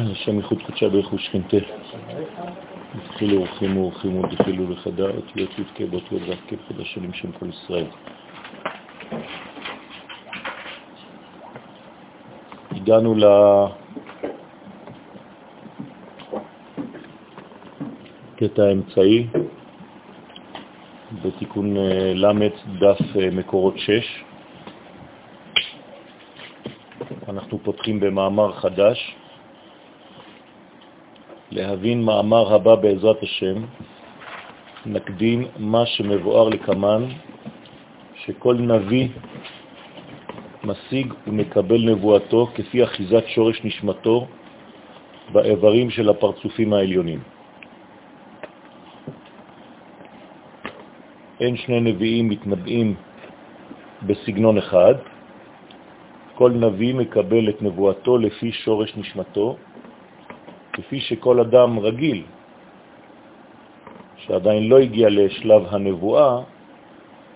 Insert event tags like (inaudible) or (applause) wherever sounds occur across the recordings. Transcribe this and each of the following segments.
השם מחוץ קודשה ברכו שכינתה. התחילו אורחים ואורחים ודחילו לחדה, אותיות י"ק באותיות ו"ק חדשים שם כל ישראל. הגענו לקטע האמצעי בתיקון אה, ל' דף אה, מקורות 6. אנחנו פותחים במאמר חדש, להבין מאמר הבא בעזרת השם, נקדים מה שמבואר לקמן, שכל נביא משיג ומקבל נבואתו כפי אחיזת שורש נשמתו באיברים של הפרצופים העליונים. אין שני נביאים מתנבאים בסגנון אחד, כל נביא מקבל את נבואתו לפי שורש נשמתו, כפי שכל אדם רגיל, שעדיין לא הגיע לשלב הנבואה,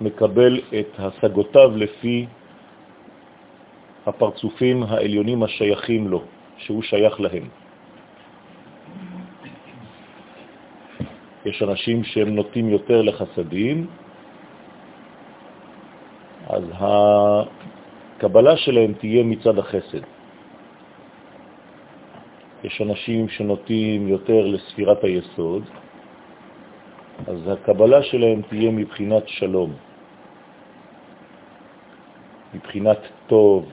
מקבל את השגותיו לפי הפרצופים העליונים השייכים לו, שהוא שייך להם. יש אנשים שהם נוטים יותר לחסדים, אז הקבלה שלהם תהיה מצד החסד. יש אנשים שנוטים יותר לספירת היסוד, אז הקבלה שלהם תהיה מבחינת שלום, מבחינת טוב.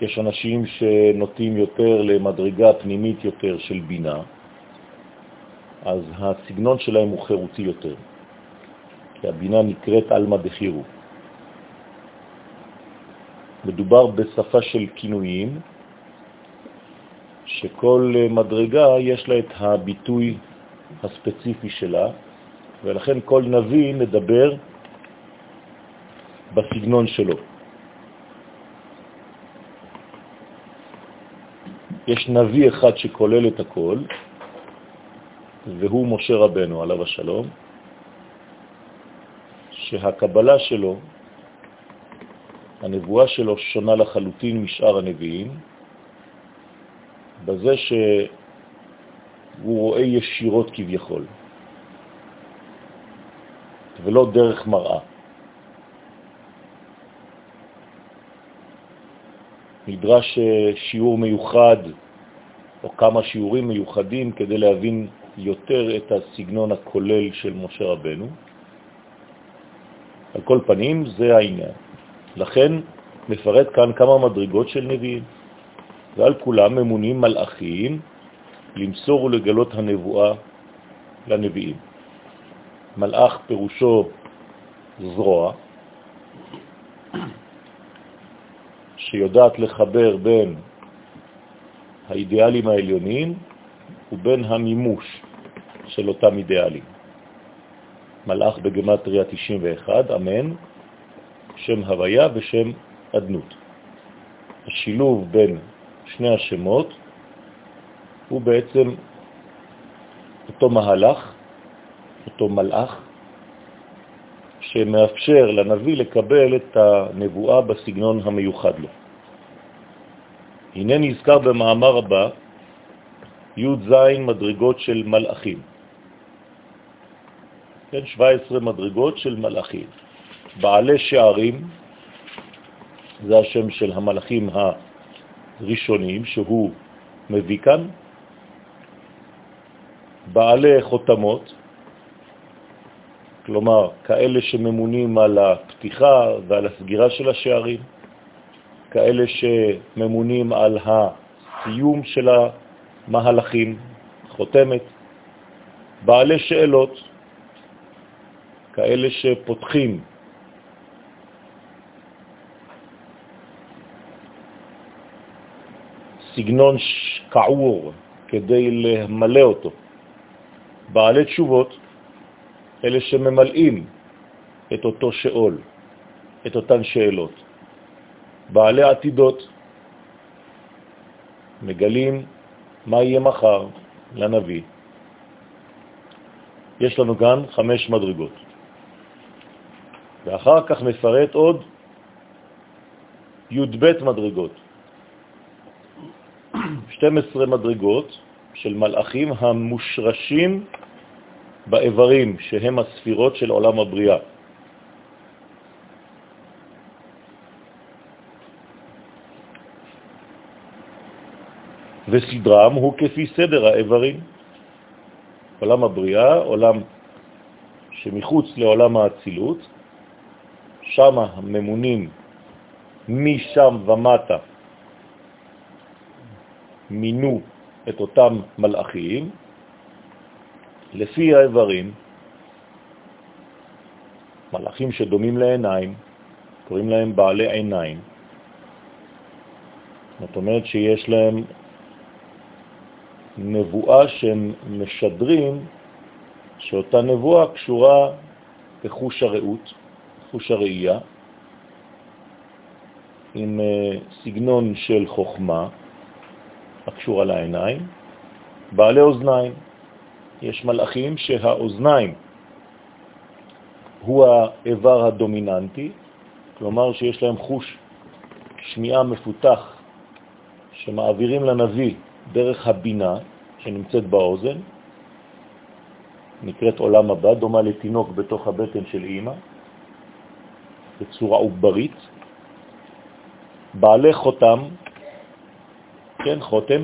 יש אנשים שנוטים יותר למדרגה פנימית יותר של בינה, אז הסגנון שלהם הוא חירותי יותר. כי הבינה נקראת אלמה דחירו. מדובר בשפה של כינויים, שכל מדרגה יש לה את הביטוי הספציפי שלה, ולכן כל נביא מדבר בסגנון שלו. יש נביא אחד שכולל את הכל, והוא משה רבנו, עליו השלום, שהקבלה שלו, הנבואה שלו שונה לחלוטין משאר הנביאים, בזה שהוא רואה ישירות כביכול, ולא דרך מראה. נדרש שיעור מיוחד או כמה שיעורים מיוחדים כדי להבין יותר את הסגנון הכולל של משה רבנו. על כל פנים, זה העניין. לכן מפרט כאן כמה מדרגות של נביאים, ועל כולם ממונים מלאכים למסור ולגלות הנבואה לנביאים. מלאך פירושו זרוע, שיודעת לחבר בין האידיאלים העליונים ובין המימוש של אותם אידיאלים. מלאך בגמטריה 91, אמן, שם הוויה ושם אדנות. השילוב בין שני השמות הוא בעצם אותו מהלך, אותו מלאך, שמאפשר לנביא לקבל את הנבואה בסגנון המיוחד לו. הנה נזכר במאמר הבא י"ז מדרגות של מלאכים. כן, 17 מדרגות של מלאכים. בעלי שערים, זה השם של המלאכים הראשונים שהוא מביא כאן, בעלי חותמות, כלומר, כאלה שממונים על הפתיחה ועל הסגירה של השערים, כאלה שממונים על הסיום של המהלכים, חותמת, בעלי שאלות, כאלה שפותחים סגנון קעור כדי למלא אותו. בעלי תשובות, אלה שממלאים את אותו שאול, את אותן שאלות. בעלי עתידות מגלים מה יהיה מחר לנביא. יש לנו כאן חמש מדרגות. ואחר כך מפרט עוד י"ב מדרגות, 12 מדרגות של מלאכים המושרשים באיברים, שהם הספירות של עולם הבריאה. וסדרם הוא כפי סדר האיברים. עולם הבריאה, עולם שמחוץ לעולם האצילות, שם הממונים משם ומטה מינו את אותם מלאכים לפי האיברים, מלאכים שדומים לעיניים, קוראים להם בעלי עיניים. זאת אומרת שיש להם נבואה שהם משדרים שאותה נבואה קשורה בחוש הראות, חוש הראייה, עם אה, סגנון של חוכמה הקשורה לעיניים, בעלי אוזניים. יש מלאכים שהאוזניים הוא האיבר הדומיננטי, כלומר שיש להם חוש שמיעה מפותח שמעבירים לנביא דרך הבינה שנמצאת באוזן, נקראת עולם הבא, דומה לתינוק בתוך הבטן של אימא, בצורה עוברית. בעלי חותם, כן, חותם,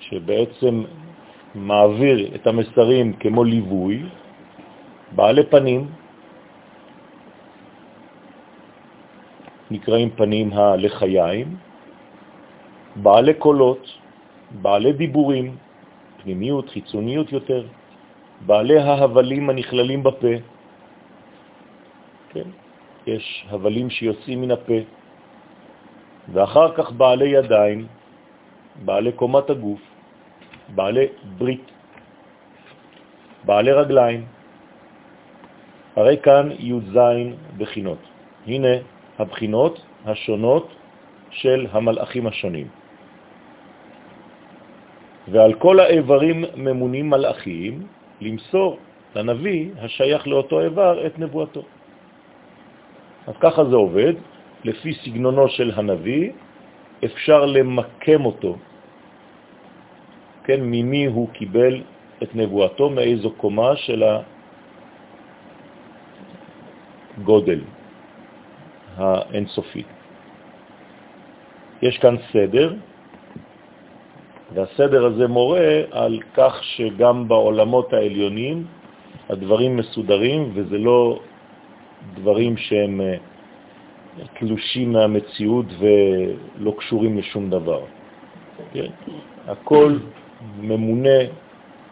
שבעצם מעביר את המסרים כמו ליווי, בעלי פנים, נקראים פנים הלחיים, בעלי קולות, בעלי דיבורים, פנימיות, חיצוניות יותר, בעלי ההבלים הנכללים בפה. כן? יש הבלים שיוצאים מן הפה, ואחר כך בעלי ידיים, בעלי קומת הגוף, בעלי ברית, בעלי רגליים. הרי כאן י"ז בחינות. הנה הבחינות השונות של המלאכים השונים. ועל כל האיברים ממונים מלאכים למסור לנביא השייך לאותו איבר את נבואתו. אז ככה זה עובד, לפי סגנונו של הנביא אפשר למקם אותו, כן, ממי הוא קיבל את נבואתו, מאיזו קומה של הגודל האינסופי. יש כאן סדר, והסדר הזה מורה על כך שגם בעולמות העליונים הדברים מסודרים, וזה לא דברים שהם אה, תלושים מהמציאות ולא קשורים לשום דבר. כן? הכל ממונה,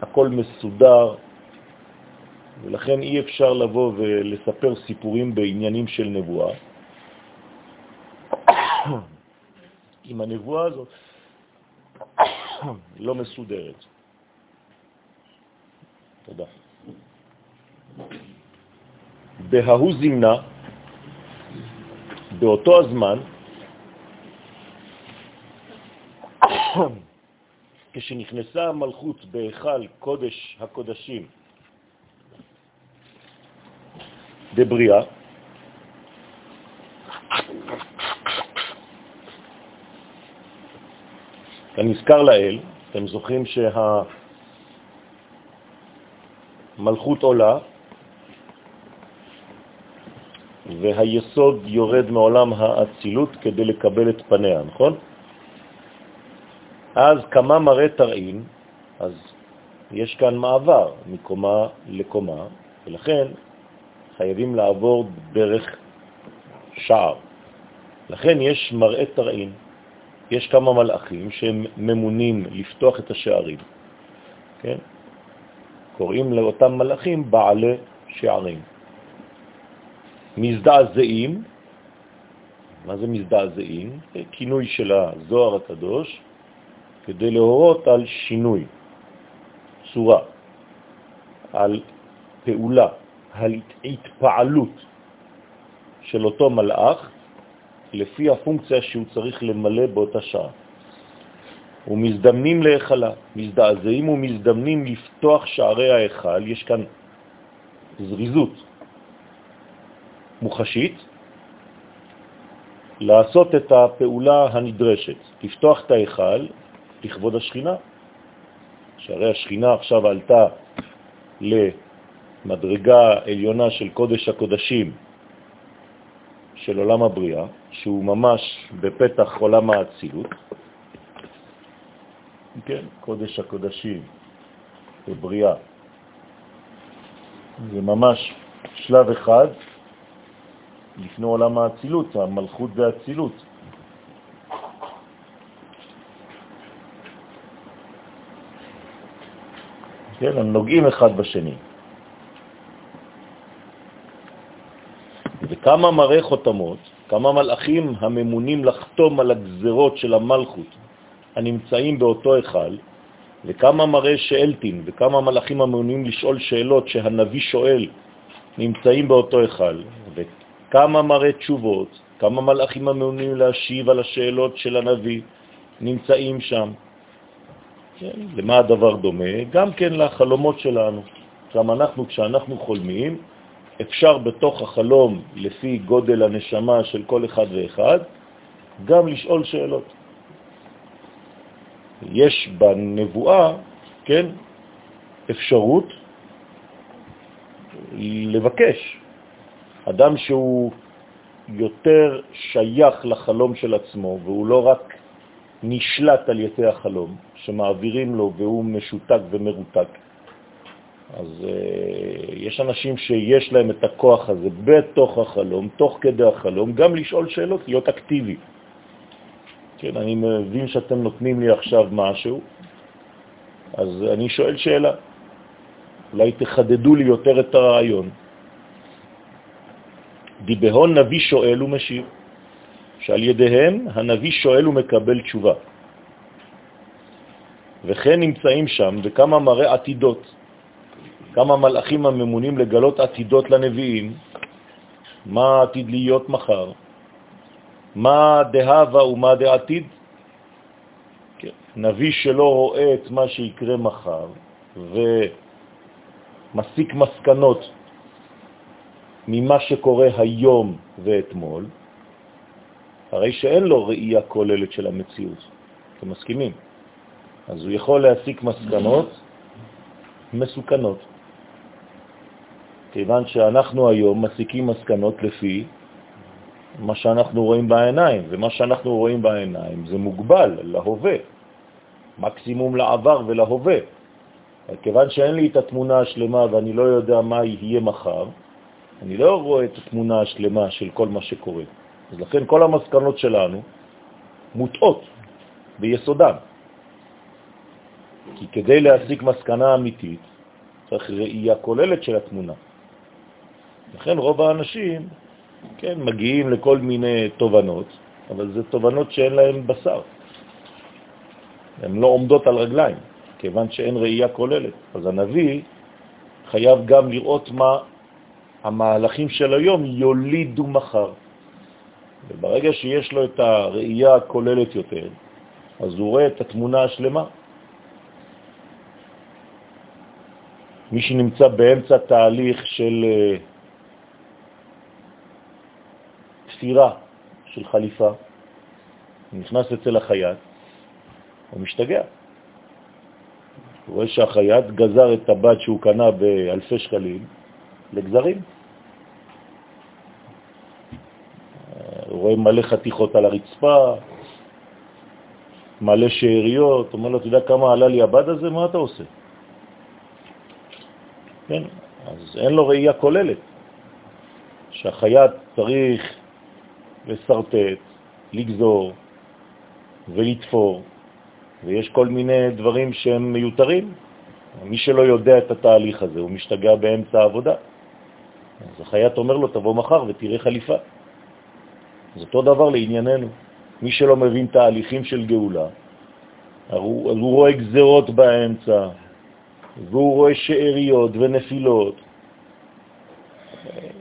הכל מסודר, ולכן אי אפשר לבוא ולספר סיפורים בעניינים של נבואה. עם הנבואה הזאת (coughs) לא מסודרת. תודה. בההוא זמנה, באותו הזמן, (coughs) כשנכנסה המלכות בהיכל קודש הקודשים בבריאה, (coughs) כנזכר לאל, אתם זוכרים שהמלכות עולה והיסוד יורד מעולם האצילות כדי לקבל את פניה, נכון? אז כמה מראה תרעין, אז יש כאן מעבר מקומה לקומה, ולכן חייבים לעבור דרך שער. לכן יש מראה תרעין. יש כמה מלאכים שהם ממונים לפתוח את השערים, כן? קוראים לאותם מלאכים בעלי שערים. מזדעזעים, מה זה מזדעזעים? זה כינוי של הזוהר הקדוש, כדי להורות על שינוי, צורה, על פעולה, על התפעלות של אותו מלאך לפי הפונקציה שהוא צריך למלא באותה שעה. ומזדמנים להיכלה, מזדעזעים ומזדמנים לפתוח שערי ההיכל, יש כאן זריזות מוחשית, לעשות את הפעולה הנדרשת, לפתוח את ההיכל לכבוד השכינה, שהרי השכינה עכשיו עלתה למדרגה עליונה של קודש הקודשים של עולם הבריאה, שהוא ממש בפתח עולם האצילות, כן, קודש הקודשים בבריאה. זה ממש שלב אחד לפני עולם האצילות, המלכות והאצילות. כן, הם נוגעים אחד בשני. וכמה מראה חותמות, כמה מלאכים הממונים לחתום על הגזרות של המלכות הנמצאים באותו אחד, וכמה מראה שאלתין וכמה מלאכים הממונים לשאול שאלות שהנביא שואל נמצאים באותו אחד, וכמה מראה תשובות, כמה מלאכים הממונים להשיב על השאלות של הנביא נמצאים שם. כן, למה הדבר דומה? גם כן לחלומות שלנו. גם אנחנו, כשאנחנו חולמים, אפשר בתוך החלום, לפי גודל הנשמה של כל אחד ואחד, גם לשאול שאלות. יש בנבואה, כן, אפשרות לבקש. אדם שהוא יותר שייך לחלום של עצמו, והוא לא רק נשלט על ידי החלום, שמעבירים לו והוא משותק ומרותק. אז uh, יש אנשים שיש להם את הכוח הזה בתוך החלום, תוך כדי החלום, גם לשאול שאלות, להיות אקטיבי. כן, אני מבין שאתם נותנים לי עכשיו משהו, אז אני שואל שאלה. אולי תחדדו לי יותר את הרעיון. דיבהון נביא שואל ומשיב. שעל ידיהם הנביא שואל ומקבל תשובה. וכן נמצאים שם וכמה מראה עתידות, כמה מלאכים הממונים לגלות עתידות לנביאים, מה עתיד להיות מחר, מה דהבה ומה דעתיד. כן. נביא שלא רואה את מה שיקרה מחר ומסיק מסקנות ממה שקורה היום ואתמול, הרי שאין לו ראייה כוללת של המציאות. אתם מסכימים? אז הוא יכול להסיק מסקנות מסוכנות. כיוון שאנחנו היום מסיקים מסקנות לפי מה שאנחנו רואים בעיניים, ומה שאנחנו רואים בעיניים זה מוגבל להווה, מקסימום לעבר ולהווה. כיוון שאין לי את התמונה השלמה ואני לא יודע מה יהיה מחר, אני לא רואה את התמונה השלמה של כל מה שקורה. אז לכן כל המסקנות שלנו מוטעות ביסודם. כי כדי להסיק מסקנה אמיתית צריך ראייה כוללת של התמונה. לכן רוב האנשים כן, מגיעים לכל מיני תובנות, אבל זה תובנות שאין להן בשר. הן לא עומדות על רגליים, כיוון שאין ראייה כוללת. אז הנביא חייב גם לראות מה המהלכים של היום יולידו מחר. וברגע שיש לו את הראייה הכוללת יותר, אז הוא רואה את התמונה השלמה. מי שנמצא באמצע תהליך של אה, תפירה של חליפה, נכנס אצל החייט, הוא משתגע. הוא רואה שהחייט גזר את הבד שהוא קנה באלפי שקלים לגזרים. הוא רואה מלא חתיכות על הרצפה, מלא שאריות, אומר לו, אתה יודע כמה עלה לי הבד הזה? מה אתה עושה? כן, אז אין לו ראייה כוללת, שהחייט צריך לסרטט, לגזור ולתפור, ויש כל מיני דברים שהם מיותרים. מי שלא יודע את התהליך הזה, הוא משתגע באמצע העבודה. אז החייט אומר לו, תבוא מחר ותראה חליפה. אז אותו דבר לענייננו. מי שלא מבין תהליכים של גאולה, הוא, הוא רואה גזרות באמצע, והוא רואה שאריות ונפילות.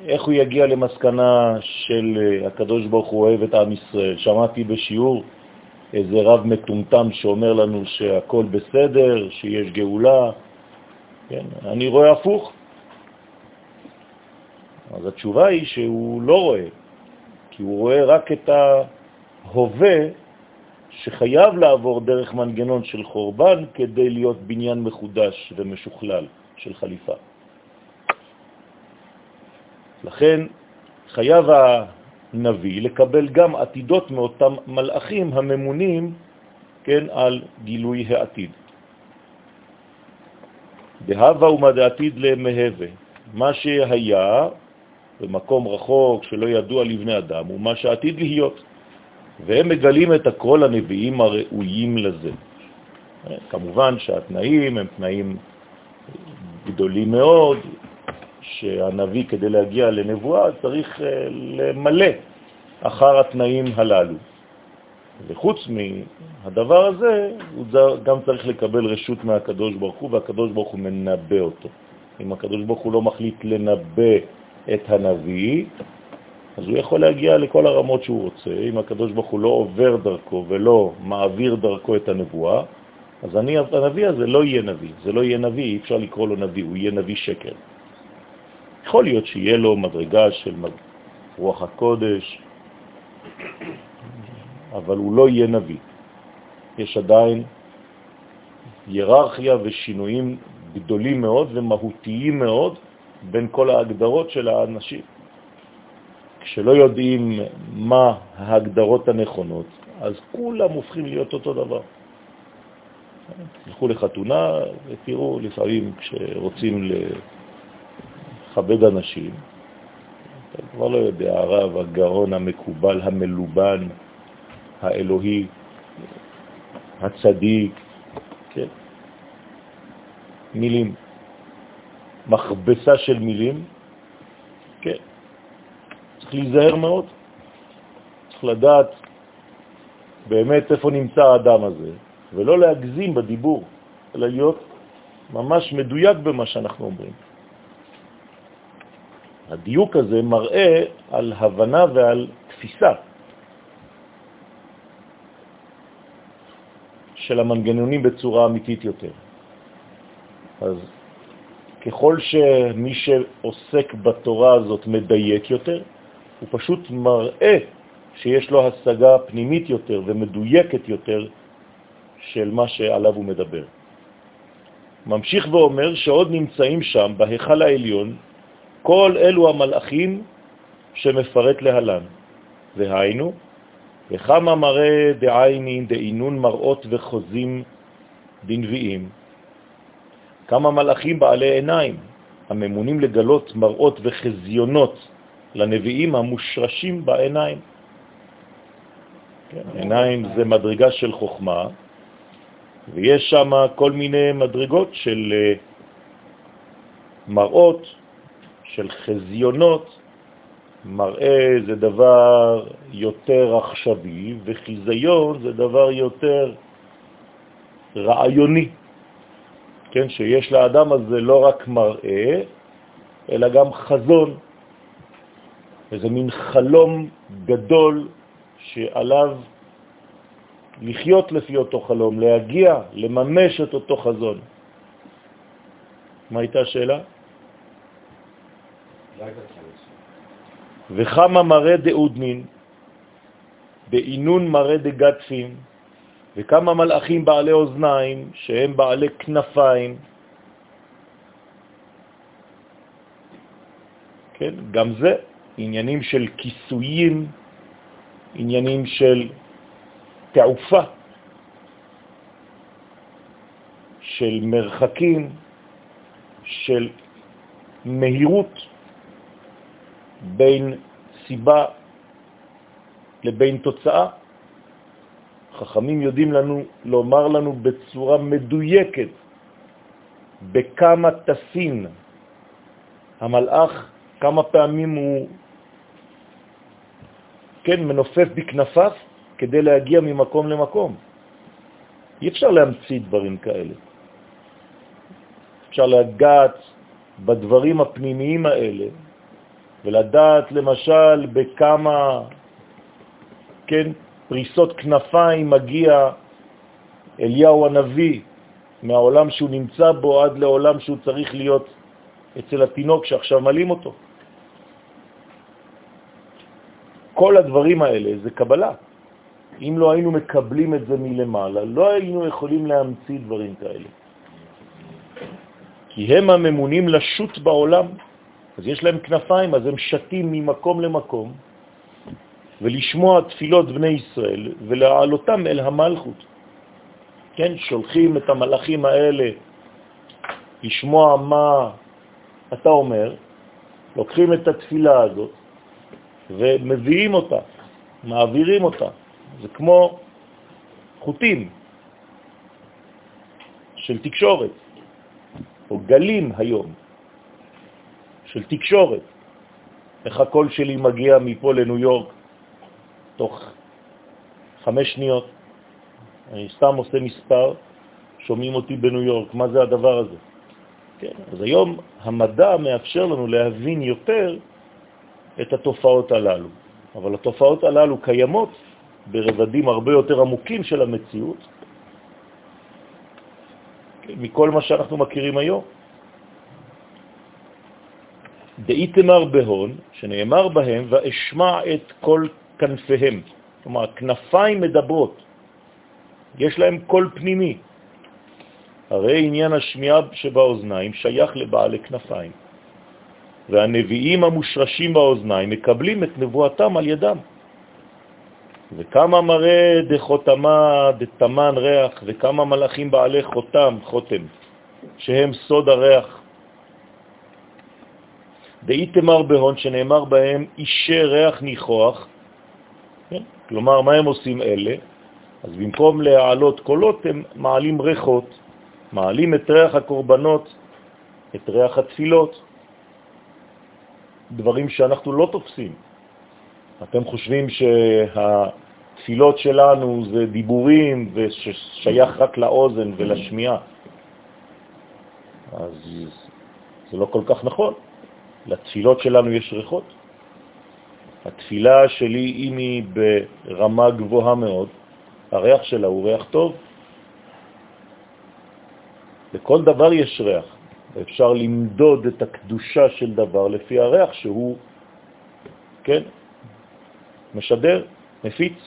איך הוא יגיע למסקנה של אה, הקדוש ברוך הוא אוהב את עם ישראל? שמעתי בשיעור איזה רב מטומטם שאומר לנו שהכל בסדר, שיש גאולה. כן, אני רואה הפוך. אז התשובה היא שהוא לא רואה, כי הוא רואה רק את ההווה שחייב לעבור דרך מנגנון של חורבן כדי להיות בניין מחודש ומשוכלל של חליפה. לכן חייב הנביא לקבל גם עתידות מאותם מלאכים הממונים כן, על גילוי העתיד. בהווה ומדעתיד למהווה. מה שהיה במקום רחוק שלא ידוע לבני אדם הוא מה שעתיד להיות. והם מגלים את הכל הנביאים הראויים לזה. כמובן שהתנאים הם תנאים גדולים מאוד, שהנביא כדי להגיע לנבואה צריך אה, למלא אחר התנאים הללו. וחוץ מהדבר הזה, הוא גם צריך לקבל רשות מהקדוש ברוך הוא, והקדוש ברוך הוא מנבא אותו. אם הקדוש ברוך הוא לא מחליט לנבא את הנביא, אז הוא יכול להגיע לכל הרמות שהוא רוצה. אם הקדוש ברוך הוא לא עובר דרכו ולא מעביר דרכו את הנבואה, אז אני, הנביא הזה לא יהיה נביא. זה לא יהיה נביא, אי אפשר לקרוא לו נביא, הוא יהיה נביא שקר. יכול להיות שיהיה לו מדרגה של רוח הקודש, אבל הוא לא יהיה נביא. יש עדיין היררכיה ושינויים גדולים מאוד ומהותיים מאוד בין כל ההגדרות של האנשים. כשלא יודעים מה ההגדרות הנכונות, אז כולם הופכים להיות אותו דבר. תלכו לחתונה ותראו, לפעמים כשרוצים לכבד אנשים, אתה כבר לא יודע, הרב, הגאון המקובל, המלובן, האלוהי, הצדיק, כן? מילים, מכבסה של מילים, כן? צריך להיזהר מאוד, צריך לדעת באמת איפה נמצא האדם הזה, ולא להגזים בדיבור, אלא להיות ממש מדויק במה שאנחנו אומרים. הדיוק הזה מראה על הבנה ועל תפיסה של המנגנונים בצורה אמיתית יותר. אז ככל שמי שעוסק בתורה הזאת מדייק יותר, הוא פשוט מראה שיש לו השגה פנימית יותר ומדויקת יותר של מה שעליו הוא מדבר. ממשיך ואומר שעוד נמצאים שם, בהיכל העליון, כל אלו המלאכים שמפרט להלן, והיינו, וכמה מראה דעייני דעינון מראות וחוזים דנביאים, כמה מלאכים בעלי עיניים, הממונים לגלות מראות וחזיונות לנביאים המושרשים בעיניים. כן, עיניים זה מדרגה של חוכמה, ויש שם כל מיני מדרגות של אה, מראות, של חזיונות. מראה זה דבר יותר עכשווי, וחיזיון זה דבר יותר רעיוני. כן, שיש לאדם הזה לא רק מראה, אלא גם חזון. איזה מין חלום גדול שעליו לחיות לפי אותו חלום, להגיע, לממש את אותו חזון. מה הייתה השאלה? וכמה מראה דאודנין, בעינון מראה דגדפין, וכמה מלאכים בעלי אוזניים, שהם בעלי כנפיים, כן, גם זה עניינים של כיסויים, עניינים של תעופה, של מרחקים, של מהירות בין סיבה לבין תוצאה. חכמים יודעים לנו לומר לנו בצורה מדויקת בכמה תסין המלאך, כמה פעמים הוא כן, מנופף בכנפיו כדי להגיע ממקום למקום. אי אפשר להמציא דברים כאלה. אפשר לגעת בדברים הפנימיים האלה ולדעת למשל בכמה, כן, פריסות כנפיים מגיע אליהו הנביא מהעולם שהוא נמצא בו עד לעולם שהוא צריך להיות אצל התינוק שעכשיו מלים אותו. כל הדברים האלה זה קבלה. אם לא היינו מקבלים את זה מלמעלה, לא היינו יכולים להמציא דברים כאלה. כי הם הממונים לשוט בעולם, אז יש להם כנפיים, אז הם שתים ממקום למקום, ולשמוע תפילות בני ישראל ולהעלותם אל המלכות. כן, שולחים את המלאכים האלה לשמוע מה אתה אומר, לוקחים את התפילה הזאת ומביאים אותה, מעבירים אותה. זה כמו חוטים של תקשורת, או גלים היום של תקשורת. איך הקול שלי מגיע מפה לניו יורק תוך חמש שניות. אני סתם עושה מספר, שומעים אותי בניו יורק, מה זה הדבר הזה? כן, אז היום המדע מאפשר לנו להבין יותר את התופעות הללו, אבל התופעות הללו קיימות ברבדים הרבה יותר עמוקים של המציאות, כן, מכל מה שאנחנו מכירים היום. דאיתמר בהון, שנאמר בהם, ואשמע את כל כנפיהם. כלומר, כנפיים מדברות, יש להם קול פנימי. הרי עניין השמיעה שבאוזניים שייך לבעלי כנפיים, והנביאים המושרשים באוזניים מקבלים את נבואתם על ידם. וכמה מראה דחותמה דתמן ריח, וכמה מלאכים בעלי חותם, חותם, שהם סוד הריח. דאיתמר בהון, שנאמר בהם אישי ריח ניחוח? כלומר, מה הם עושים אלה? אז במקום להעלות קולות, הם מעלים ריחות, מעלים את ריח הקורבנות, את ריח התפילות, דברים שאנחנו לא תופסים. אתם חושבים שהתפילות שלנו זה דיבורים וששייך רק לאוזן ולשמיעה. אז זה לא כל כך נכון. לתפילות שלנו יש ריחות. התפילה שלי, אם היא ברמה גבוהה מאוד, הריח שלה הוא ריח טוב. לכל דבר יש ריח. אפשר למדוד את הקדושה של דבר לפי הריח שהוא, כן, משדר, מפיץ.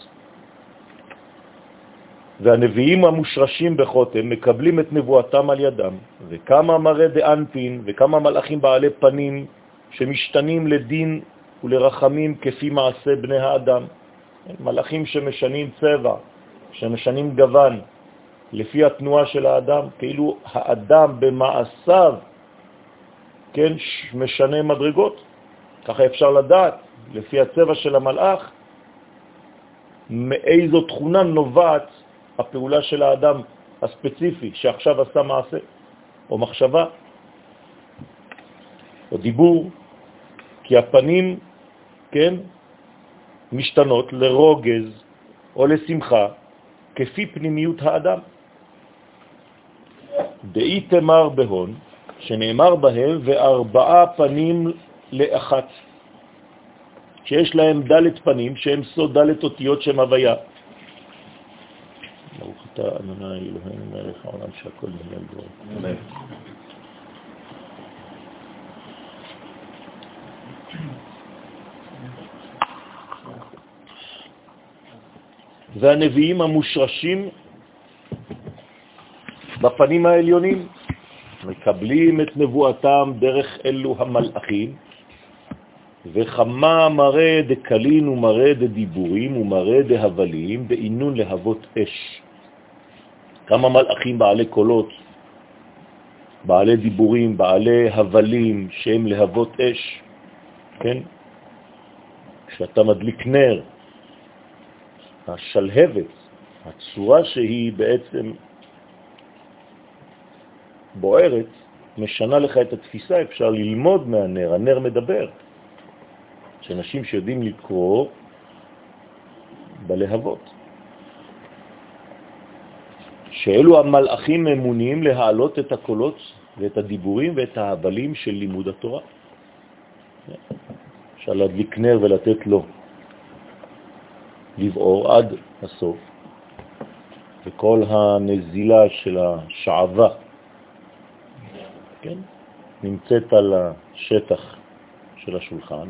והנביאים המושרשים בחותם מקבלים את נבואתם על ידם, וכמה מראה דאנפין וכמה מלאכים בעלי פנים שמשתנים לדין ולרחמים כפי מעשה בני האדם. מלאכים שמשנים צבע, שמשנים גוון, לפי התנועה של האדם, כאילו האדם במעשיו, כן, משנה מדרגות. ככה אפשר לדעת, לפי הצבע של המלאך, מאיזו תכונה נובעת הפעולה של האדם הספציפי שעכשיו עשה מעשה, או מחשבה, או דיבור, כי הפנים, כן, משתנות לרוגז או לשמחה, כפי פנימיות האדם. דאי תמר בהון, שנאמר בהם, וארבעה פנים לאחת, שיש להם דלת פנים, שהם סוד דלת אותיות שם הוויה. ברוך אתה אדוני אלוהינו מלך העולם שהכל נהיה לדור. אמן. והנביאים המושרשים בפנים העליונים, מקבלים את נבואתם דרך אלו המלאכים, וכמה מראה דקלין ומראה דדיבורים ומראה דהבלים בעינון להבות אש. כמה מלאכים בעלי קולות, בעלי דיבורים, בעלי הבלים, שהם להבות אש, כן? כשאתה מדליק נר, השלהבת, הצורה שהיא בעצם בוערת, משנה לך את התפיסה, אפשר ללמוד מהנר, הנר מדבר. שאנשים שיודעים לקרוא בלהבות. שאלו המלאכים ממונים להעלות את הקולות ואת הדיבורים ואת ההבלים של לימוד התורה. אפשר להדליק נר ולתת לו לבעור עד הסוף, וכל הנזילה של השעבה כן, נמצאת על השטח של השולחן,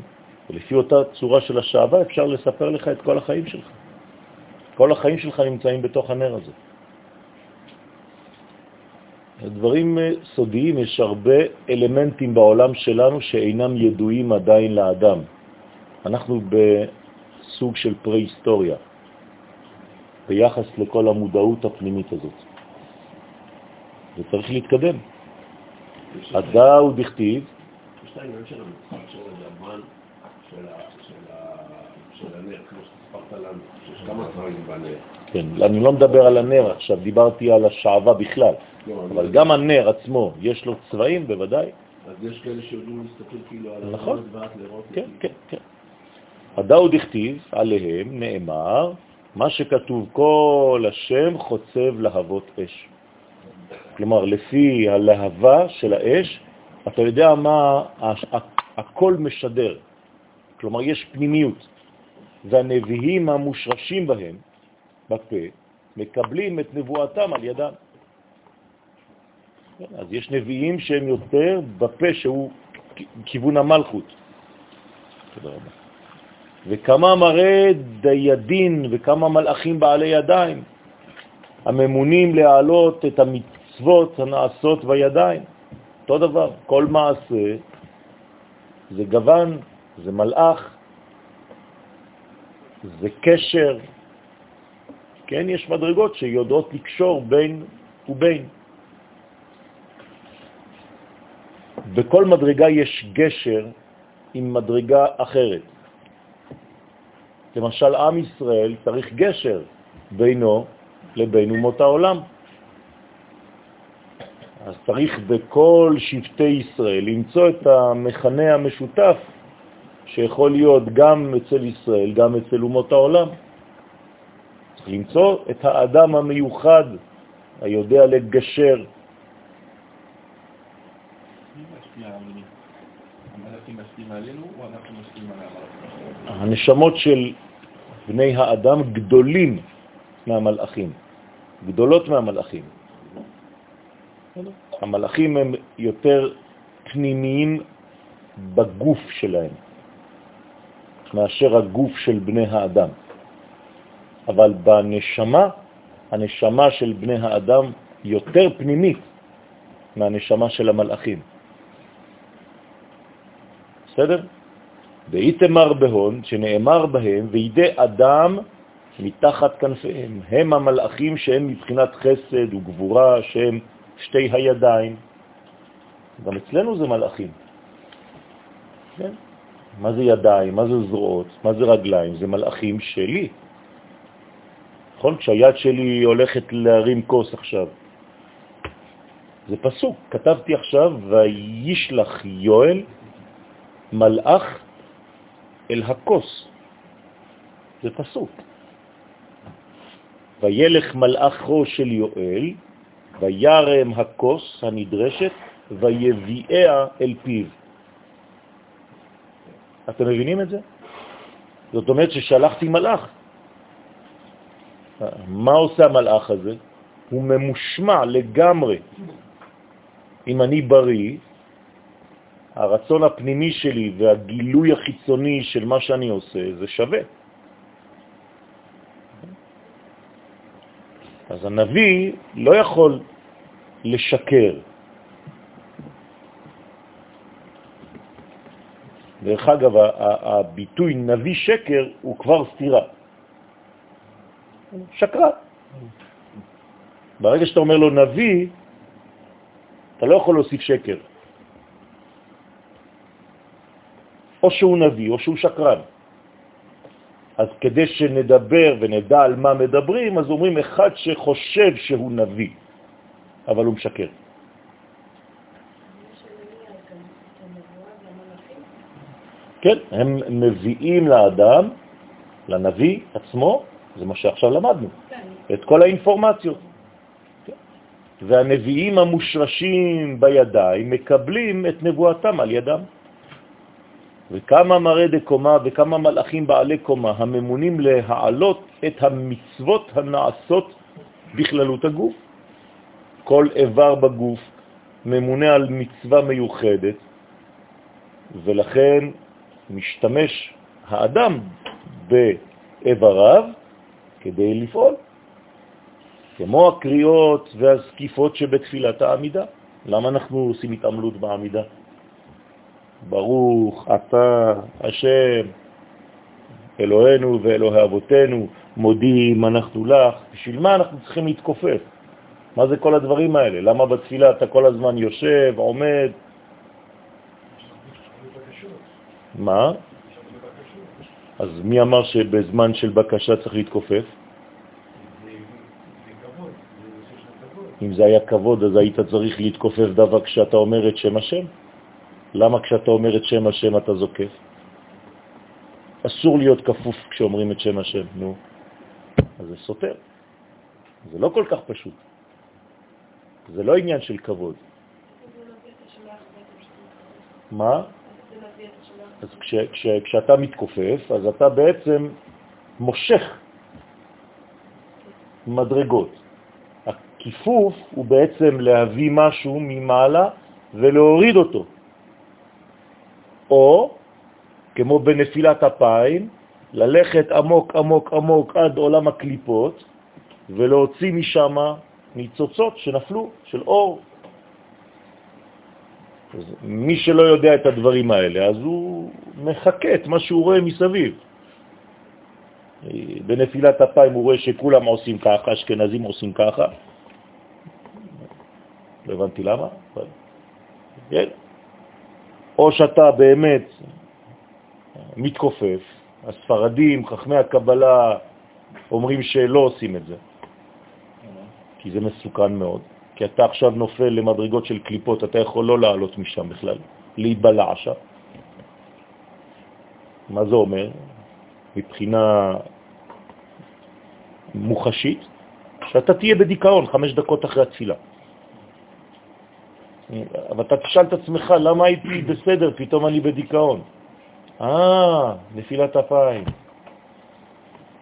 ולפי אותה צורה של השעבה אפשר לספר לך את כל החיים שלך. כל החיים שלך נמצאים בתוך הנר הזה. דברים אה, סודיים, יש הרבה אלמנטים בעולם שלנו שאינם ידועים עדיין לאדם. אנחנו בסוג של פרה-היסטוריה ביחס לכל המודעות הפנימית הזאת. וצריך להתקדם. הדא הוא דכתיב. יש את העניין של המשחק של הדמן, של הנר, כמו שסיפרת לנו, שיש כמה צבעים בנר. כן, אני לא מדבר על הנר עכשיו, דיברתי על השעבה בכלל. לא, אבל גם הנר עצמו, יש לו צבעים בוודאי. אז יש כאלה שיודעים להסתכל כאילו על נכון, כן, כן, כן. הדאו דכתיב, עליהם נאמר, מה שכתוב כל השם חוצב להבות אש. כלומר, לפי הלהבה של האש, אתה יודע מה הכל משדר. כלומר, יש פנימיות, והנביאים המושרשים בהם, בפה, מקבלים את נבואתם על ידם. אז יש נביאים שהם יותר בפה שהוא כיוון המלכות. תודה רבה. וכמה מראה דיידין וכמה מלאכים בעלי ידיים הממונים להעלות את המצוות הנעשות בידיים. אותו דבר, כל מעשה זה גוון, זה מלאך, זה קשר. כן, יש מדרגות שיודעות לקשור בין ובין. בכל מדרגה יש גשר עם מדרגה אחרת. למשל, עם ישראל צריך גשר בינו לבין אומות העולם. אז צריך בכל שבטי ישראל למצוא את המכנה המשותף שיכול להיות גם אצל ישראל, גם אצל אומות העולם. צריך למצוא את האדם המיוחד, היודע לגשר. הנשמות של בני האדם גדולים מהמלאכים, גדולות מהמלאכים. המלאכים הם יותר פנימיים בגוף שלהם מאשר הגוף של בני האדם. אבל בנשמה, הנשמה של בני האדם יותר פנימית מהנשמה של המלאכים. בסדר? ואיתמר בהון, שנאמר בהם, וידי אדם מתחת כנפיהם. הם המלאכים שהם מבחינת חסד וגבורה, שהם שתי הידיים. גם אצלנו זה מלאכים. כן? מה זה ידיים? מה זה זרועות? מה זה רגליים? זה מלאכים שלי. נכון? כשהיד שלי הולכת להרים כוס עכשיו. זה פסוק, כתבתי עכשיו, וישלח יואל מלאך אל הכוס. זה פסוק. וילך מלאכו של יואל, וירם הכוס הנדרשת, ויביאה אל פיו. אתם מבינים את זה? זאת אומרת ששלחתי מלאך. מה עושה המלאך הזה? הוא ממושמע לגמרי. אם אני בריא, הרצון הפנימי שלי והגילוי החיצוני של מה שאני עושה זה שווה. אז הנביא לא יכול לשקר. דרך אגב, הביטוי נביא שקר הוא כבר סתירה. שקרה. ברגע שאתה אומר לו נביא, אתה לא יכול להוסיף שקר. או שהוא נביא או שהוא שקרן. אז כדי שנדבר ונדע על מה מדברים, אז אומרים אחד שחושב שהוא נביא, אבל הוא משקר. כן, הם מביאים לאדם, לנביא עצמו, זה מה שעכשיו למדנו. את כל האינפורמציות. והנביאים המושרשים בידיים מקבלים את נבואתם על ידם. וכמה מראה דקומה וכמה מלאכים בעלי קומה הממונים להעלות את המצוות הנעשות בכללות הגוף. כל איבר בגוף ממונה על מצווה מיוחדת, ולכן משתמש האדם באיבריו כדי לפעול, כמו הקריאות והזקיפות שבתפילת העמידה. למה אנחנו עושים התעמלות בעמידה? ברוך אתה השם אלוהינו ואלוהי אבותינו, מודים אנחנו לך. בשביל מה אנחנו צריכים להתכופף? מה זה כל הדברים האלה? למה בתפילה אתה כל הזמן יושב, עומד? מה? אז מי אמר שבזמן של בקשה צריך להתכופף? אם זה היה כבוד, אז היית צריך להתכופף דווקא כשאתה אומר את שם השם. למה כשאתה אומר את שם השם אתה זוקף? אסור להיות כפוף כשאומרים את שם השם, נו. אז זה סותר. זה לא כל כך פשוט. זה לא עניין של כבוד. מה? אז כש, כש, כשאתה מתכופף, אז אתה בעצם מושך מדרגות. הכיפוף הוא בעצם להביא משהו ממעלה ולהוריד אותו. או, כמו בנפילת אפיים, ללכת עמוק עמוק עמוק עד עולם הקליפות ולהוציא משם ניצוצות שנפלו, של אור. אז מי שלא יודע את הדברים האלה, אז הוא מחכה את מה שהוא רואה מסביב. בנפילת אפיים הוא רואה שכולם עושים ככה, אשכנזים עושים ככה. לא הבנתי למה, אבל... כן. או שאתה באמת מתכופף, הספרדים, חכמי הקבלה, אומרים שלא עושים את זה, כי זה מסוכן מאוד. כי אתה עכשיו נופל למדרגות של קליפות, אתה יכול לא לעלות משם בכלל, להיבלע שם. מה זה אומר? מבחינה מוחשית, שאתה תהיה בדיכאון חמש דקות אחרי התפילה. אבל אתה תשאל את עצמך, למה הייתי בסדר, פתאום אני בדיכאון? אה, נפילת אפיים.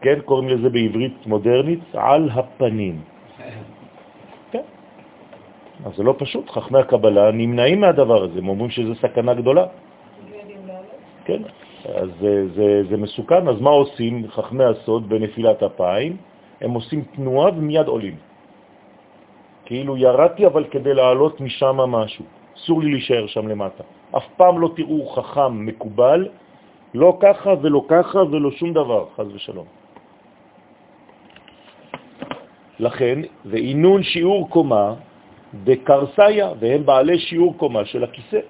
כן, קוראים לזה בעברית מודרנית, על הפנים. כן. אז זה לא פשוט, חכמי הקבלה נמנעים מהדבר הזה, הם אומרים שזה סכנה גדולה. כן, אז זה, זה, זה מסוכן, אז מה עושים חכמי הסוד בנפילת אפיים? הם עושים תנועה ומיד עולים. כאילו ירדתי אבל כדי לעלות משם משהו. אסור לי להישאר שם למטה. אף פעם לא תראו חכם מקובל, לא ככה ולא ככה ולא שום דבר, חז ושלום. לכן, ואינון שיעור קומה בקרסיה, והם בעלי שיעור קומה של הכיסא.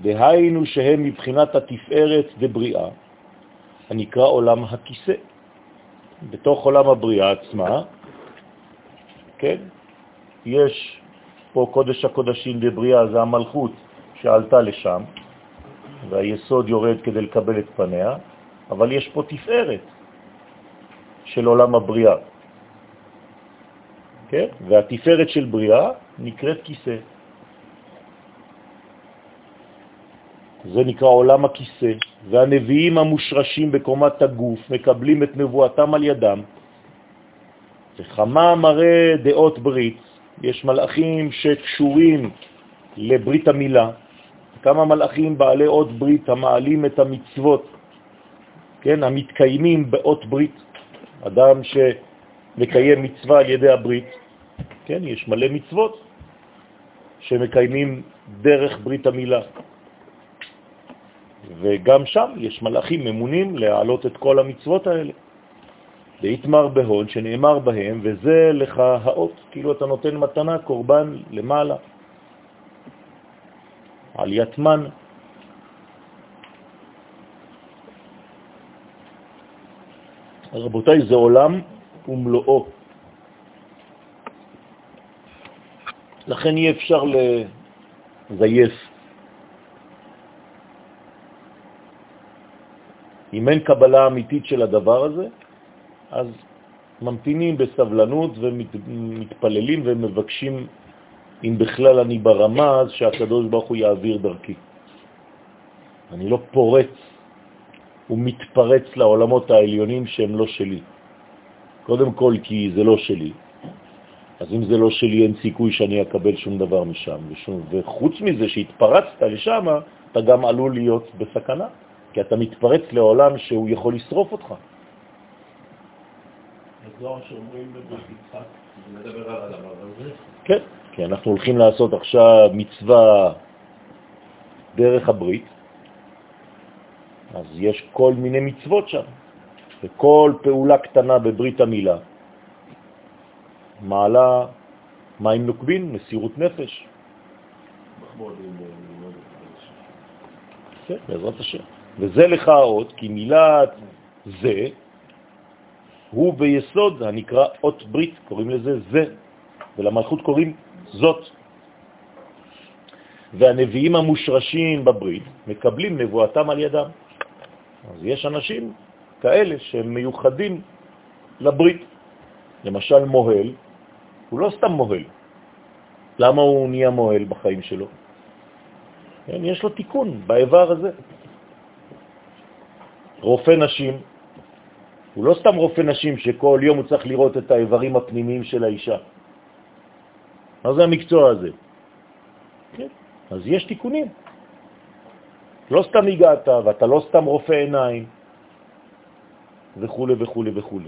דהיינו שהם מבחינת התפארת דבריאה, הנקרא עולם הכיסא. בתוך עולם הבריאה עצמה, כן, יש פה קודש הקודשים בבריאה, זה המלכות שעלתה לשם, והיסוד יורד כדי לקבל את פניה, אבל יש פה תפארת של עולם הבריאה. כן? והתפארת של בריאה נקראת כיסא. זה נקרא עולם הכיסא, והנביאים המושרשים בקומת הגוף מקבלים את נבואתם על ידם. וכמה מראה דעות ברית, יש מלאכים שקשורים לברית המילה, כמה מלאכים בעלי אות ברית המעלים את המצוות, כן, המתקיימים באות ברית, אדם שמקיים מצווה על ידי הברית, כן, יש מלא מצוות שמקיימים דרך ברית המילה. וגם שם יש מלאכים ממונים להעלות את כל המצוות האלה. להתמר בהון שנאמר בהם, וזה לך האות, כאילו אתה נותן מתנה, קורבן למעלה, על יתמן. רבותיי, זה עולם ומלואו. לכן אי אפשר לזייף. אם אין קבלה אמיתית של הדבר הזה, אז ממתינים בסבלנות ומתפללים ומבקשים, אם בכלל אני ברמה, אז שהקדוש ברוך הוא יעביר דרכי. אני לא פורץ ומתפרץ לעולמות העליונים שהם לא שלי. קודם כל כי זה לא שלי. אז אם זה לא שלי, אין סיכוי שאני אקבל שום דבר משם. ושום, וחוץ מזה שהתפרצת לשם, אתה גם עלול להיות בסכנה. כי אתה מתפרץ לעולם שהוא יכול לשרוף אותך. הזוהר שאומרים בבית יצחק, זה מדבר על הדבר הזה? כן, כי אנחנו הולכים לעשות עכשיו מצווה דרך הברית, אז יש כל מיני מצוות שם, וכל פעולה קטנה בברית המילה מעלה מים נוקבין, מסירות נפש. כן, בעזרת השם. וזה לך עוד, כי מילת זה הוא ביסוד הנקרא אות ברית, קוראים לזה זה, ולמלכות קוראים זאת. והנביאים המושרשים בברית מקבלים נבואתם על ידם. אז יש אנשים כאלה שהם מיוחדים לברית. למשל מוהל, הוא לא סתם מוהל. למה הוא נהיה מוהל בחיים שלו? כן, יש לו תיקון באיבר הזה. רופא נשים, הוא לא סתם רופא נשים שכל יום הוא צריך לראות את האיברים הפנימיים של האישה. מה זה המקצוע הזה? כן, אז יש תיקונים. לא סתם הגעת, ואתה לא סתם רופא עיניים, וכו' וכו' וכו'.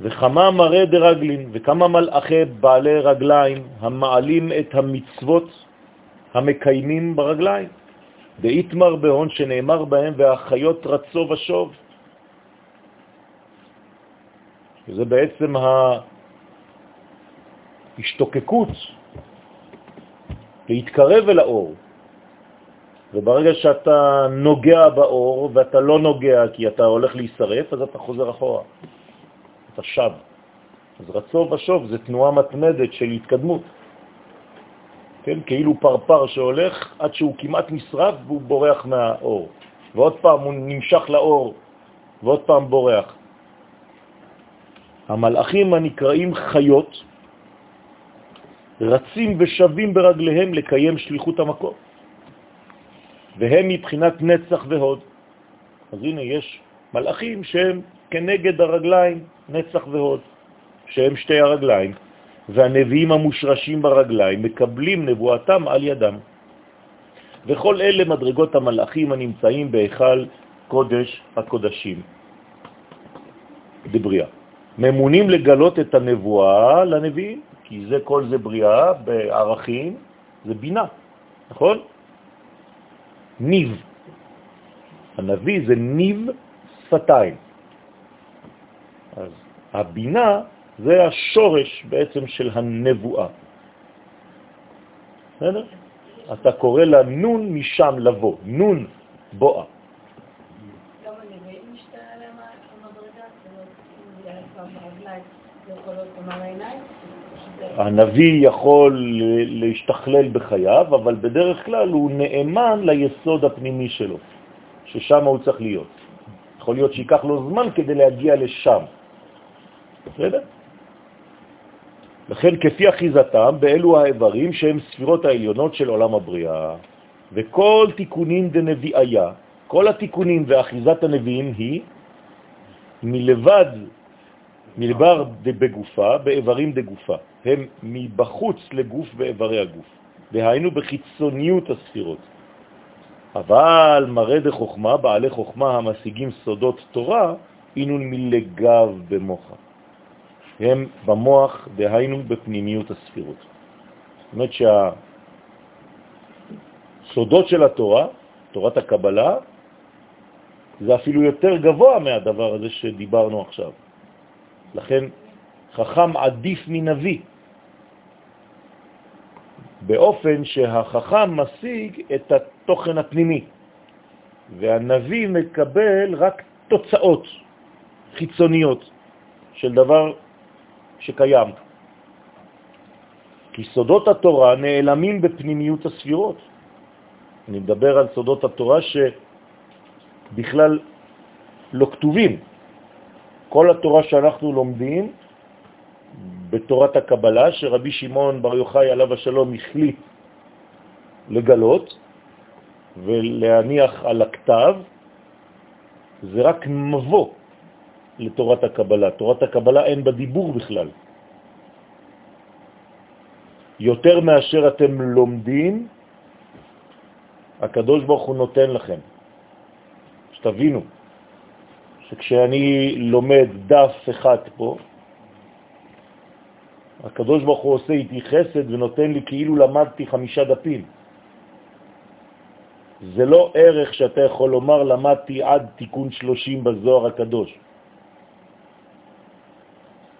וכמה מראה דרגלין, וכמה מלאכי בעלי רגליים המעלים את המצוות המקיימים ברגליים. דאיתמר בהון שנאמר בהם והחיות רצו ושוב. זה בעצם ההשתוקקות להתקרב אל האור. וברגע שאתה נוגע באור ואתה לא נוגע כי אתה הולך להישרף, אז אתה חוזר אחורה. אתה שב. אז רצו ושוב זה תנועה מתמדת של התקדמות. כן, כאילו פרפר שהולך עד שהוא כמעט נשרף והוא בורח מהאור. ועוד פעם הוא נמשך לאור ועוד פעם בורח. המלאכים הנקראים חיות רצים ושבים ברגליהם לקיים שליחות המקום. והם מבחינת נצח והוד. אז הנה, יש מלאכים שהם כנגד הרגליים, נצח והוד, שהם שתי הרגליים, והנביאים המושרשים ברגליים מקבלים נבואתם על ידם. וכל אלה מדרגות המלאכים הנמצאים בהיכל קודש הקודשים, דבריאה. ממונים לגלות את הנבואה לנביאים, כי זה כל זה בריאה בערכים, זה בינה, נכון? ניב. הנביא זה ניב שפתיים. אז הבינה זה השורש בעצם של הנבואה. בסדר? אתה קורא לה נון משם לבוא, נון בואה. הנביא יכול להשתכלל בחייו, אבל בדרך כלל הוא נאמן ליסוד הפנימי שלו, ששם הוא צריך להיות. יכול להיות שיקח לו זמן כדי להגיע לשם. בסדר? לכן כפי אחיזתם באלו האיברים שהם ספירות העליונות של עולם הבריאה, וכל תיקונים דנביאיה, כל התיקונים ואחיזת הנביאים היא מלבד מלבר בגופה, באיברים דגופה. הם מבחוץ לגוף באיברי הגוף, דהיינו בחיצוניות הספירות. אבל מראה דחוכמה, בעלי חוכמה המשיגים סודות תורה, אינון מלגב במוחה. הם במוח, דהיינו בפנימיות הספירות. זאת אומרת שהסודות של התורה, תורת הקבלה, זה אפילו יותר גבוה מהדבר הזה שדיברנו עכשיו. לכן חכם עדיף מנביא, באופן שהחכם משיג את התוכן הפנימי, והנביא מקבל רק תוצאות חיצוניות של דבר שקיים. כי סודות התורה נעלמים בפנימיות הספירות. אני מדבר על סודות התורה שבכלל לא כתובים. כל התורה שאנחנו לומדים בתורת הקבלה, שרבי שמעון בר יוחאי עליו השלום החליט לגלות ולהניח על הכתב, זה רק מבוא לתורת הקבלה. תורת הקבלה אין בה דיבור בכלל. יותר מאשר אתם לומדים, הקדוש ברוך הוא נותן לכם. תבינו שכשאני לומד דף אחד פה, הקדוש ברוך הוא עושה איתי חסד ונותן לי כאילו למדתי חמישה דפים. זה לא ערך שאתה יכול לומר למדתי עד תיקון שלושים בזוהר הקדוש.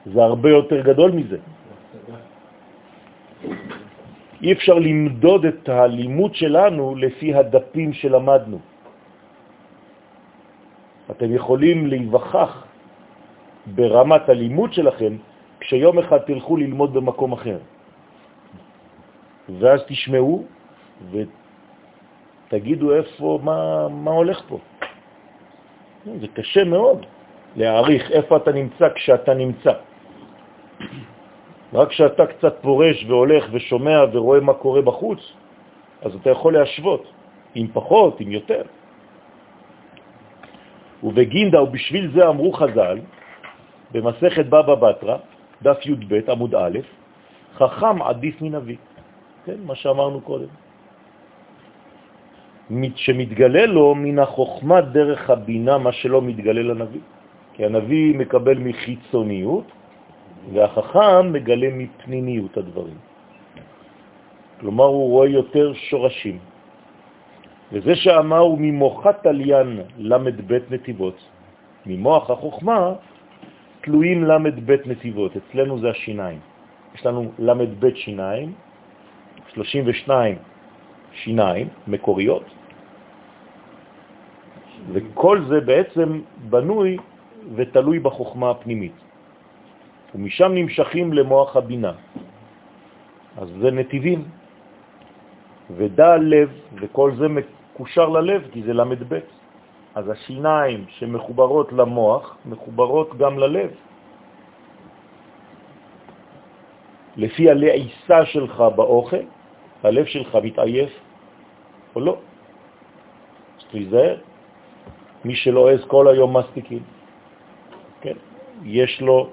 זה הרבה יותר גדול מזה. אי אפשר למדוד את הלימוד שלנו לפי הדפים שלמדנו. אתם יכולים להיווכח ברמת הלימוד שלכם כשיום אחד תלכו ללמוד במקום אחר. ואז תשמעו ותגידו איפה, מה, מה הולך פה. זה קשה מאוד להעריך איפה אתה נמצא כשאתה נמצא. רק כשאתה קצת פורש והולך ושומע ורואה מה קורה בחוץ, אז אתה יכול להשוות, עם פחות, עם יותר. ובגינדה, ובשביל זה אמרו חז"ל, במסכת בבא בתרא, דף י"ב עמוד א', חכם עדיף מנביא. כן, מה שאמרנו קודם. שמתגלה לו מן החוכמה דרך הבינה מה שלא מתגלה לנביא. כי הנביא מקבל מחיצוניות, והחכם מגלה מפנימיות הדברים. כלומר, הוא רואה יותר שורשים. וזה שאמר הוא ממוחת עליין למד בית נתיבות, ממוח החוכמה תלויים בית נתיבות, אצלנו זה השיניים. יש לנו בית שיניים, 32 שיניים מקוריות, וכל זה בעצם בנוי ותלוי בחוכמה הפנימית. ומשם נמשכים למוח הבינה. אז זה נתיבים, ודע לב, וכל זה מקושר ללב, כי זה בית. אז השיניים שמחוברות למוח מחוברות גם ללב. לפי הלעיסה שלך באוכל, הלב שלך מתעייף או לא. אז תיזהר, מי שלא עז כל היום מסטיקים, כן? יש לו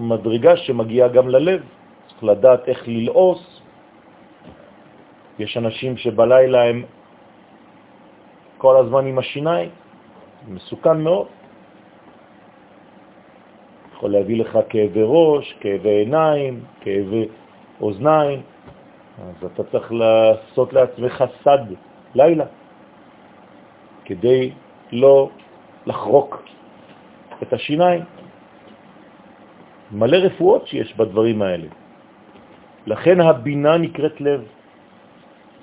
מדרגה שמגיעה גם ללב, צריך לדעת איך ללעוס. יש אנשים שבלילה הם כל הזמן עם השיניים, מסוכן מאוד. יכול להביא לך כאבי ראש, כאבי עיניים, כאבי אוזניים, אז אתה צריך לעשות לעצמך סד לילה, כדי לא לחרוק את השיניים. מלא רפואות שיש בדברים האלה. לכן הבינה נקראת לב.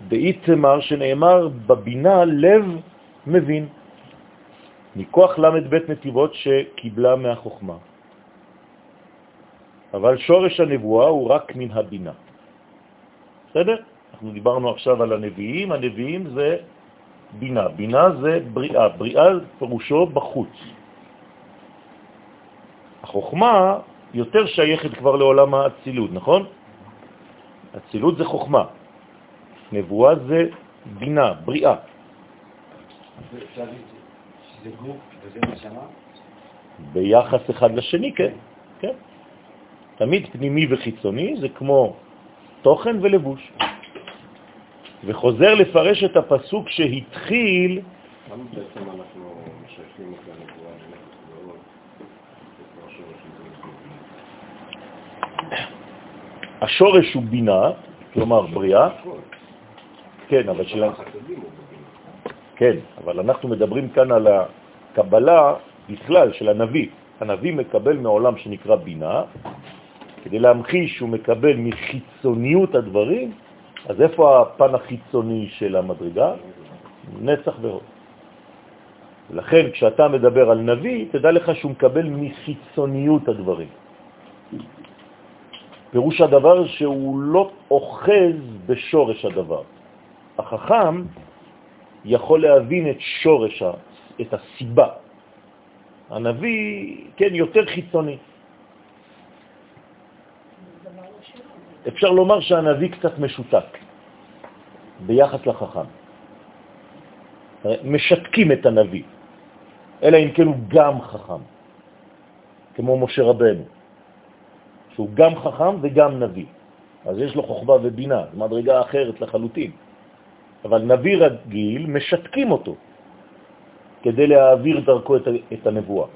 באיתמר שנאמר בבינה לב מבין. מכוח למד בית נתיבות שקיבלה מהחוכמה. אבל שורש הנבואה הוא רק מן הבינה. בסדר? אנחנו דיברנו עכשיו על הנביאים, הנביאים זה בינה. בינה זה בריאה, בריאה פירושו בחוץ. החוכמה יותר שייכת כבר לעולם האצילות, נכון? אצילות זה חוכמה, נבואה זה בינה, בריאה. זה גוף וזה נשמה? ביחס אחד לשני, כן, כן. תמיד פנימי וחיצוני זה כמו תוכן ולבוש. וחוזר לפרש את הפסוק שהתחיל... למה בעצם אנחנו משייכים את הנבואה השורש הוא בינה, כלומר בריאה. כן, אבל של... כן, אבל אנחנו מדברים כאן על הקבלה בכלל של הנביא. הנביא מקבל מעולם שנקרא בינה, כדי להמחיש שהוא מקבל מחיצוניות הדברים, אז איפה הפן החיצוני של המדרגה? נצח והוד. ולכן כשאתה מדבר על נביא, תדע לך שהוא מקבל מחיצוניות הדברים. פירוש הדבר שהוא לא אוחז בשורש הדבר. החכם יכול להבין את שורש, את הסיבה. הנביא, כן, יותר חיצוני. אפשר לומר שהנביא קצת משותק ביחס לחכם. משתקים את הנביא, אלא אם כן הוא גם חכם, כמו משה רבנו, שהוא גם חכם וגם נביא. אז יש לו חוכמה ובינה, מדרגה אחרת לחלוטין. אבל נביא רגיל, משתקים אותו. כדי להעביר דרכו את, את הנבואה.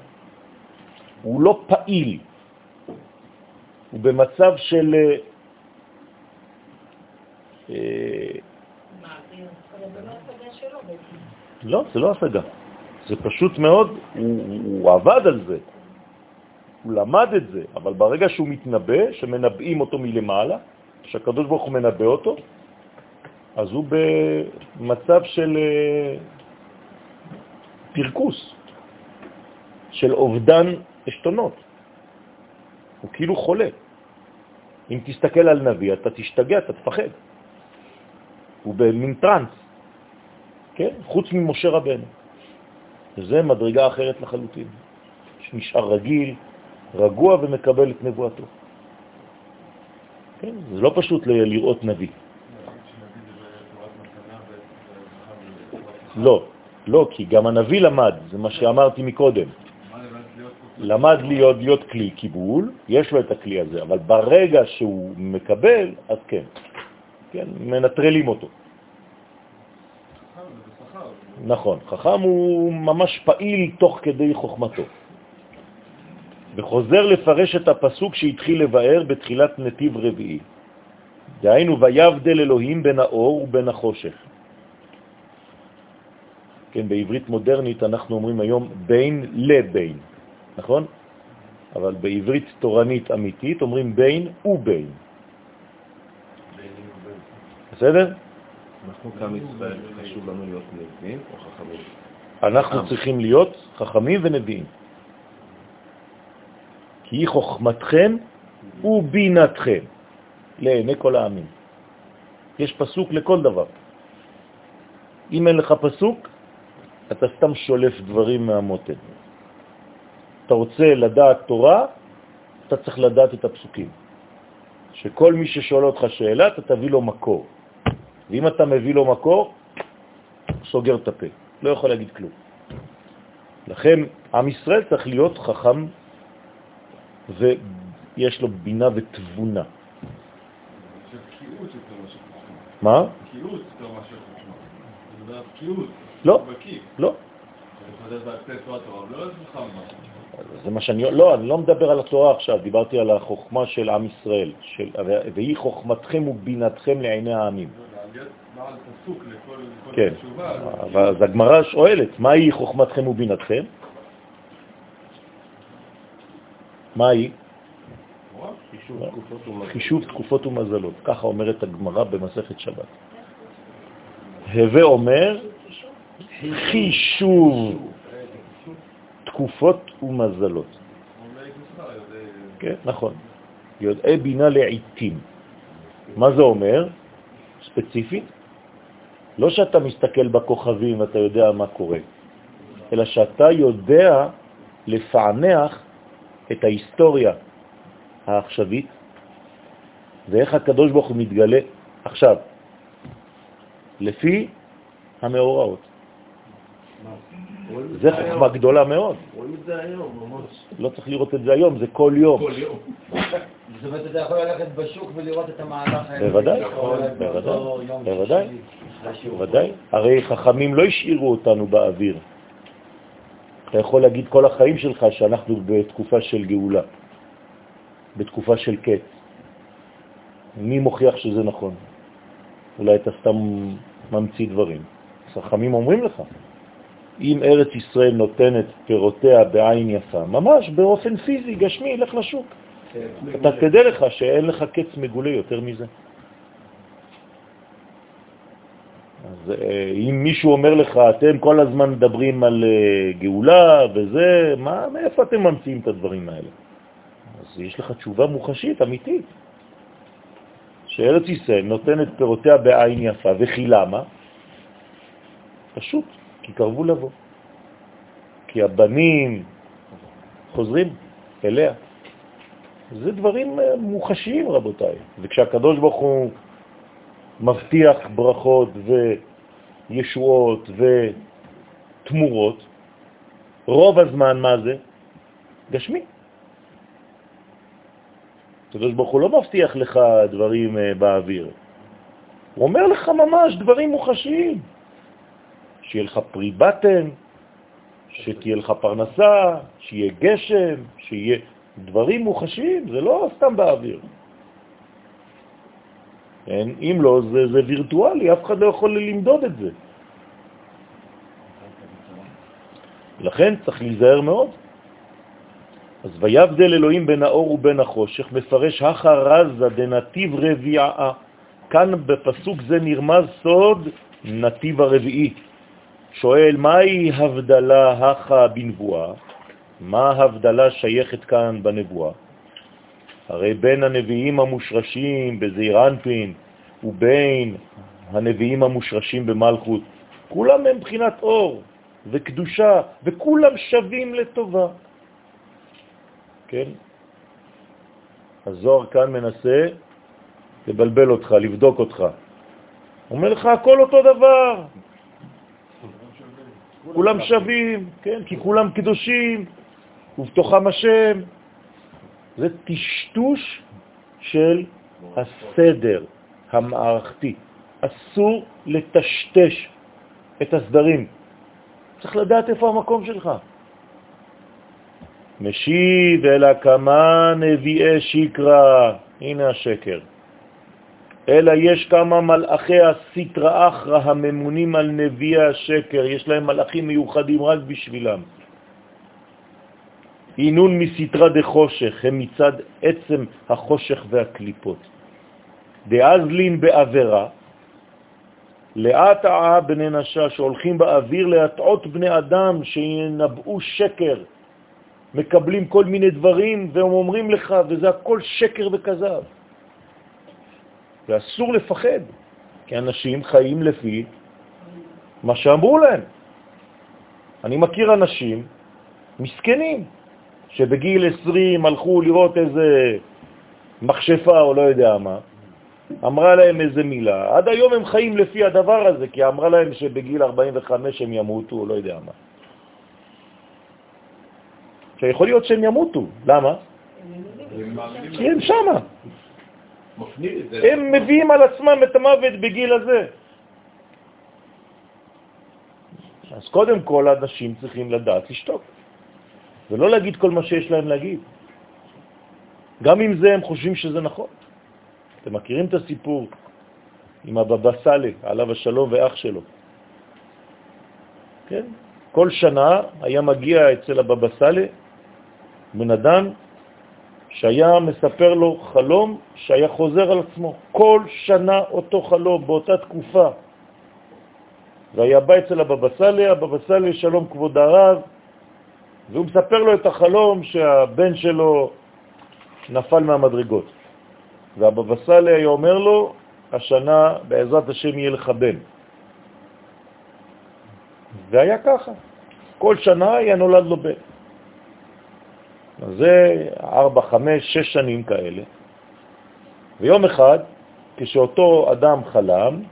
הוא לא פעיל, הוא במצב של... אה, אה, לא, זה לא השגה. זה פשוט מאוד, הוא, הוא עבד על זה, הוא למד את זה, אבל ברגע שהוא מתנבא, שמנבאים אותו מלמעלה, שהקדוש ברוך הוא מנבא אותו, אז הוא במצב של אה, פרקוס, של אובדן אשתונות. הוא כאילו חולה. אם תסתכל על נביא, אתה תשתגע, אתה תפחד. הוא במין טרנס, כן? חוץ ממשה רבנו. זה מדרגה אחרת לחלוטין, שנשאר רגיל, רגוע ומקבל את נבואתו. כן? זה לא פשוט לראות נביא. לא, לא, כי גם הנביא למד, זה מה שאמרתי מקודם. למד להיות, להיות כלי קיבול, יש לו את הכלי הזה, אבל ברגע שהוא מקבל, אז כן, כן, מנטרלים אותו. נכון, חכם הוא ממש פעיל תוך כדי חוכמתו. וחוזר לפרש את הפסוק שהתחיל לבאר בתחילת נתיב רביעי. דהיינו, ויבדל אלוהים בין האור ובין החושך. כן, בעברית מודרנית אנחנו אומרים היום בין לבין, נכון? אבל בעברית תורנית אמיתית אומרים בין ובין. בסדר? אנחנו כעם ישראל, חשוב לנו להיות נביאים או חכמים? אנחנו צריכים להיות חכמים ונביאים. כי היא חוכמתכם ובינתכם לעיני כל העמים. יש פסוק לכל דבר. אם אין לך פסוק, אתה סתם שולף דברים מהמותן. אתה רוצה לדעת תורה, אתה צריך לדעת את הפסוקים. שכל מי ששואל אותך שאלה, אתה תביא לו מקור. ואם אתה מביא לו מקור, סוגר את הפה, לא יכול להגיד כלום. לכן עם ישראל צריך להיות חכם ויש לו בינה ותבונה. מה? לא, לא. זה מה שאני... לא, אני לא מדבר על התורה עכשיו, דיברתי על החוכמה של עם ישראל, של, והיא חוכמתכם ובינתכם לעיני העמים. כן, אז הגמרא שואלת, מהי חוכמתכם ובינתכם? מה היא? חישוב תקופות ומזלות, ככה אומרת הגמרא במסכת שבת. הווה אומר חישוב תקופות ומזלות. כן, נכון. יודעי בינה לעיתים. מה זה אומר? ספציפית? לא שאתה מסתכל בכוכבים ואתה יודע מה קורה, אלא שאתה יודע לפענח את ההיסטוריה העכשווית ואיך הקדוש ברוך הוא מתגלה עכשיו, לפי המאורעות. זה חוכמה גדולה מאוד. רואים את זה היום, ממש. לא צריך לראות את זה היום, זה כל יום. כל יום. (laughs) זאת אומרת, אתה יכול ללכת בשוק ולראות את המהלך האלה. בוודאי, בוודאי, בוודאי, בוודאי. הרי חכמים לא השאירו אותנו באוויר. אתה יכול להגיד כל החיים שלך שאנחנו בתקופה של גאולה, בתקופה של קץ. מי מוכיח שזה נכון? אולי אתה סתם ממציא דברים. חכמים אומרים לך, אם ארץ ישראל נותנת פירותיה בעין יפה, ממש באופן פיזי, גשמי, לך לשוק. אתה תדע לך שאין לך קץ מגולה יותר מזה. אז אה, אם מישהו אומר לך, אתם כל הזמן מדברים על אה, גאולה וזה, מה, מאיפה אתם ממציאים את הדברים האלה? אז יש לך תשובה מוחשית, אמיתית, שארץ ישראל נותנת פירותיה בעין יפה, וכי למה? פשוט, כי קרבו לבוא. כי הבנים חוזרים אליה. זה דברים אה, מוחשיים, רבותיי. וכשהקדוש ברוך הוא מבטיח ברכות וישועות ותמורות, רוב הזמן מה זה? גשמי. הקדוש ברוך הוא לא מבטיח לך דברים אה, באוויר. הוא אומר לך ממש דברים מוחשיים. שיהיה לך פרי בטן, שתהיה לך פרנסה, שיהיה גשם, שיהיה דברים מוחשיים, זה לא סתם באוויר. כן? אם לא, זה, זה וירטואלי, אף אחד לא יכול למדוד את זה. לכן צריך להיזהר מאוד. אז ויבדל אלוהים בין האור ובין החושך, מפרש החרזה דנתיב רביעה. כאן בפסוק זה נרמז סוד נתיב הרביעי. שואל, מהי הבדלה הכה בנבואה? מה ההבדלה שייכת כאן בנבואה? הרי בין הנביאים המושרשים בזעיר אנפין ובין הנביאים המושרשים במלכות, כולם הם בחינת אור וקדושה, וכולם שווים לטובה. כן? הזוהר כאן מנסה לבלבל אותך, לבדוק אותך. אומר לך, הכל אותו דבר. כולם שווים, כן? כי כולם קדושים, ובתוכם השם. זה טשטוש של הסדר המערכתי. אסור לטשטש את הסדרים. צריך לדעת איפה המקום שלך. משיב אלא כמה נביאי שקרא, הנה השקר. אלא יש כמה מלאכי הסטרא אחרא הממונים על נביאי השקר, יש להם מלאכים מיוחדים רק בשבילם. עינון מסתרה דחושך, הם מצד עצם החושך והקליפות. דאזלין בעבירה, לאט אה בני נשה שהולכים באוויר להטעות בני אדם שינבאו שקר, מקבלים כל מיני דברים והם אומרים לך, וזה הכל שקר וכזב. ואסור לפחד, כי אנשים חיים לפי מה שאמרו להם. אני מכיר אנשים מסכנים, שבגיל 20 הלכו לראות איזה מכשפה או לא יודע מה, אמרה להם איזה מילה, עד היום הם חיים לפי הדבר הזה, כי אמרה להם שבגיל 45 הם ימותו או לא יודע מה. שיכול להיות שהם ימותו, למה? כי הם שמה. הם מביאים על עצמם את המוות בגיל הזה. אז קודם כל אנשים צריכים לדעת לשתוק, ולא להגיד כל מה שיש להם להגיד. גם אם זה הם חושבים שזה נכון. אתם מכירים את הסיפור עם הבבא סאלה, עליו השלום, ואח שלו. כן? כל שנה היה מגיע אצל הבבא סאלה בן אדם שהיה מספר לו חלום שהיה חוזר על עצמו. כל שנה אותו חלום, באותה תקופה. והיה בא אצל הבבא סאלי, הבבא סאלי שלום כבוד הרב, והוא מספר לו את החלום שהבן שלו נפל מהמדרגות. והבבא סאלי היה אומר לו, השנה בעזרת השם יהיה לך בן. והיה ככה. כל שנה היה נולד לו בן. זה ארבע, חמש, שש שנים כאלה. ויום אחד, כשאותו אדם חלם,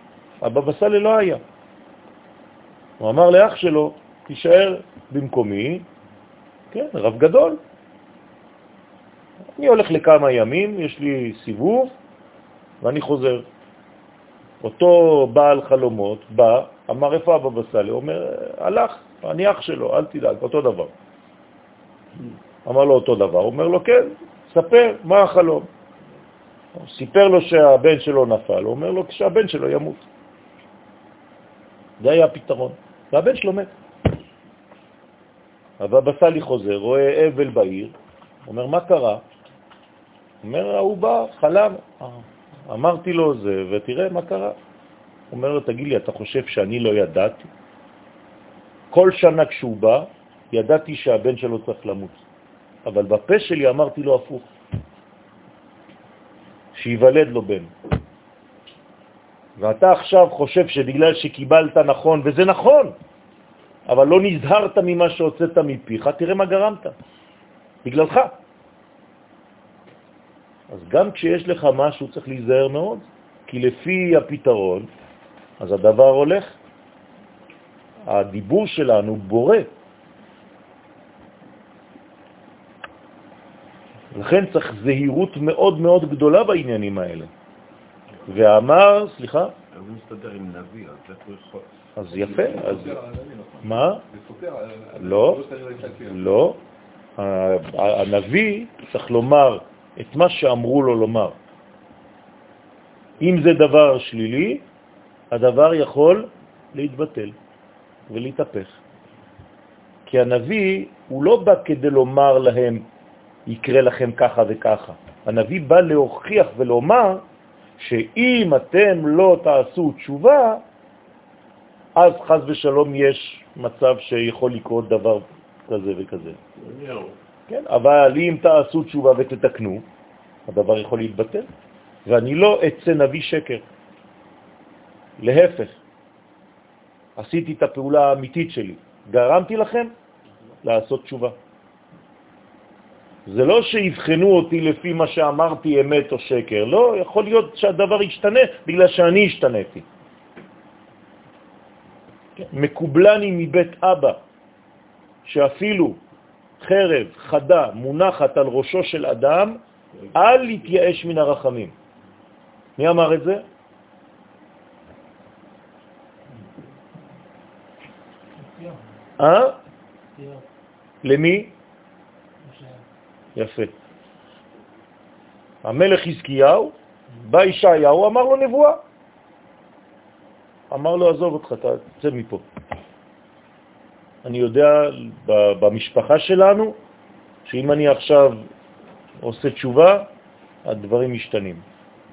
הבבא סאלי לא היה. הוא אמר לאח שלו, תישאר במקומי, כן, רב גדול. אני הולך לכמה ימים, יש לי סיבוב, ואני חוזר. אותו בעל חלומות בא, אמר, איפה הבבא סאלי? הוא אומר, הלך, אני אח שלו, אל תדאג, אותו דבר. אמר לו אותו דבר, אומר לו, כן, ספר, מה החלום? סיפר לו שהבן שלו נפל, הוא אומר לו, כשהבן שלו ימות. זה היה הפתרון, והבן שלו מת. הבבא סאלי חוזר, רואה אבל בעיר, אומר, מה קרה? אומר, הוא בא, חלם. אמרתי לו זה, ותראה מה קרה. אומר לו, תגיד לי, אתה חושב שאני לא ידעתי? כל שנה כשהוא בא, ידעתי שהבן שלו צריך למות. אבל בפה שלי אמרתי לו הפוך, שיוולד לו בן. ואתה עכשיו חושב שבגלל שקיבלת נכון, וזה נכון, אבל לא נזהרת ממה שהוצאת מפיך, תראה מה גרמת, בגללך. אז גם כשיש לך משהו צריך להיזהר מאוד, כי לפי הפתרון, אז הדבר הולך. הדיבור שלנו בורא, לכן צריך זהירות מאוד מאוד גדולה בעניינים האלה. ואמר, סליחה? זה מסתדר עם נביא, אז איך הוא יכול... אז יפה, אז נכון? מה? לא. לא. לא. הנביא צריך לומר את מה שאמרו לו לומר. אם זה דבר שלילי, הדבר יכול להתבטל ולהתהפך. כי הנביא הוא לא בא כדי לומר להם, יקרה לכם ככה וככה. הנביא בא להוכיח ולומר שאם אתם לא תעשו תשובה, אז חז ושלום יש מצב שיכול לקרות דבר כזה וכזה. כן, אבל אם תעשו תשובה ותתקנו, הדבר יכול להתבטל. ואני לא אצא נביא שקר. להפך, עשיתי את הפעולה האמיתית שלי. גרמתי לכם לעשות תשובה. זה לא שיבחנו אותי לפי מה שאמרתי אמת או שקר, לא, יכול להיות שהדבר ישתנה בגלל שאני השתניתי. כן, מקובלני מבית אבא, שאפילו חרב חדה מונחת על ראשו של אדם, אל להתייאש מן הרחמים. מי אמר את זה? אה? למי? יפה. המלך חזקיהו, בא ישעיהו, אמר לו נבואה. אמר לו, עזוב אותך, תצא מפה. אני יודע במשפחה שלנו, שאם אני עכשיו עושה תשובה, הדברים משתנים.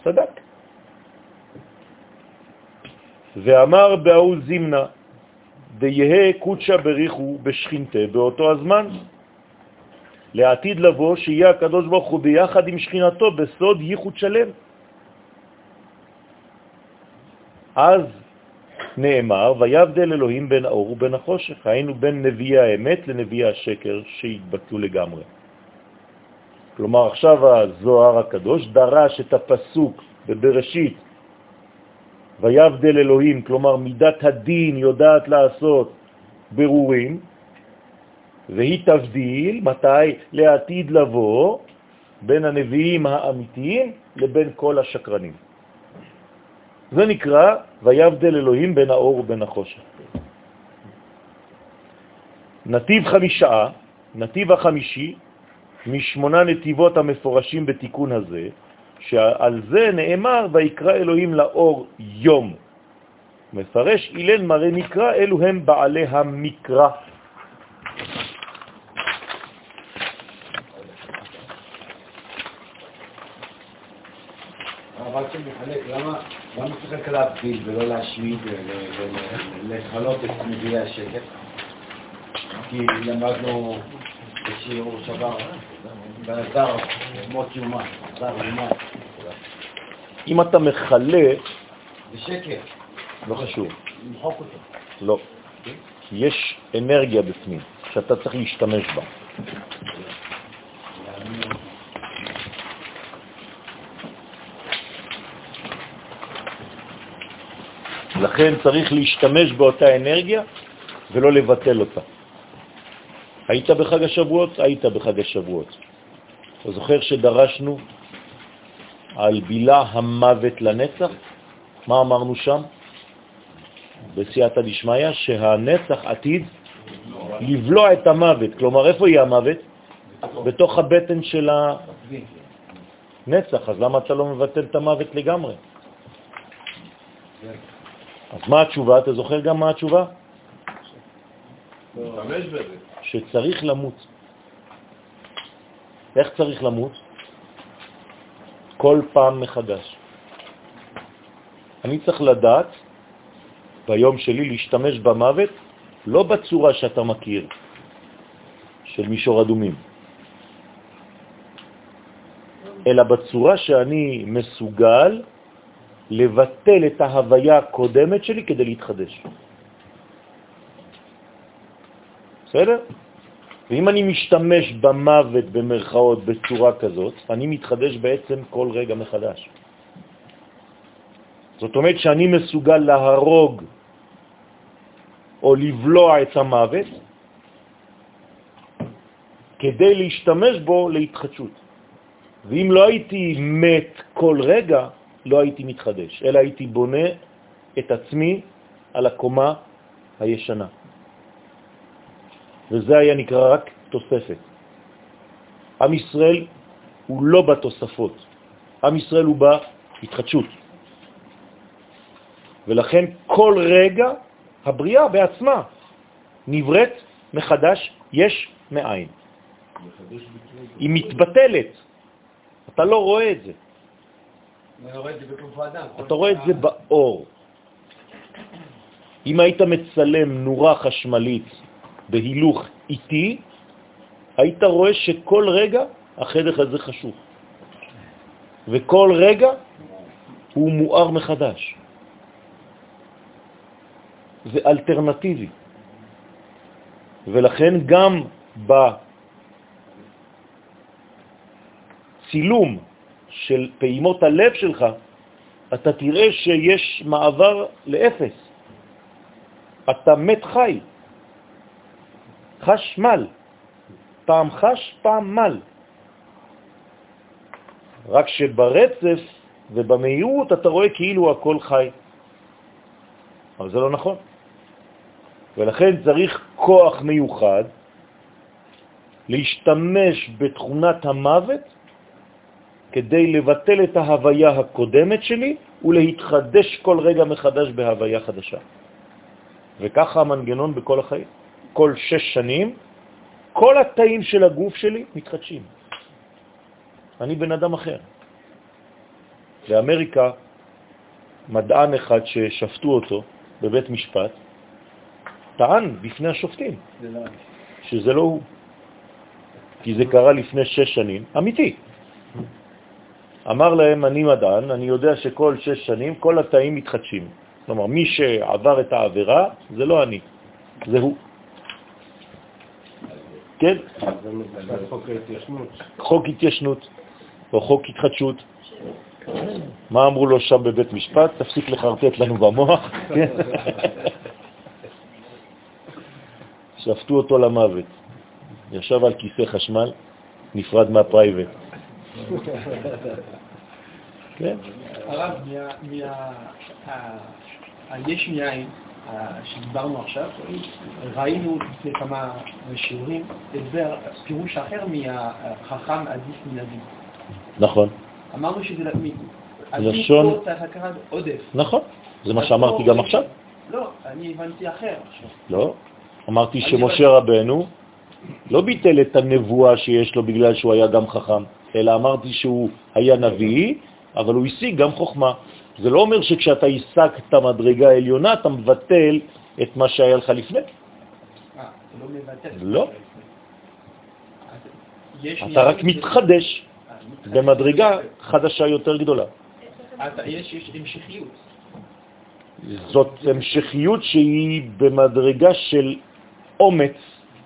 צדק. ואמר באול זימנה, דיהה קודשה בריחו בשכינתה באותו הזמן. לעתיד לבוא שיהיה הקדוש ברוך הוא ביחד עם שכינתו בסוד ייחוד שלם. אז נאמר, ויבדל אלוהים בין האור ובין החושך, היינו בין נביאי האמת לנביאי השקר שהתבטלו לגמרי. כלומר, עכשיו הזוהר הקדוש דרש את הפסוק בבראשית, ויבדל אלוהים, כלומר מידת הדין יודעת לעשות ברורים, והיא תבדיל, מתי? לעתיד לבוא, בין הנביאים האמיתיים לבין כל השקרנים. זה נקרא ויבדל אלוהים בין האור ובין החושך. נתיב חמישה, נתיב החמישי, משמונה נתיבות המפורשים בתיקון הזה, שעל זה נאמר ויקרא אלוהים לאור יום. מפרש אילן מראה מקרא, אלו הם בעלי המקרא. הרב רק שמחלק, למה צריך רק להבדיל ולא להשמיד ולכלות את נביאי השקט? כי למדנו בשיעור שבר, בעזר מות יומן, עזר יומן, אם אתה מחלה, זה שקר, לא חשוב, למחוק אותו. לא. כי יש אנרגיה בפנים שאתה צריך להשתמש בה. לכן צריך להשתמש באותה אנרגיה ולא לבטל אותה. היית בחג השבועות? היית בחג השבועות. אתה זוכר שדרשנו על בילה המוות לנצח? מה אמרנו שם? בסייעתא דשמיא, שהנצח עתיד לבלוע את המוות. כלומר, איפה יהיה המוות? בתוך הבטן של הנצח. אז למה אתה לא מבטל את המוות לגמרי? אז מה התשובה? אתה זוכר גם מה התשובה? שצריך למות. איך צריך למות? כל פעם מחדש. אני צריך לדעת ביום שלי להשתמש במוות לא בצורה שאתה מכיר, של מישור אדומים, אלא בצורה שאני מסוגל לבטל את ההוויה הקודמת שלי כדי להתחדש. בסדר? ואם אני משתמש במוות במרכאות בצורה כזאת, אני מתחדש בעצם כל רגע מחדש. זאת אומרת שאני מסוגל להרוג או לבלוע את המוות כדי להשתמש בו להתחדשות. ואם לא הייתי מת כל רגע, לא הייתי מתחדש, אלא הייתי בונה את עצמי על הקומה הישנה. וזה היה נקרא רק תוספת. עם ישראל הוא לא בתוספות, עם ישראל הוא בהתחדשות. ולכן כל רגע הבריאה בעצמה נבראת מחדש יש מאין. היא מתבטלת. אתה לא רואה את זה. אתה רואה את זה באור. אם היית מצלם נורה חשמלית בהילוך איטי, היית רואה שכל רגע החדר הזה חשוך, וכל רגע הוא מואר מחדש. זה אלטרנטיבי. ולכן גם בצילום של פעימות הלב שלך, אתה תראה שיש מעבר לאפס. אתה מת חי. חשמל. פעם חש, פעם מל. רק שברצף ובמהירות אתה רואה כאילו הכל חי. אבל זה לא נכון. ולכן צריך כוח מיוחד להשתמש בתכונת המוות כדי לבטל את ההוויה הקודמת שלי ולהתחדש כל רגע מחדש בהוויה חדשה. וככה המנגנון בכל החיים. כל שש שנים, כל התאים של הגוף שלי מתחדשים. אני בן אדם אחר. באמריקה, מדען אחד ששפטו אותו בבית משפט, טען בפני השופטים לא שזה לא הוא, כי זה קרה לפני שש שנים, אמיתי. אמר להם, אני מדען, אני יודע שכל שש שנים כל התאים מתחדשים. כלומר, מי שעבר את העבירה זה לא אני, זה הוא. כן? חוק התיישנות. חוק או חוק התחדשות. מה אמרו לו שם בבית משפט? תפסיק לחרטט לנו במוח. כן? שפטו אותו למוות. ישב על כיסא חשמל, נפרד מהפרייבט. כן? הרב, היש מאין שדיברנו עכשיו, ראינו לפני כמה שיעורים הסבר, פירוש אחר מהחכם עדיף מנביא. נכון. אמרנו שזה לשון... עודף. נכון, זה מה שאמרתי גם עכשיו. לא, אני הבנתי אחר עכשיו. לא, אמרתי שמשה רבנו לא ביטל את הנבואה שיש לו בגלל שהוא היה גם חכם, אלא אמרתי שהוא היה נביא, אבל הוא השיג גם חוכמה. זה לא אומר שכשאתה השגת מדרגה עליונה, אתה מבטל את מה שהיה לך לפני. אה, לא מבטל. לא. אתה רק מתחדש אה, במדרגה חדשה יותר גדולה. יש המשכיות. זאת המשכיות שהיא במדרגה של אומץ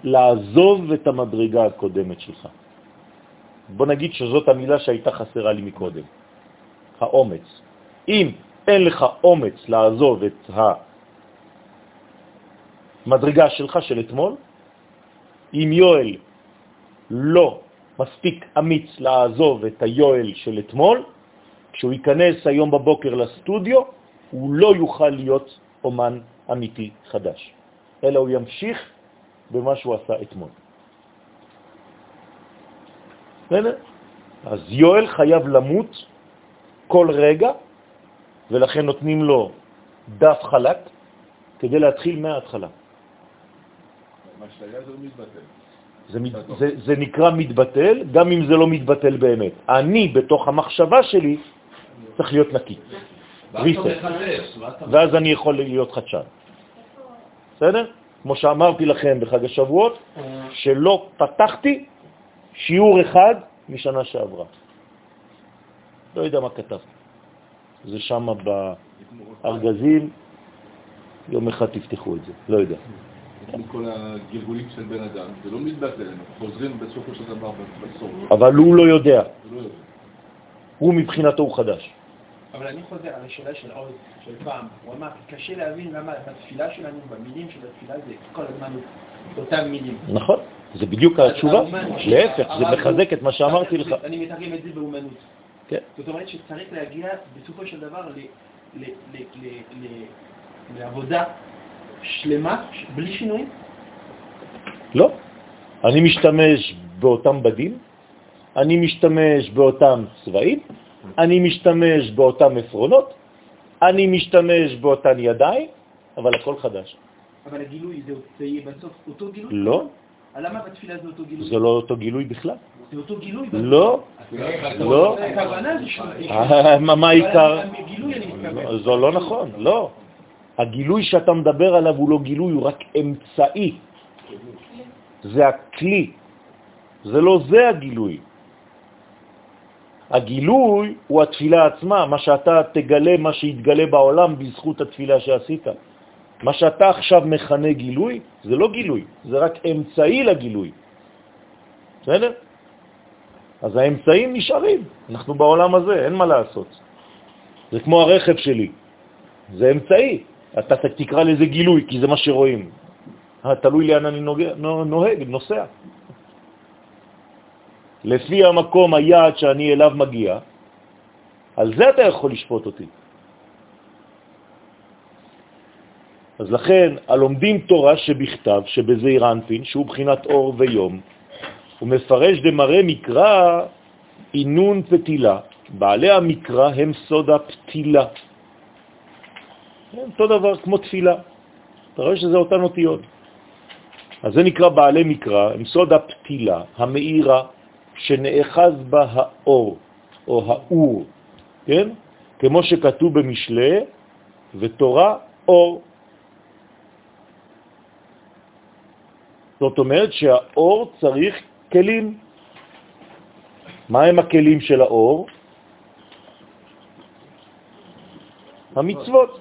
לעזוב את המדרגה הקודמת שלך. בוא נגיד שזאת המילה שהייתה חסרה לי מקודם, האומץ. אם אין לך אומץ לעזוב את המדרגה שלך של אתמול, אם יואל לא מספיק אמיץ לעזוב את היואל של אתמול, כשהוא ייכנס היום בבוקר לסטודיו, הוא לא יוכל להיות אומן אמיתי חדש, אלא הוא ימשיך במה שהוא עשה אתמול. בסדר? אז יואל חייב למות כל רגע, ולכן נותנים לו דף חלק כדי להתחיל מההתחלה. מה שהיה זה לא מתבטל. זה, זה, זה נקרא מתבטל, גם אם זה לא מתבטל באמת. אני, בתוך המחשבה שלי, צריך להיות נקי. ואז אני יכול להיות חדשן. בסדר? כמו שאמרתי לכם בחג השבועות, שלא פתחתי שיעור אחד משנה שעברה. לא יודע מה כתבתי. זה שם בארגזים, יום אחד תפתחו את זה, לא יודע. כל הגלגולים של בן אדם, זה לא מתבטל, הם חוזרים בסופו של דבר בסוף. אבל הוא לא יודע. לא הוא מבחינתו הוא חדש. אבל אני חוזר על השאלה של עוד, של פעם. הוא אמר, קשה להבין למה בתפילה שלנו, במילים של התפילה, זה כל הזמן אותם מילים. נכון, זה בדיוק התשובה. להפך, זה מחזק את מה שאמרתי לך. אני מתרגם את זה באומנות. כן. זאת אומרת שצריך להגיע בסופו של דבר ל- ל- ל- ל- לעבודה שלמה, בלי שינויים? לא. אני משתמש באותם בדים, אני משתמש באותם צבעים, אני משתמש באותם עפרונות, אני משתמש באותן ידיים, אבל הכל חדש. אבל הגילוי זה יהיה בסוף אותו גילוי? לא, למה בתפילה זה אותו גילוי? זה לא אותו גילוי בכלל. זה אותו גילוי? לא, לא. אה, מה העיקר? מתכוון. זה לא נכון, לא. הגילוי שאתה מדבר עליו הוא לא גילוי, הוא רק אמצעי. זה הכלי. זה לא זה הגילוי. הגילוי הוא התפילה עצמה, מה שאתה תגלה, מה שיתגלה בעולם בזכות התפילה שעשית. מה שאתה עכשיו מכנה גילוי, זה לא גילוי, זה רק אמצעי לגילוי. בסדר? אז האמצעים נשארים, אנחנו בעולם הזה, אין מה לעשות. זה כמו הרכב שלי, זה אמצעי, אתה תקרא לזה גילוי, כי זה מה שרואים. אה, תלוי לאן אני נוהג, נו- נוהג נוסע. לפי המקום, היעד שאני אליו מגיע, על זה אתה יכול לשפוט אותי. אז לכן, הלומדים תורה שבכתב, שבזעיר אנפין, שהוא בחינת אור ויום, הוא מפרש דמראה מקרא אינון פתילה. בעלי המקרא הם סוד הפתילה. אותו דבר כמו תפילה. אתה רואה שזה אותן אותיות. אז זה נקרא בעלי מקרא, הם סוד הפתילה, המאירה, שנאחז בה האור, או האור, כן? כמו שכתוב במשלי, ותורה אור. זאת אומרת שהאור צריך כלים. מה הם הכלים של האור? המצוות.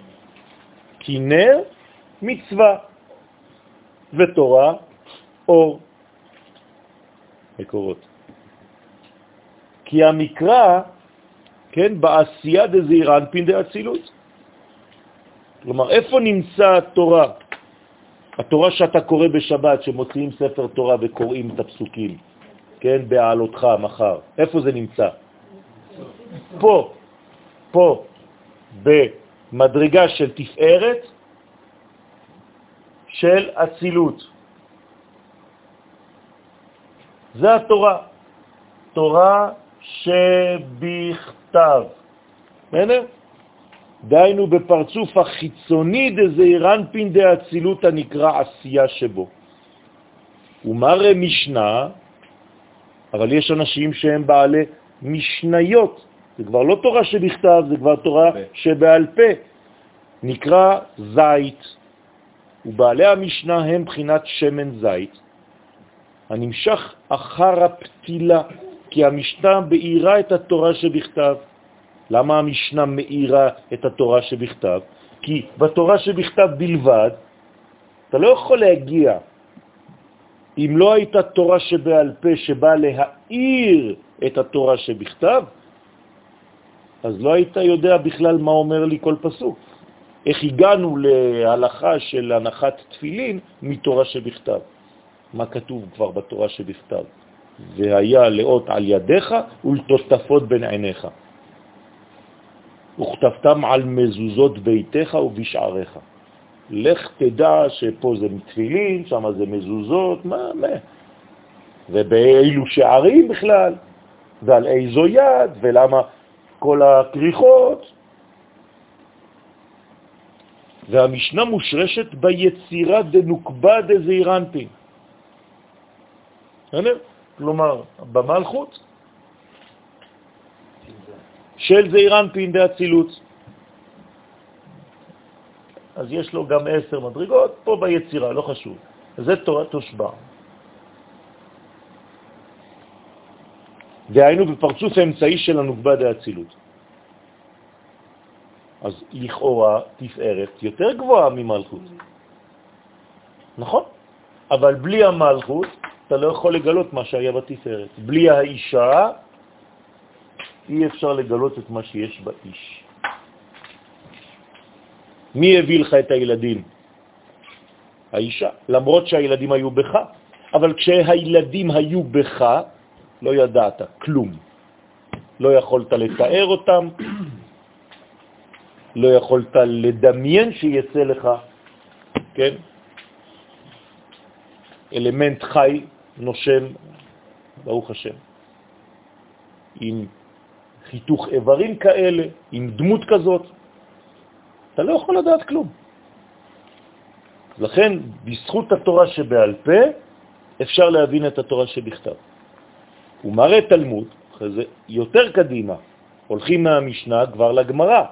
כי נר מצווה ותורה אור. מקורות. כי המקרא, כן, בעשייה דזעיר אנפין דאצילות. כלומר, איפה נמצא התורה? התורה שאתה קורא בשבת, שמוציאים ספר תורה וקוראים את הפסוקים, כן, בעלותך מחר, איפה זה נמצא? פה, פה, במדרגה של תפארת של אצילות. זה התורה, תורה שבכתב. בסדר? דהיינו בפרצוף החיצוני דזעיר אנפין דאצילות הנקרא עשייה שבו. ומראה משנה, אבל יש אנשים שהם בעלי משניות, זה כבר לא תורה שבכתב, זה כבר תורה שבעל פה, נקרא זית, ובעלי המשנה הם בחינת שמן זית, הנמשך אחר הפתילה, כי המשנה בעירה את התורה שבכתב. למה המשנה מאירה את התורה שבכתב? כי בתורה שבכתב בלבד, אתה לא יכול להגיע. אם לא הייתה תורה שבעל פה שבאה להאיר את התורה שבכתב, אז לא היית יודע בכלל מה אומר לי כל פסוק. איך הגענו להלכה של הנחת תפילין מתורה שבכתב. מה כתוב כבר בתורה שבכתב? והיה לאות על ידיך ולתוספות בין עיניך. וכתבתם על מזוזות ביתך ובשעריך. לך תדע שפה זה מתפילין, שם זה מזוזות, מה, מה? ובאילו שערים בכלל, ועל איזו יד, ולמה כל הכריכות. והמשנה מושרשת ביצירה דנוקבה דזעירנפין. כלומר, במלכות של זעירנפין דאצילות. אז יש לו גם עשר מדרגות, פה ביצירה, לא חשוב. זה תורת תושבע. דהיינו בפרצוף האמצעי של הנוגבה דאצילות. אז לכאורה תפארת יותר גבוהה ממלכות. נכון, אבל בלי המלכות אתה לא יכול לגלות מה שהיה בתפארת. בלי האישה אי אפשר לגלות את מה שיש באיש. מי הביא לך את הילדים? האישה, למרות שהילדים היו בך. אבל כשהילדים היו בך, לא ידעת כלום. לא יכולת לתאר אותם, לא יכולת לדמיין שיצא לך, כן? אלמנט חי, נושם, ברוך השם, עם חיתוך איברים כאלה, עם דמות כזאת, אתה לא יכול לדעת כלום. לכן, בזכות התורה שבעל פה, אפשר להבין את התורה שבכתב. הוא מראה תלמוד, אחרי זה יותר קדימה, הולכים מהמשנה כבר לגמרא.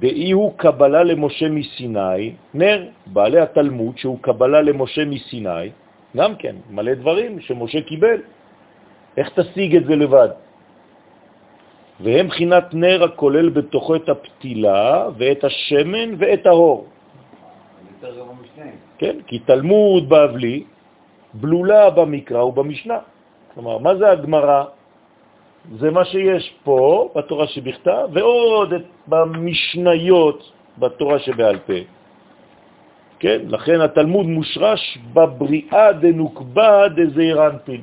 באי הוא קבלה למשה מסיני, נר, בעלי התלמוד שהוא קבלה למשה מסיני, גם כן, מלא דברים שמשה קיבל. איך תשיג את זה לבד? והם בחינת נר הכולל בתוכו את הפתילה ואת השמן ואת ההור. כן, כי תלמוד בבלי בלולה במקרא ובמשנה. כלומר, מה זה הגמרא? זה מה שיש פה בתורה שבכתב, ועוד במשניות בתורה שבעל פה. כן? לכן התלמוד מושרש בבריאה דנוקבה דזעירנטין.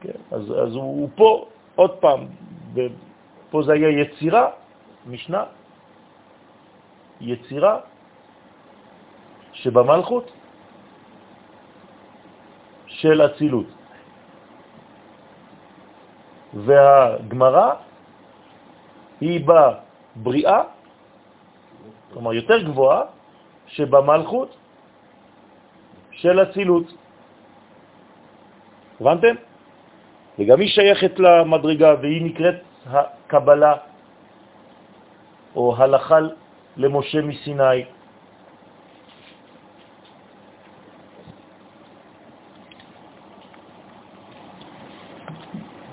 כן? אז, אז הוא, הוא פה, עוד פעם, פה זה היה יצירה, משנה, יצירה שבמלכות של אצילות. והגמרה היא בבריאה, כלומר יותר גבוהה, שבמלכות של אצילות. הבנתם? וגם היא שייכת למדרגה והיא נקראת הקבלה או הלכה למשה מסיני.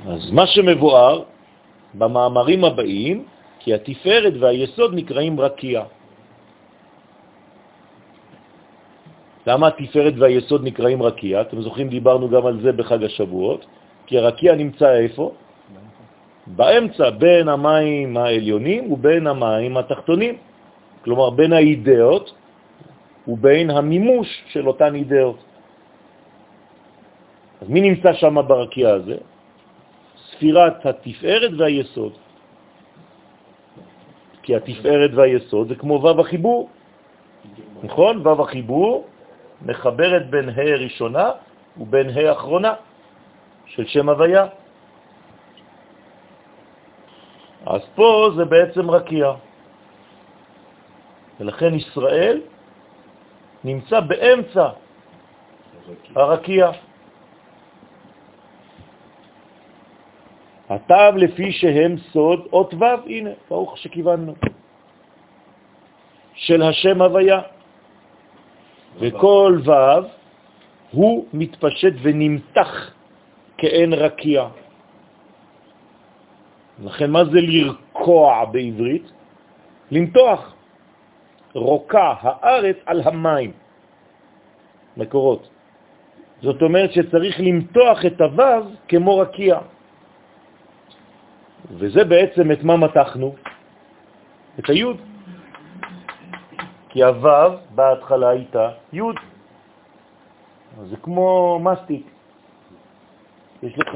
אז מה שמבואר במאמרים הבאים, כי התפארת והיסוד נקראים רקיע. למה התפארת והיסוד נקראים רקיע? אתם זוכרים, דיברנו גם על זה בחג השבועות, כי הרקיע נמצא איפה? באמצע, בין המים העליונים ובין המים התחתונים. כלומר, בין האידאות ובין המימוש של אותן אידאות. אז מי נמצא שם ברקיע הזה? ספירת התפארת והיסוד. כי התפארת והיסוד זה כמו וו החיבור, נכון? וו החיבור מחברת בין ה' ראשונה ובין ה' אחרונה של שם הוויה. אז פה זה בעצם רקיע. ולכן ישראל נמצא באמצע הרקיע. הטעם לפי שהם סוד אות ו', הנה, ברוך שכיווננו, של השם הוויה. וכל ו' הוא מתפשט ונמתח כאין רקיע. לכן מה זה לרקוע בעברית? למתוח. רוקע הארץ על המים. מקורות. זאת אומרת שצריך למתוח את הוו כמו רקיע. וזה בעצם את מה מתחנו? את היוד. כי הוו בהתחלה הייתה יוד. זה כמו מסטיק. יש לך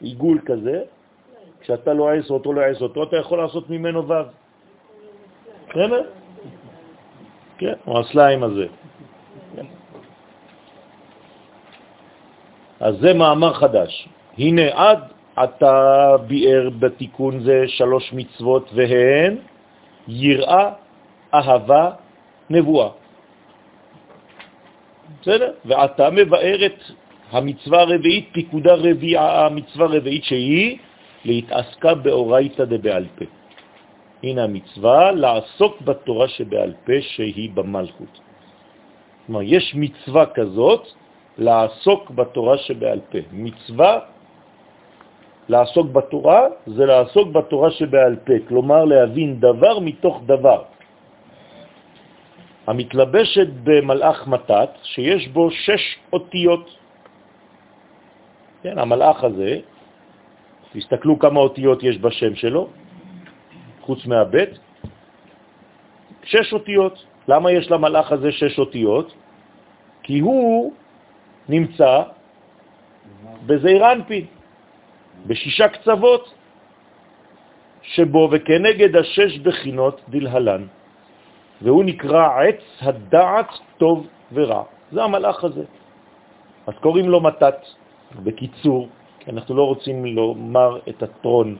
עיגול כזה, כשאתה לא עש אותו, לא עש אותו, אתה יכול לעשות ממנו וו. בסדר? כן, או הסליים הזה. אז זה מאמר חדש. הנה עד עתה ביאר בתיקון זה שלוש מצוות והן יראה, אהבה, נבואה. בסדר? ועתה מבארת המצווה הרביעית, פיקודה רביעה, המצווה הרביעית שהיא להתעסקה באורייתא דבעל פה. הנה המצווה לעסוק בתורה שבעל פה שהיא במלכות. כלומר, יש מצווה כזאת לעסוק בתורה שבעל פה. מצווה לעסוק בתורה זה לעסוק בתורה שבעל פה, כלומר להבין דבר מתוך דבר. המתלבשת במלאך מתת, שיש בו שש אותיות. כן, המלאך הזה, תסתכלו כמה אותיות יש בשם שלו, חוץ מהבית, שש אותיות. למה יש למלאך הזה שש אותיות? כי הוא נמצא בזעיר אנפין, בשישה קצוות שבו וכנגד השש בחינות דלהלן, והוא נקרא עץ הדעת טוב ורע. זה המלאך הזה. אז קוראים לו מתת, בקיצור, אנחנו לא רוצים לומר את הטרון.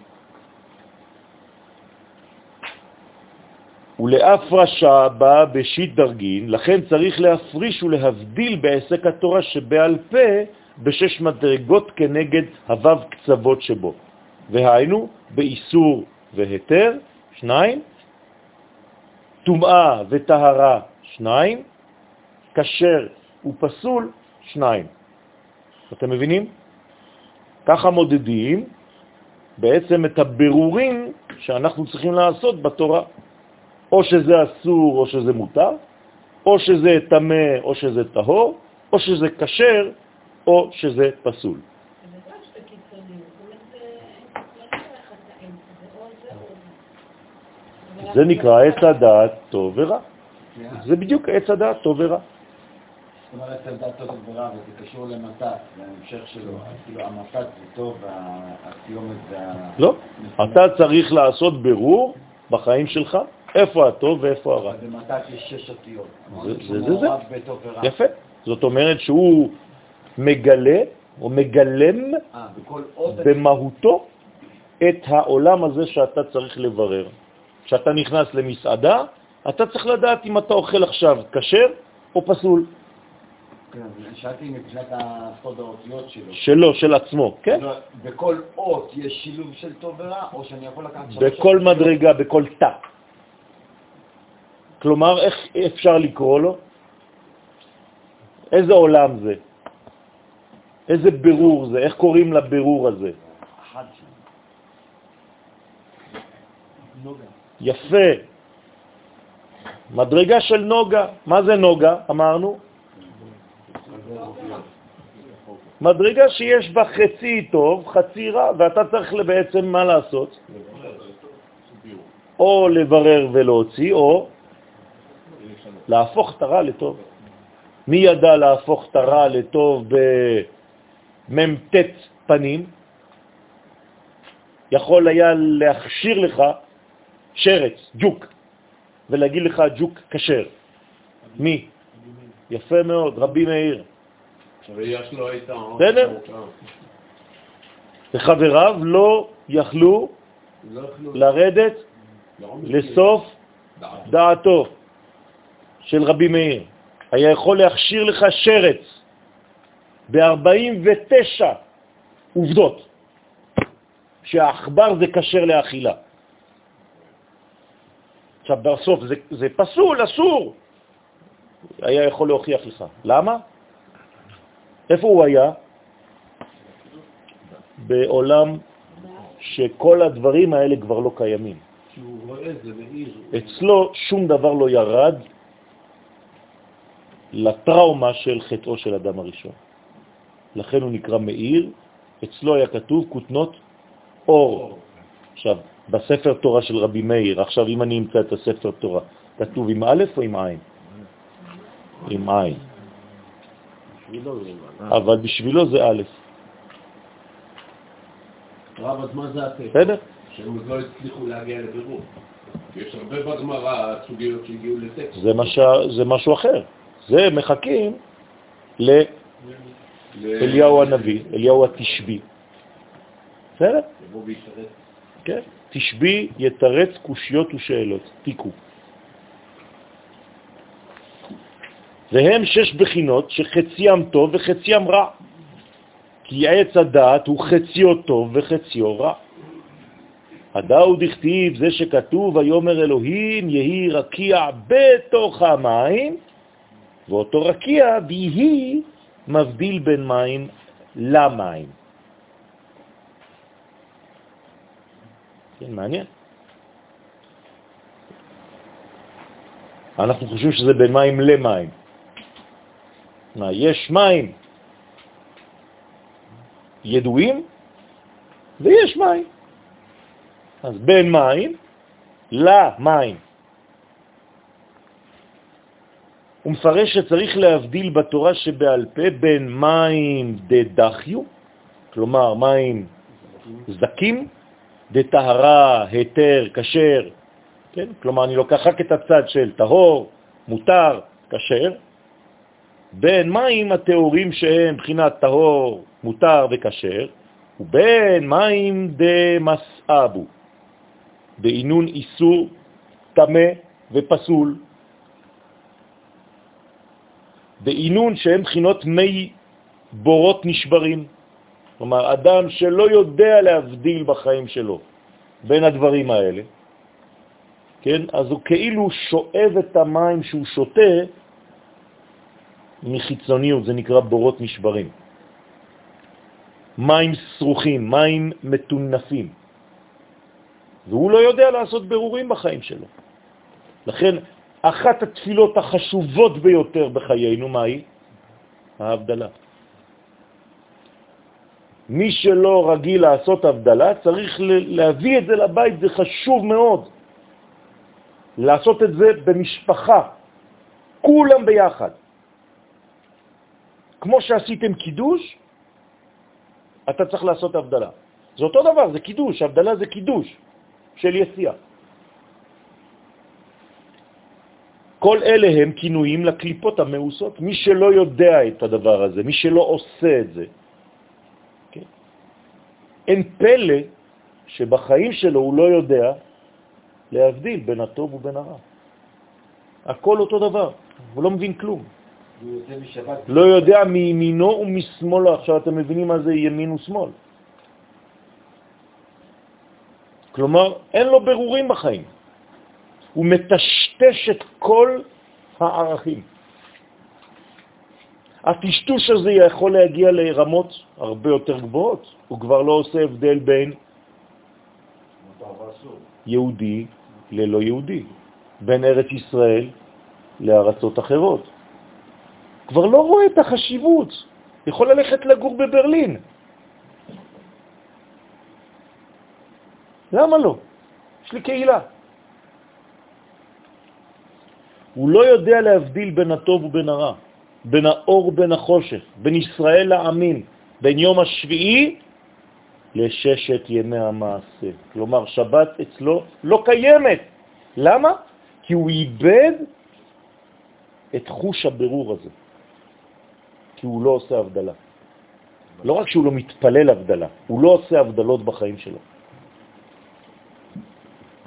ולהפרשה באה בשיט דרגין, לכן צריך להפריש ולהבדיל בעסק התורה שבעל פה בשש מדרגות כנגד הוו קצוות שבו. והיינו באיסור והיתר, שניים, טומאה וטהרה, שניים, כשר ופסול, שניים. אתם מבינים? ככה מודדים בעצם את הבירורים שאנחנו צריכים לעשות בתורה. או שזה אסור או שזה מותר, או שזה תמה או שזה טהור, או שזה כשר או שזה פסול. זה נקרא עץ הדעת טוב ורע. זה בדיוק עץ הדעת טוב ורע. זאת אומרת, הדעת טוב ורע, וזה קשור למתת, זה ההמשך שלו. כאילו, המתת זה טוב, והסיומת זה ה... לא, אתה צריך לעשות ברור בחיים שלך איפה הטוב ואיפה הרע. במתת יש שש אותיות. זה זה זה. יפה. זאת אומרת שהוא מגלה או מגלם אה, במהותו את העולם הזה שאתה צריך לברר. כשאתה נכנס למסעדה, אתה צריך לדעת אם אתה אוכל עכשיו כשר או פסול. כן, שאלתי מבחינת הסוד האותיות שלו. שלו, של עצמו, כן? בכל אות יש שילוב של טוב ורע, או שאני יכול לקחת... בכל מדרגה, בכל תא. כלומר, איך אפשר לקרוא לו? איזה עולם זה? איזה ברור זה? איך קוראים לברור הזה? יפה. מדרגה של נוגה. מה זה נוגה? אמרנו? מדרגה שיש בה חצי טוב, חצי רע, ואתה צריך בעצם מה לעשות? או לברר ולהוציא, או להפוך את הרע לטוב. מי ידע להפוך את הרע לטוב במ"ט פנים? יכול היה להכשיר לך שרץ, ג'וק, ולהגיד לך ג'וק כשר. מי? יפה מאוד, רבי מאיר. בסדר? וחבריו לא יכלו לרדת לסוף דעתו של רבי מאיר. היה יכול להכשיר לך שרץ ב-49 עובדות שהעכבר זה קשר לאכילה. עכשיו, בסוף זה, זה פסול, אסור. היה יכול להוכיח לך. למה? איפה הוא היה? בעולם שכל הדברים האלה כבר לא קיימים. אצלו שום דבר לא ירד לטראומה של חטאו של אדם הראשון. לכן הוא נקרא מאיר, אצלו היה כתוב כותנות אור. עכשיו, בספר תורה של רבי מאיר, עכשיו אם אני אמצא את הספר תורה, כתוב עם א' או עם עין? עם עין. אבל בשבילו זה א'. רב, אז מה זה הטקסט? בסדר? שהם לא הצליחו להגיע לבירור. יש הרבה בגמרא סוגיות שהגיעו לטקסט. זה משהו אחר. זה מחכים לאליהו הנביא, אליהו התשבי. בסדר? כן, תשבי יתרץ קושיות ושאלות, תיקו. והם שש בחינות שחציים טוב וחציים רע. כי עץ הדעת הוא חציו טוב וחציו רע. הדאו דכתיב, זה שכתוב, ויומר אלוהים יהי רקיע בתוך המים, ואותו רקיע ויהי מבדיל בין מים למים. כן, מעניין. אנחנו חושבים שזה בין מים למים. מה, יש מים ידועים ויש מים. אז בין מים למים. הוא מפרש שצריך להבדיל בתורה שבעל פה בין מים דדחיו, כלומר מים זקים, דטהרה, היתר, כשר, כן? כלומר, אני לוקח רק את הצד של טהור, מותר, כשר, בין מים הטהורים שהם מבחינת טהור, מותר וכשר, ובין מים דמסאבו, בעינון איסור, תמה ופסול, בעינון שהם בחינות מי בורות נשברים. כלומר, אדם שלא יודע להבדיל בחיים שלו בין הדברים האלה, כן? אז הוא כאילו שואב את המים שהוא שותה מחיצוניות, זה נקרא בורות נשברים. מים סרוכים, מים מתונפים. והוא לא יודע לעשות ברורים בחיים שלו. לכן, אחת התפילות החשובות ביותר בחיינו, מה היא? ההבדלה. מי שלא רגיל לעשות הבדלה, צריך להביא את זה לבית, זה חשוב מאוד. לעשות את זה במשפחה, כולם ביחד. כמו שעשיתם קידוש, אתה צריך לעשות הבדלה. זה אותו דבר, זה קידוש, הבדלה זה קידוש של יציאה. כל אלה הם כינויים לקליפות המאוסות. מי שלא יודע את הדבר הזה, מי שלא עושה את זה, כן? אין פלא שבחיים שלו הוא לא יודע להבדיל בין הטוב ובין הרע. הכל אותו דבר, הוא לא מבין כלום. לא יודע מימינו ומשמאלו. עכשיו אתם מבינים מה זה ימין ושמאל. כלומר, אין לו ברורים בחיים. הוא מטשטש את כל הערכים. הטשטוש הזה יכול להגיע לרמות הרבה יותר גבוהות. הוא כבר לא עושה הבדל בין יהודי ללא יהודי, בין ארץ ישראל לארצות אחרות. כבר לא רואה את החשיבות, יכול ללכת לגור בברלין. למה לא? יש לי קהילה. הוא לא יודע להבדיל בין הטוב ובין הרע, בין האור ובין החושך, בין ישראל לעמים, בין יום השביעי לששת ימי המעשה. כלומר, שבת אצלו לא קיימת. למה? כי הוא איבד את חוש הבירור הזה, כי הוא לא עושה הבדלה. לא רק שהוא לא מתפלל הבדלה, הוא לא עושה הבדלות בחיים שלו.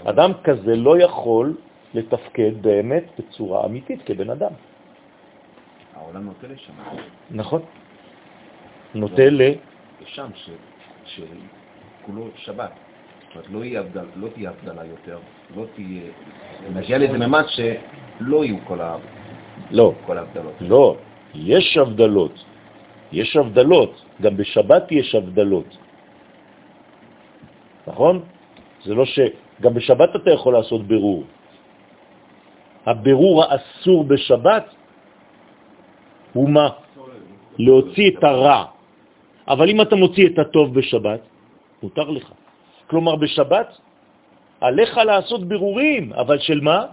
אדם כזה לא יכול לתפקד באמת בצורה אמיתית כבן אדם. העולם נוטה לשם. נכון. נוטה ל... לשם, שכולו שבת. זאת אומרת, לא, לא תהיה הבדלה יותר, לא תהיה... נגיע לאיזה ממד שלא יהיו כל. לא. כל ההבדלות. לא, יש הבדלות. יש הבדלות. גם בשבת יש הבדלות. נכון? זה לא ש... גם בשבת אתה יכול לעשות ברור. הבירור האסור בשבת הוא מה? להוציא את הרע. אבל אם אתה מוציא את הטוב בשבת, מותר לך. כלומר, בשבת עליך לעשות בירורים, אבל של מה?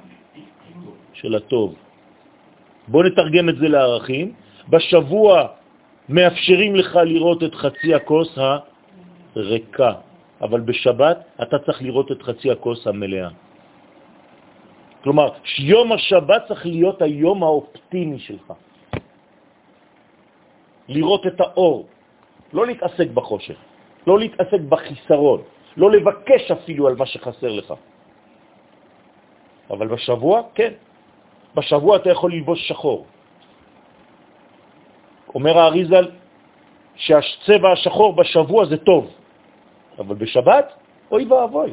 של הטוב. בוא נתרגם את זה לערכים. בשבוע מאפשרים לך לראות את חצי הכוס הריקה, אבל בשבת אתה צריך לראות את חצי הכוס המלאה. כלומר, יום השבת צריך להיות היום האופטימי שלך. לראות את האור, לא להתעסק בחושך, לא להתעסק בחיסרון, לא לבקש אפילו על מה שחסר לך. אבל בשבוע, כן. בשבוע אתה יכול ללבוש שחור. אומר האריזל שהצבע השחור בשבוע זה טוב, אבל בשבת, אוי ואבוי.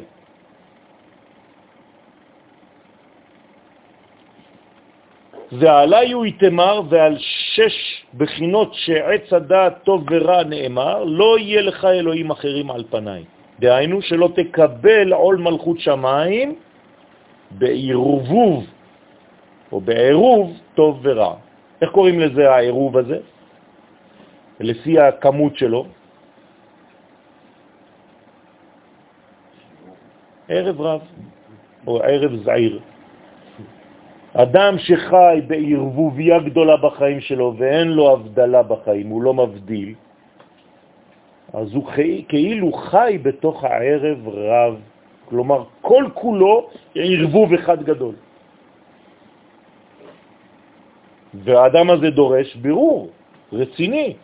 ועלי הוא יתמר ועל שש בחינות שעץ הדעת טוב ורע נאמר, לא יהיה לך אלוהים אחרים על פניי. דהיינו שלא תקבל עול מלכות שמיים בעירובוב או בעירוב טוב ורע. איך קוראים לזה העירוב הזה? לפי הכמות שלו. ערב רב, או ערב זעיר. אדם שחי בערבוביה גדולה בחיים שלו ואין לו הבדלה בחיים, הוא לא מבדיל, אז הוא חי, כאילו חי בתוך הערב רב, כלומר כל כולו ערבוב אחד גדול. והאדם הזה דורש בירור רציני.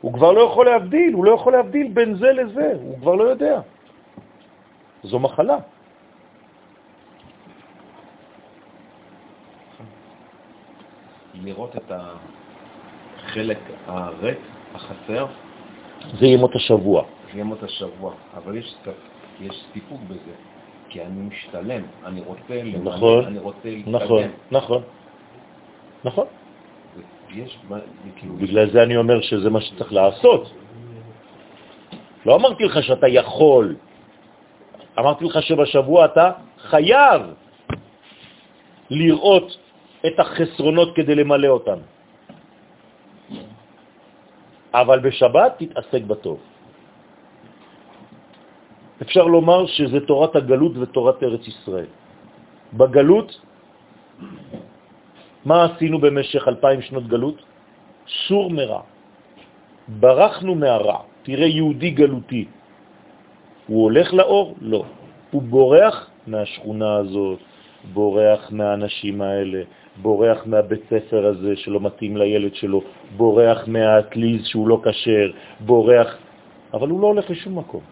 הוא כבר לא יכול להבדיל, הוא לא יכול להבדיל בין זה לזה, הוא כבר לא יודע. זו מחלה. לראות את החלק הריק, החסר. זה ימות השבוע. זה ימות השבוע, אבל יש, יש סיפוק בזה, כי אני משתלם, אני רוצה נכון, אני רוצה להתקדם. נכון, נכון, נכון. יש, כאילו... בגלל זה אני אומר שזה מה שצריך לעשות. לא אמרתי לך שאתה יכול, אמרתי לך שבשבוע אתה חייב לראות את החסרונות כדי למלא אותם. אבל בשבת תתעסק בטוב. אפשר לומר שזה תורת הגלות ותורת ארץ ישראל. בגלות, מה עשינו במשך אלפיים שנות גלות? סור מרע. ברחנו מהרע. תראה יהודי גלותי. הוא הולך לאור? לא. הוא בורח מהשכונה הזאת, בורח מהאנשים האלה, בורח מהבית ספר הזה שלא מתאים לילד שלו, בורח מהאטליז שהוא לא קשר, בורח, אבל הוא לא הולך לשום מקום.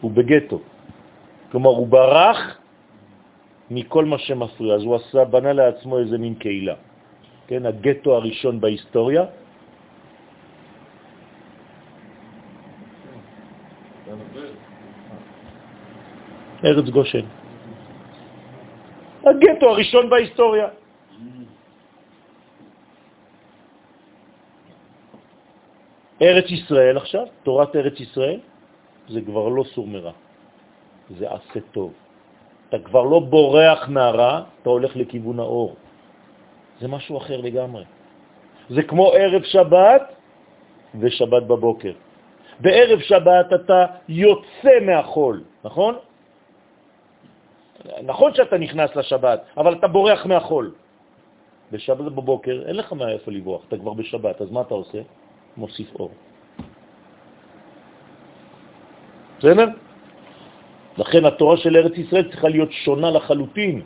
הוא בגטו. כלומר, הוא ברח מכל מה שמפריע, אז הוא עשה, בנה לעצמו איזה מין קהילה. כן, הגטו הראשון בהיסטוריה. ארץ גושן. הגטו הראשון בהיסטוריה. ארץ ישראל עכשיו, תורת ארץ ישראל, זה כבר לא סור מרע, זה עשה טוב. אתה כבר לא בורח מהרע, אתה הולך לכיוון האור. זה משהו אחר לגמרי. זה כמו ערב שבת ושבת בבוקר. בערב שבת אתה יוצא מהחול, נכון? נכון שאתה נכנס לשבת, אבל אתה בורח מהחול. בשבת בבוקר אין לך מאיפה לברוח, אתה כבר בשבת, אז מה אתה עושה? מוסיף אור. בסדר? לכן התורה של ארץ ישראל צריכה להיות שונה לחלוטין.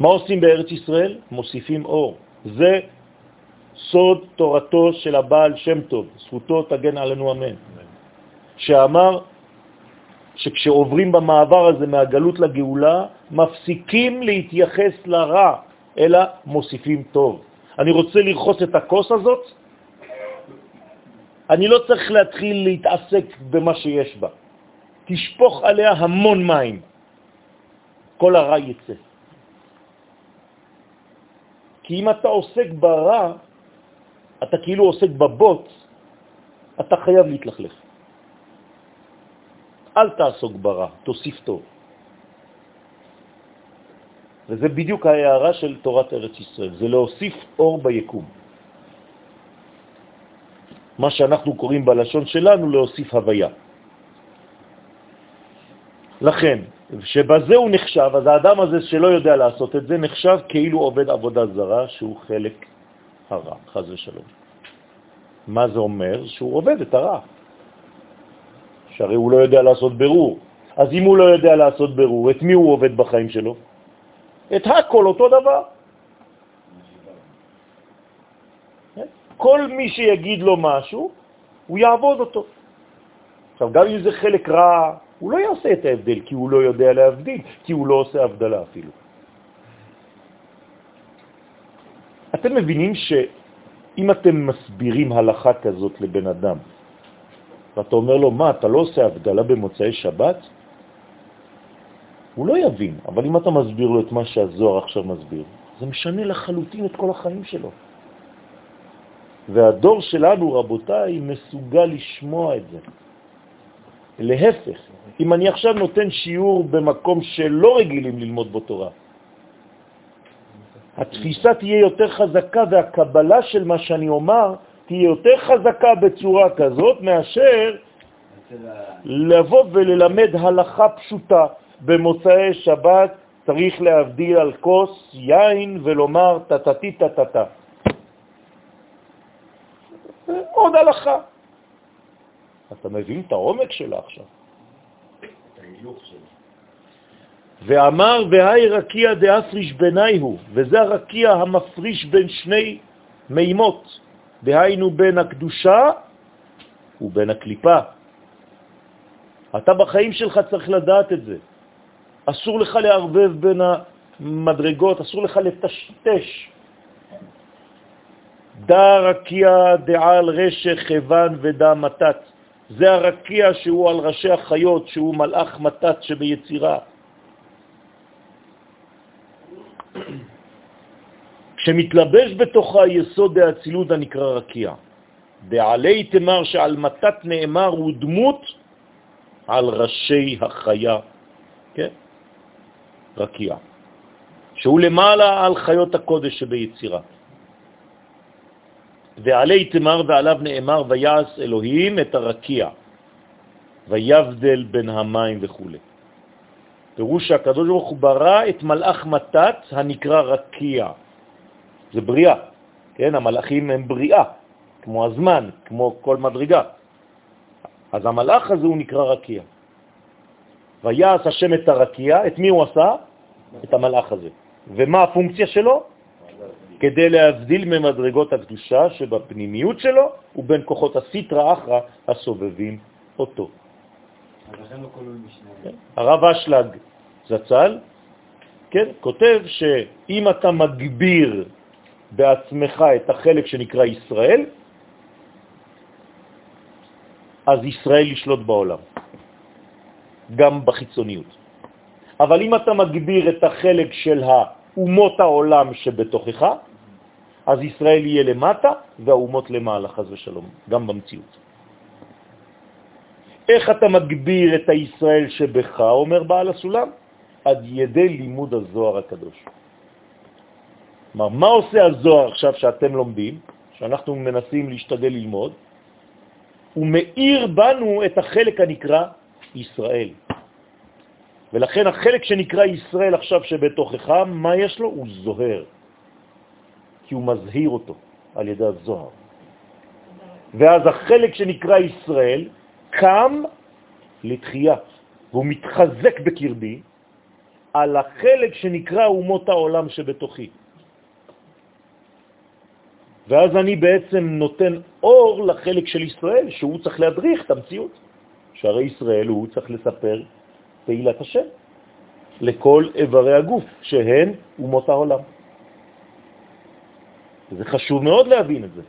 מה עושים בארץ ישראל? מוסיפים אור. זה סוד תורתו של הבעל שם טוב, זכותו תגן עלינו אמן, שאמר שכשעוברים במעבר הזה מהגלות לגאולה, מפסיקים להתייחס לרע, אלא מוסיפים טוב. אני רוצה לרחוץ את הכוס הזאת, אני לא צריך להתחיל להתעסק במה שיש בה. תשפוך עליה המון מים, כל הרע יצא. כי אם אתה עוסק ברע, אתה כאילו עוסק בבוט, אתה חייב להתלכלך. אל תעסוק ברע, תוסיף טוב. וזה בדיוק ההערה של תורת ארץ ישראל, זה להוסיף אור ביקום. מה שאנחנו קוראים בלשון שלנו להוסיף הוויה. לכן, שבזה הוא נחשב, אז האדם הזה שלא יודע לעשות את זה, נחשב כאילו עובד עבודה זרה שהוא חלק הרע, חז ושלום. מה זה אומר? שהוא עובד את הרע. שהרי הוא לא יודע לעשות ברור. אז אם הוא לא יודע לעשות ברור, את מי הוא עובד בחיים שלו? את הכל אותו דבר. כל מי שיגיד לו משהו, הוא יעבוד אותו. עכשיו, גם אם זה חלק רע, הוא לא יעשה את ההבדל, כי הוא לא יודע להבדיל, כי הוא לא עושה הבדלה אפילו. אתם מבינים שאם אתם מסבירים הלכה כזאת לבן אדם, ואתה אומר לו, מה, אתה לא עושה הבדלה במוצאי שבת? הוא לא יבין, אבל אם אתה מסביר לו את מה שהזוהר עכשיו מסביר, זה משנה לחלוטין את כל החיים שלו. והדור שלנו, רבותיי, מסוגל לשמוע את זה. להפך, אם אני עכשיו נותן שיעור במקום שלא רגילים ללמוד בו תורה, התפיסה תהיה יותר חזקה והקבלה של מה שאני אומר תהיה יותר חזקה בצורה כזאת מאשר לבוא וללמד הלכה פשוטה. במוצאי שבת צריך להבדיל על כוס יין ולומר תתתי תתתה. עוד הלכה. אתה מבין את העומק שלה עכשיו. ואמר והי רקיע דאפריש בני הוא, וזה הרקיע המפריש בין שני מימות, דהיינו בין הקדושה ובין הקליפה. אתה בחיים שלך צריך לדעת את זה. אסור לך לערבב בין המדרגות, אסור לך לטשטש. דא רקיע דעל רשך חבן ודא מתת. זה הרקיע שהוא על ראשי החיות, שהוא מלאך מתת שביצירה. כשמתלבש בתוכה יסוד האצילות הנקרא רקיע. דעלי תמר שעל מתת נאמר הוא דמות על ראשי החיה, כן? רקיע, שהוא למעלה על חיות הקודש שביצירה. ועלי תמר ועליו נאמר ויעש אלוהים את הרקיע, ויבדל בין המים וכו'. פירוש שהקדוש ברוך הוא ברא את מלאך מתת הנקרא רקיע. זה בריאה, כן? המלאכים הם בריאה, כמו הזמן, כמו כל מדרגה. אז המלאך הזה הוא נקרא רקיע. ויעש השם את הרקיע, את מי הוא עשה? את המלאך הזה. ומה הפונקציה שלו? כדי להבדיל ממדרגות הקדושה שבפנימיות שלו ובין כוחות הסיטרה אחרא הסובבים אותו. כן. הרב אשלג זצ"ל, כן, כותב שאם אתה מגביר בעצמך את החלק שנקרא ישראל, אז ישראל ישלוט בעולם, גם בחיצוניות. אבל אם אתה מגביר את החלק של האומות העולם שבתוכך, אז ישראל יהיה למטה והאומות למעלה, חז ושלום, גם במציאות. איך אתה מגביר את הישראל שבך, אומר בעל הסולם? עד ידי לימוד הזוהר הקדוש. כלומר, מה עושה הזוהר עכשיו שאתם לומדים, שאנחנו מנסים להשתדל ללמוד? הוא מאיר בנו את החלק הנקרא ישראל. ולכן החלק שנקרא ישראל עכשיו שבתוכך, מה יש לו? הוא זוהר. כי הוא מזהיר אותו על ידי הזוהר. ואז החלק שנקרא ישראל קם לתחייה, והוא מתחזק בקרבי על החלק שנקרא אומות העולם שבתוכי. ואז אני בעצם נותן אור לחלק של ישראל, שהוא צריך להדריך את המציאות. שהרי ישראל הוא צריך לספר תהילת השם לכל איברי הגוף, שהן אומות העולם. זה חשוב מאוד להבין את זה.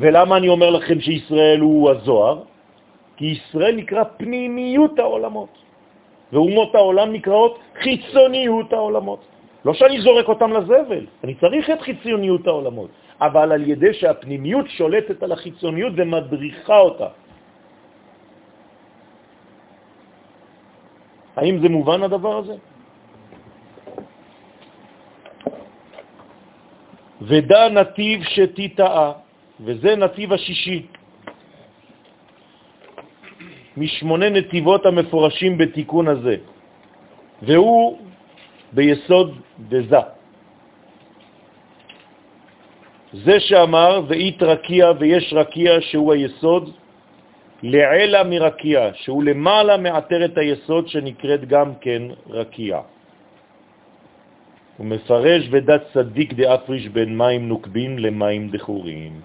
ולמה אני אומר לכם שישראל הוא הזוהר? כי ישראל נקרא פנימיות העולמות, ואומות העולם נקראות חיצוניות העולמות. לא שאני זורק אותם לזבל, אני צריך את חיצוניות העולמות, אבל על ידי שהפנימיות שולטת על החיצוניות ומדריכה אותה. האם זה מובן הדבר הזה? ודע נתיב שתיטעה, וזה נתיב השישי, משמונה נתיבות המפורשים בתיקון הזה, והוא ביסוד דזה. זה שאמר, ואית רקיע ויש רקיע שהוא היסוד, לעלה מרקיע, שהוא למעלה מעטרת היסוד שנקראת גם כן רקיע. הוא מפרש ודת צדיק דאפריש בין מים נוקבים למים דחורים.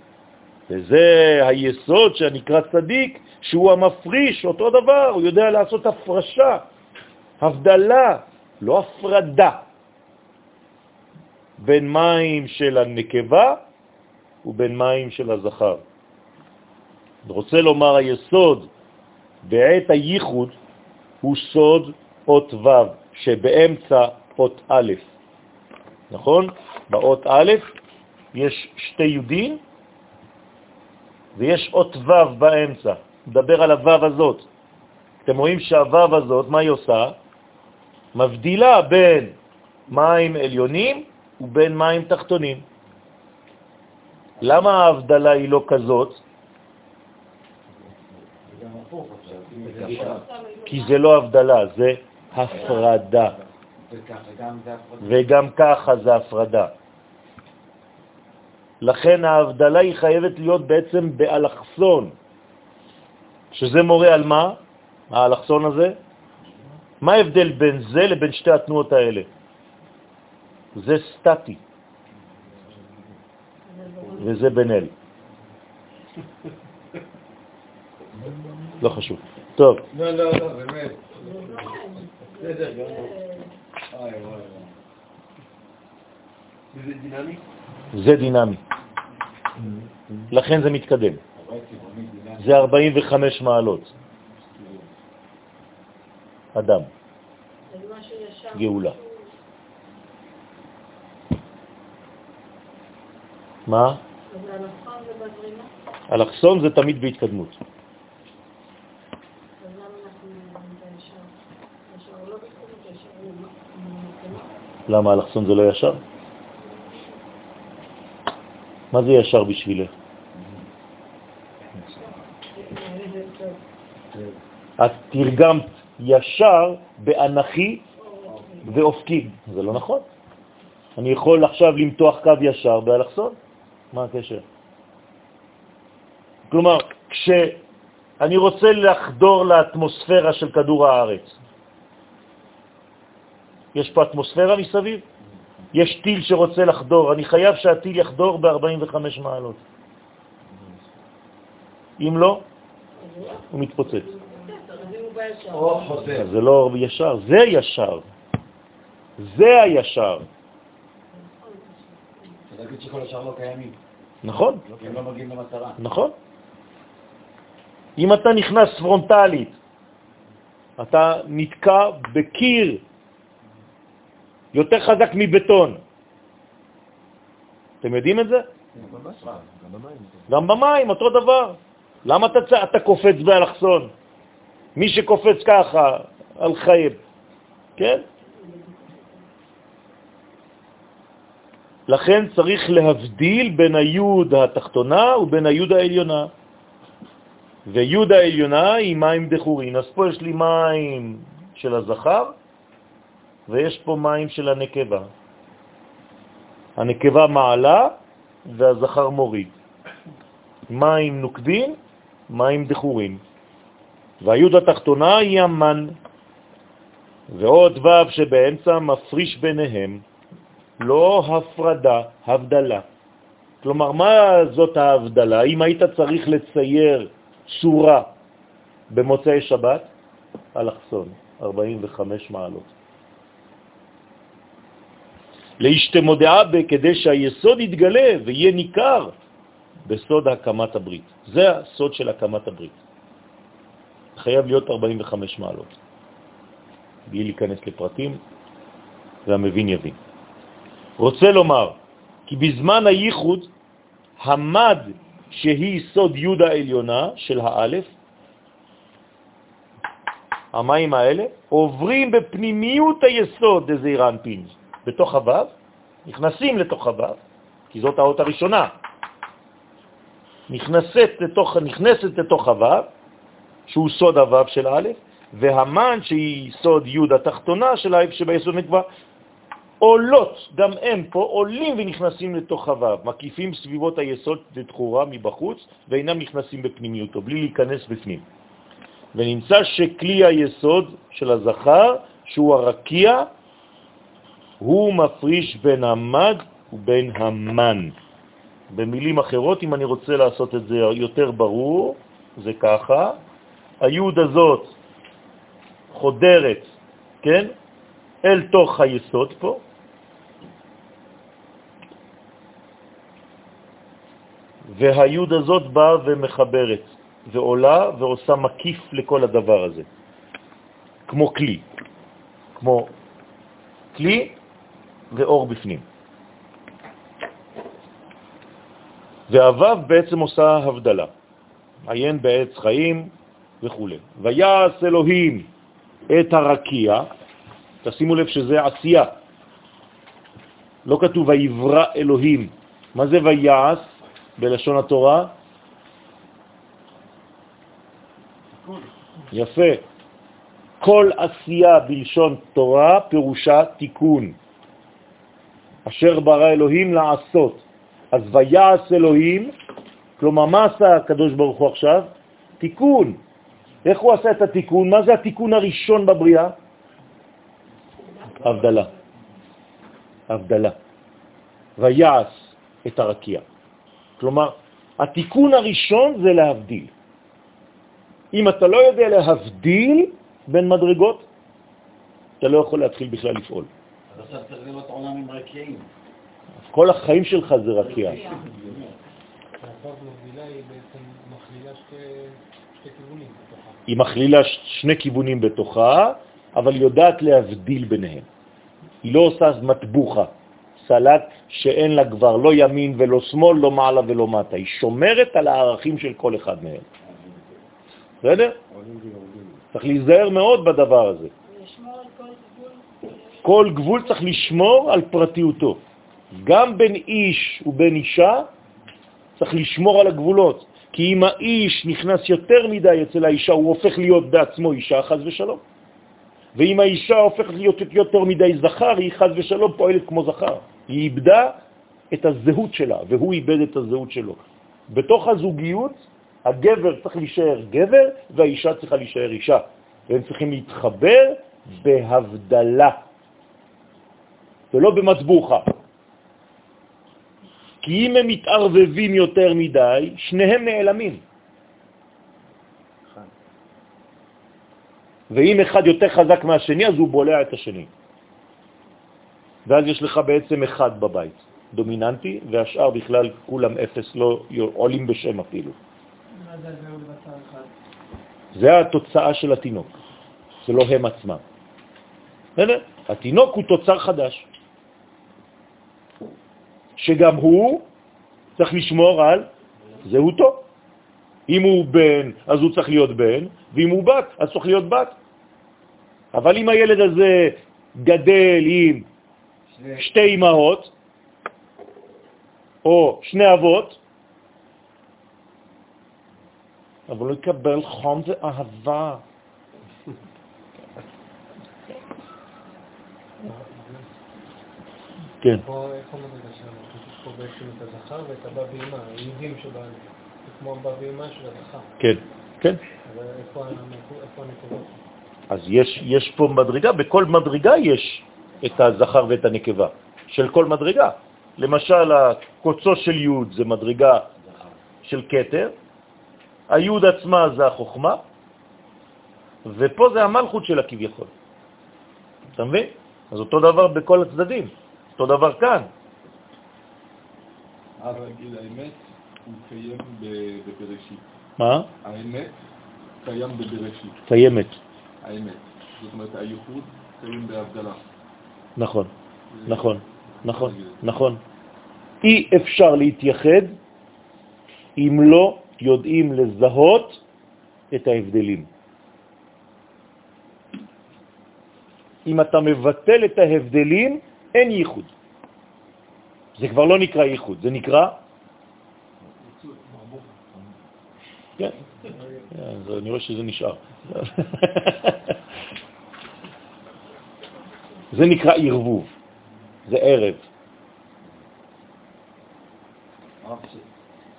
וזה היסוד שנקרא צדיק, שהוא המפריש, אותו דבר, הוא יודע לעשות הפרשה, הבדלה, לא הפרדה, בין מים של הנקבה ובין מים של הזכר. רוצה לומר, היסוד בעת הייחוד הוא סוד אות ו' שבאמצע אות א'. נכון? באות א' יש שתי יודים ויש אות ו' באמצע. נדבר על הו' הזאת. אתם רואים שהו' הזאת, מה היא עושה? מבדילה בין מים עליונים ובין מים תחתונים. למה ההבדלה היא לא כזאת? כי זה לא הבדלה, זה הפרדה. וגם ככה זה הפרדה. לכן ההבדלה היא חייבת להיות בעצם באלכסון, שזה מורה על מה? האלכסון הזה? מה ההבדל בין זה לבין שתי התנועות האלה? זה סטטי, וזה בן אל. לא חשוב. טוב. לא, לא, לא, באמת. בסדר, גמור. אוי, אוי, וזה דינמי? זה דינמי. לכן זה מתקדם. זה 45 מעלות. אדם, גאולה. מה? אלכסון זה תמיד בהתקדמות. למה אלכסון זה לא ישר? מה זה ישר בשבילך? את תרגמת ישר באנכי ואופקי. זה לא נכון. אני יכול עכשיו למתוח קו ישר באלכסון? מה הקשר? כלומר, כשאני רוצה לחדור לאטמוספירה של כדור הארץ, יש פה אטמוספירה מסביב? יש טיל שרוצה לחדור, אני חייב שהטיל יחדור ב-45 מעלות. אם לא, הוא מתפוצץ. זה לא ישר, זה ישר. זה הישר. זה להגיד שכל השאר לא קיימים. נכון, הם לא מגיעים למטרה. נכון. אם אתה נכנס פרונטלית, אתה נתקע בקיר יותר חזק מבטון. אתם יודעים את זה? גם במים, אותו דבר. למה אתה, אתה קופץ באלכסון? מי שקופץ ככה, על חייב, כן? לכן צריך להבדיל בין היוד התחתונה ובין היוד העליונה. ויוד העליונה היא מים דחורין. אז פה יש לי מים של הזכר, ויש פה מים של הנקבה. הנקבה מעלה והזכר מוריד. מים נוקדים, מים דחורים. והיוד התחתונה היא המן, ועוד ו' שבאמצע מפריש ביניהם, לא הפרדה, הבדלה. כלומר, מה זאת ההבדלה? אם היית צריך לצייר צורה במוצאי שבת, אלכסון, 45 מעלות. להשתמודעה בה כדי שהיסוד יתגלה ויהיה ניכר בסוד הקמת הברית. זה הסוד של הקמת הברית. חייב להיות 45 מעלות. בלי להיכנס לפרטים, והמבין יבין. רוצה לומר כי בזמן הייחוד, המד שהיא סוד י' העליונה של האלף, המים האלה עוברים בפנימיות היסוד דזעיר אנפין, בתוך הוו, נכנסים לתוך הוו, כי זאת האות הראשונה, נכנסת לתוך, נכנסת לתוך הוו, שהוא סוד הוו של א', והמן שהיא סוד י' התחתונה של הא' שביסוד נקבע, עולות, גם הם פה עולים ונכנסים לתוך הוו, מקיפים סביבות היסוד לתחורה מבחוץ, ואינם נכנסים בפנימיותו, בלי להיכנס בפנים. ונמצא שכלי היסוד של הזכר, שהוא הרקיע, הוא מפריש בין המד ובין המן. במילים אחרות, אם אני רוצה לעשות את זה יותר ברור, זה ככה, היוד הזאת חודרת, כן, אל תוך היסוד פה, והיוד הזאת באה ומחברת, ועולה ועושה מקיף לכל הדבר הזה, כמו כלי, כמו כלי ואור בפנים. והוו בעצם עושה הבדלה, עיין בעץ חיים וכו'. ויעש אלוהים את הרקיע, תשימו לב שזה עשייה, לא כתוב ויברא אלוהים. מה זה ויעש בלשון התורה? יפה. כל עשייה בלשון תורה פירושה תיקון. אשר ברא אלוהים לעשות. אז ויעש אלוהים, כלומר, מה עשה הקדוש ברוך הוא עכשיו? תיקון. איך הוא עשה את התיקון? מה זה התיקון הראשון בבריאה? הבדלה. הבדלה. ויעש את הרקיע. כלומר, התיקון הראשון זה להבדיל. אם אתה לא יודע להבדיל בין מדרגות, אתה לא יכול להתחיל בכלל לפעול. אז עכשיו צריך לראות עולם עם רקיעים. כל החיים שלך זה רקיע. היא מכלילה שני כיוונים בתוכה, אבל יודעת להבדיל ביניהם. היא לא עושה מטבוחה, סלט שאין לה כבר לא ימין ולא שמאל, לא מעלה ולא מטה. היא שומרת על הערכים של כל אחד מהם. בסדר? צריך להיזהר מאוד בדבר הזה. כל גבול צריך לשמור על פרטיותו. גם בין איש ובין אישה צריך לשמור על הגבולות. כי אם האיש נכנס יותר מדי אצל האישה, הוא הופך להיות בעצמו אישה, חז ושלום. ואם האישה הופכת להיות יותר מדי זכר, היא חז ושלום פועלת כמו זכר. היא איבדה את הזהות שלה, והוא איבד את הזהות שלו. בתוך הזוגיות, הגבר צריך להישאר גבר, והאישה צריכה להישאר אישה. והם צריכים להתחבר בהבדלה, ולא במצבוחה. כי אם הם מתערבבים יותר מדי, שניהם נעלמים. ואם אחד יותר חזק מהשני, אז הוא בולע את השני. ואז יש לך בעצם אחד בבית, דומיננטי, והשאר בכלל כולם אפס, לא עולים בשם אפילו. זה התוצאה של התינוק, זה לא הם עצמם. התינוק הוא תוצר חדש. שגם הוא צריך לשמור על זהותו. אם הוא בן, אז הוא צריך להיות בן, ואם הוא בת, אז צריך להיות בת. אבל אם הילד הזה גדל עם שתי אמהות, או שני אבות, אבל הוא יקבל חום ואהבה. כן. פה, בעצם את הזכר ואת הבא ואימא, היהודים שבאנו. זה כמו הבא ואימא של הזכר. כן, כן. אבל איפה הנקודות? אז יש, יש פה מדרגה, בכל מדרגה יש את הזכר ואת הנקבה, של כל מדרגה. למשל, הקוצו של יוד זה מדרגה של קטר, היוד עצמה זה החוכמה, ופה זה המלכות של הכביכול. אתה מבין? אז אותו דבר בכל הצדדים. אותו דבר כאן. אבל האמת הוא קיים בבראשית. מה? האמת קיים בבראשית. קיימת. האמת. זאת אומרת, הייחוד קיים בהבדלה. נכון, נכון, נכון, נכון. אי אפשר להתייחד אם לא יודעים לזהות את ההבדלים. אם אתה מבטל את ההבדלים, אין ייחוד. זה כבר לא נקרא ייחוד, זה נקרא... כן, אני רואה שזה נשאר. זה נקרא ערבוב, זה ערב.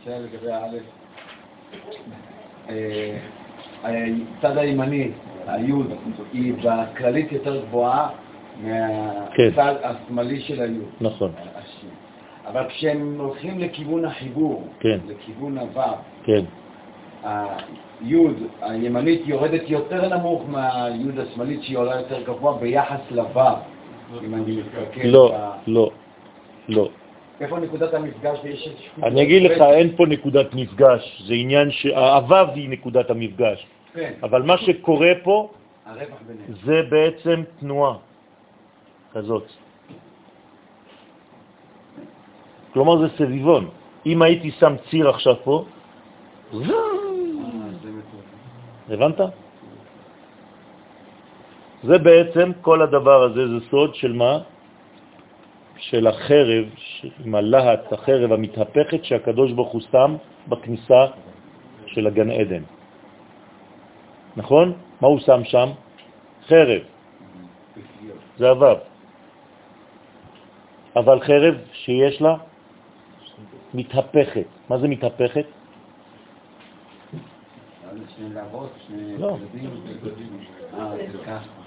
שאלה לגבי האלף, אה, הצד הימני, היוד, היא בכללית יותר גבוהה כן. מהצד השמאלי של היוד. נכון. אבל כשהם הולכים לכיוון החיבור, כן. לכיוון הוו, כן. היוד הימנית יורדת יותר נמוך מהיוד השמאלית שהיא עולה יותר גבוה ביחס לוו, אם אני מסתכל. לא, לא, לא. איפה נקודת המפגש ויש. אני אגיד לך, אין פה נקודת מפגש, זה עניין שהוו היא נקודת המפגש, כן, אבל מה שקורה פה. זה בעצם תנועה כזאת. כלומר זה סביבון. אם הייתי שם ציר עכשיו פה. הבנת? זה בעצם, כל הדבר הזה זה סוד של מה? של החרב, עם הלהט, החרב המתהפכת שהקדוש ברוך הוא שם בכניסה של הגן עדן. נכון? מה הוא שם שם? חרב, זה הוו. אבל חרב שיש לה מתהפכת. מה זה מתהפכת? לא.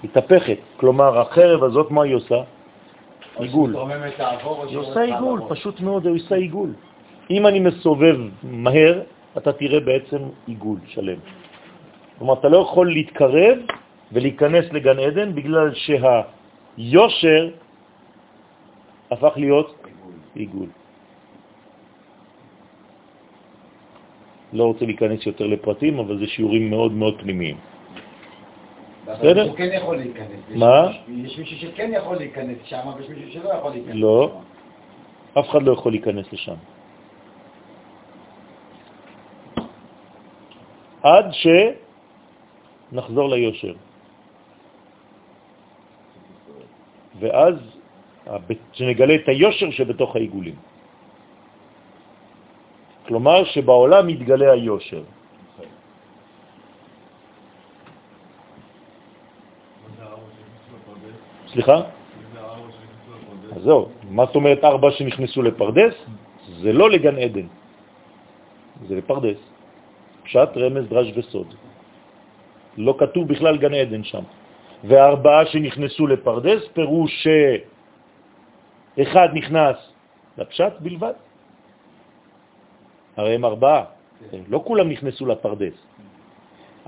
מתהפכת. כלומר, החרב הזאת, מה היא עושה? עיגול. היא עושה עיגול. פשוט מאוד, היא עושה עיגול. אם אני מסובב מהר, אתה תראה בעצם עיגול שלם. כלומר, אתה לא יכול להתקרב ולהיכנס לגן עדן בגלל שהיושר הפך להיות עיגול. לא רוצה להיכנס יותר לפרטים, אבל זה שיעורים מאוד מאוד פנימיים. בסדר? הוא כן יכול להיכנס. מה? יש מישהו שכן יכול להיכנס שם, ויש מישהו שלא יכול להיכנס לא. אף אחד לא יכול להיכנס לשם. עד שנחזור ליושר. ואז שנגלה את היושר שבתוך העיגולים. כלומר שבעולם מתגלה היושר. סליחה? אז זהו, מה זאת אומרת ארבע שנכנסו לפרדס? זה לא לגן עדן, זה לפרדס. פשט, רמז, דרש וסוד. לא כתוב בכלל גן עדן שם. והארבעה שנכנסו לפרדס, פירוש שאחד נכנס לפשט בלבד. הרי הם ארבעה, לא כולם נכנסו לפרדס.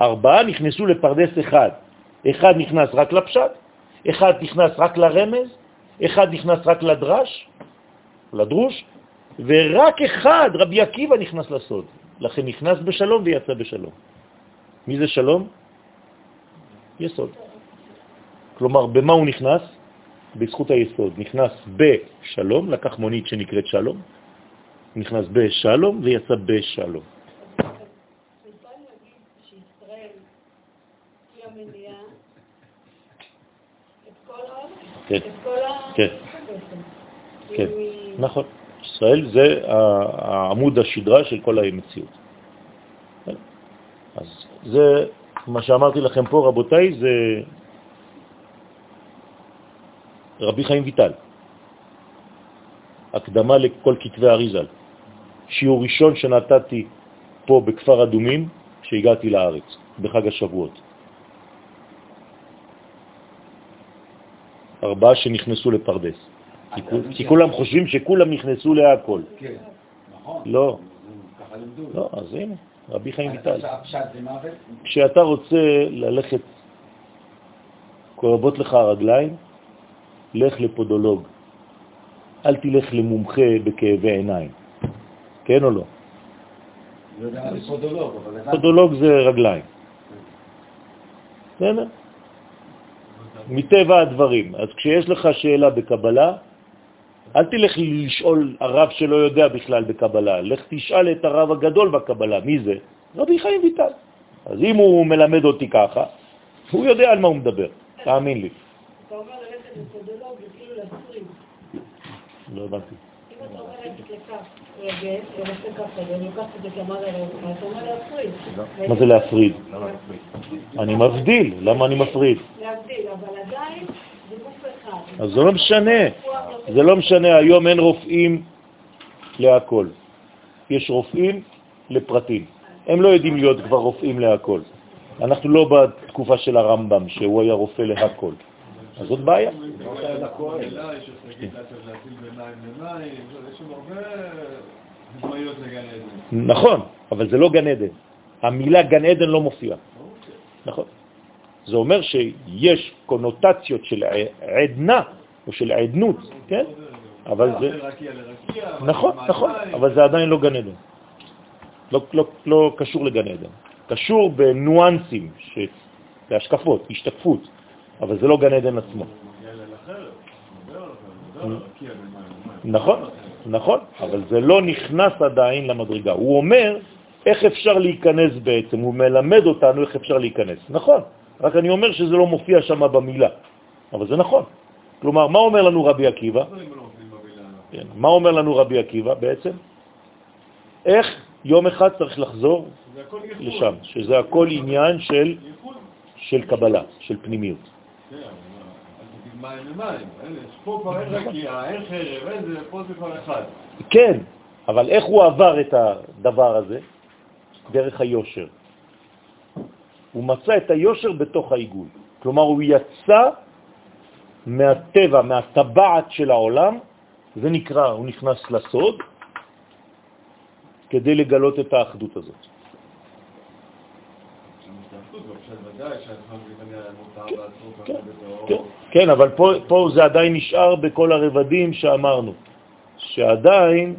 ארבעה נכנסו לפרדס אחד. אחד נכנס רק לפשט, אחד נכנס רק לרמז, אחד נכנס רק לדרש, לדרוש, ורק אחד, רבי עקיבא, נכנס לסוד. לכן נכנס בשלום ויצא בשלום. מי זה שלום? יסוד. כלומר, במה הוא נכנס? בזכות היסוד. נכנס בשלום, לקח מונית שנקראת שלום, נכנס בשלום ויצא בשלום. כן. כן. כן, נכון. ישראל זה העמוד השדרה של כל המציאות. אז זה, מה שאמרתי לכם פה, רבותיי, זה רבי חיים ויטל, הקדמה לכל כתבי אריזל. שיעור ראשון שנתתי פה בכפר אדומים כשהגעתי לארץ, בחג השבועות. ארבעה שנכנסו לפרדס. כי כול- כי כולם חושבים שכולם נכנסו להכל. כן, נכון. לא. לא, אז הנה, רבי חיים ויטל. כשאתה רוצה ללכת, כואבות לך הרגליים, לך לפודולוג. אל תלך למומחה בכאבי עיניים. כן או לא? לא. פודולוג זה רגליים. בסדר? מטבע הדברים. אז כשיש לך שאלה בקבלה, אל תלך לשאול הרב שלא יודע בכלל בקבלה, לך תשאל את הרב הגדול בקבלה. מי זה? רבי חיים ויטל. אז אם הוא מלמד אותי ככה, הוא יודע על מה הוא מדבר, תאמין לי. אתה אומר ללכת לפודולוג, זה כאילו להפריד. לא הבנתי. מה זה להפריד? אני מבדיל, למה אני מפריד? אז זה לא משנה, זה לא משנה, היום אין רופאים להכל. יש רופאים לפרטים. הם לא יודעים להיות כבר רופאים להכל. אנחנו לא בתקופה של הרמב"ם, שהוא היה רופא להכל. אז זאת בעיה. נכון, אבל זה לא גן עדן. המילה גן עדן לא מופיעה. נכון. זה אומר שיש קונוטציות של עדנה או של עדנות, כן? אבל זה... נכון, נכון, אבל זה עדיין לא גן עדן. לא, לא, לא קשור לגן עדן. קשור בנואנסים, ש... בהשקפות, השתקפות, אבל זה לא גן עדן עצמו. נכון, נכון, אבל זה לא נכנס עדיין למדרגה. הוא אומר איך אפשר להיכנס בעצם, הוא מלמד אותנו איך אפשר להיכנס. נכון, רק אני אומר שזה לא מופיע שם במילה, אבל זה נכון. כלומר, מה אומר לנו רבי עקיבא? כן. מה אומר לנו רבי עקיבא בעצם? איך יום אחד צריך לחזור. לשם, שזה הכל עניין. של קבלה, של פנימיות. כן, אבל איך הוא עבר את הדבר הזה? דרך היושר. הוא מצא את היושר בתוך העיגול. כלומר, הוא יצא מהטבע, מהטבעת של העולם, זה נקרא, הוא נכנס לסוד, כדי לגלות את האחדות הזאת. כן, כן, כן, אבל פה, זה עדיין נשאר בכל הרבדים שאמרנו, שעדיין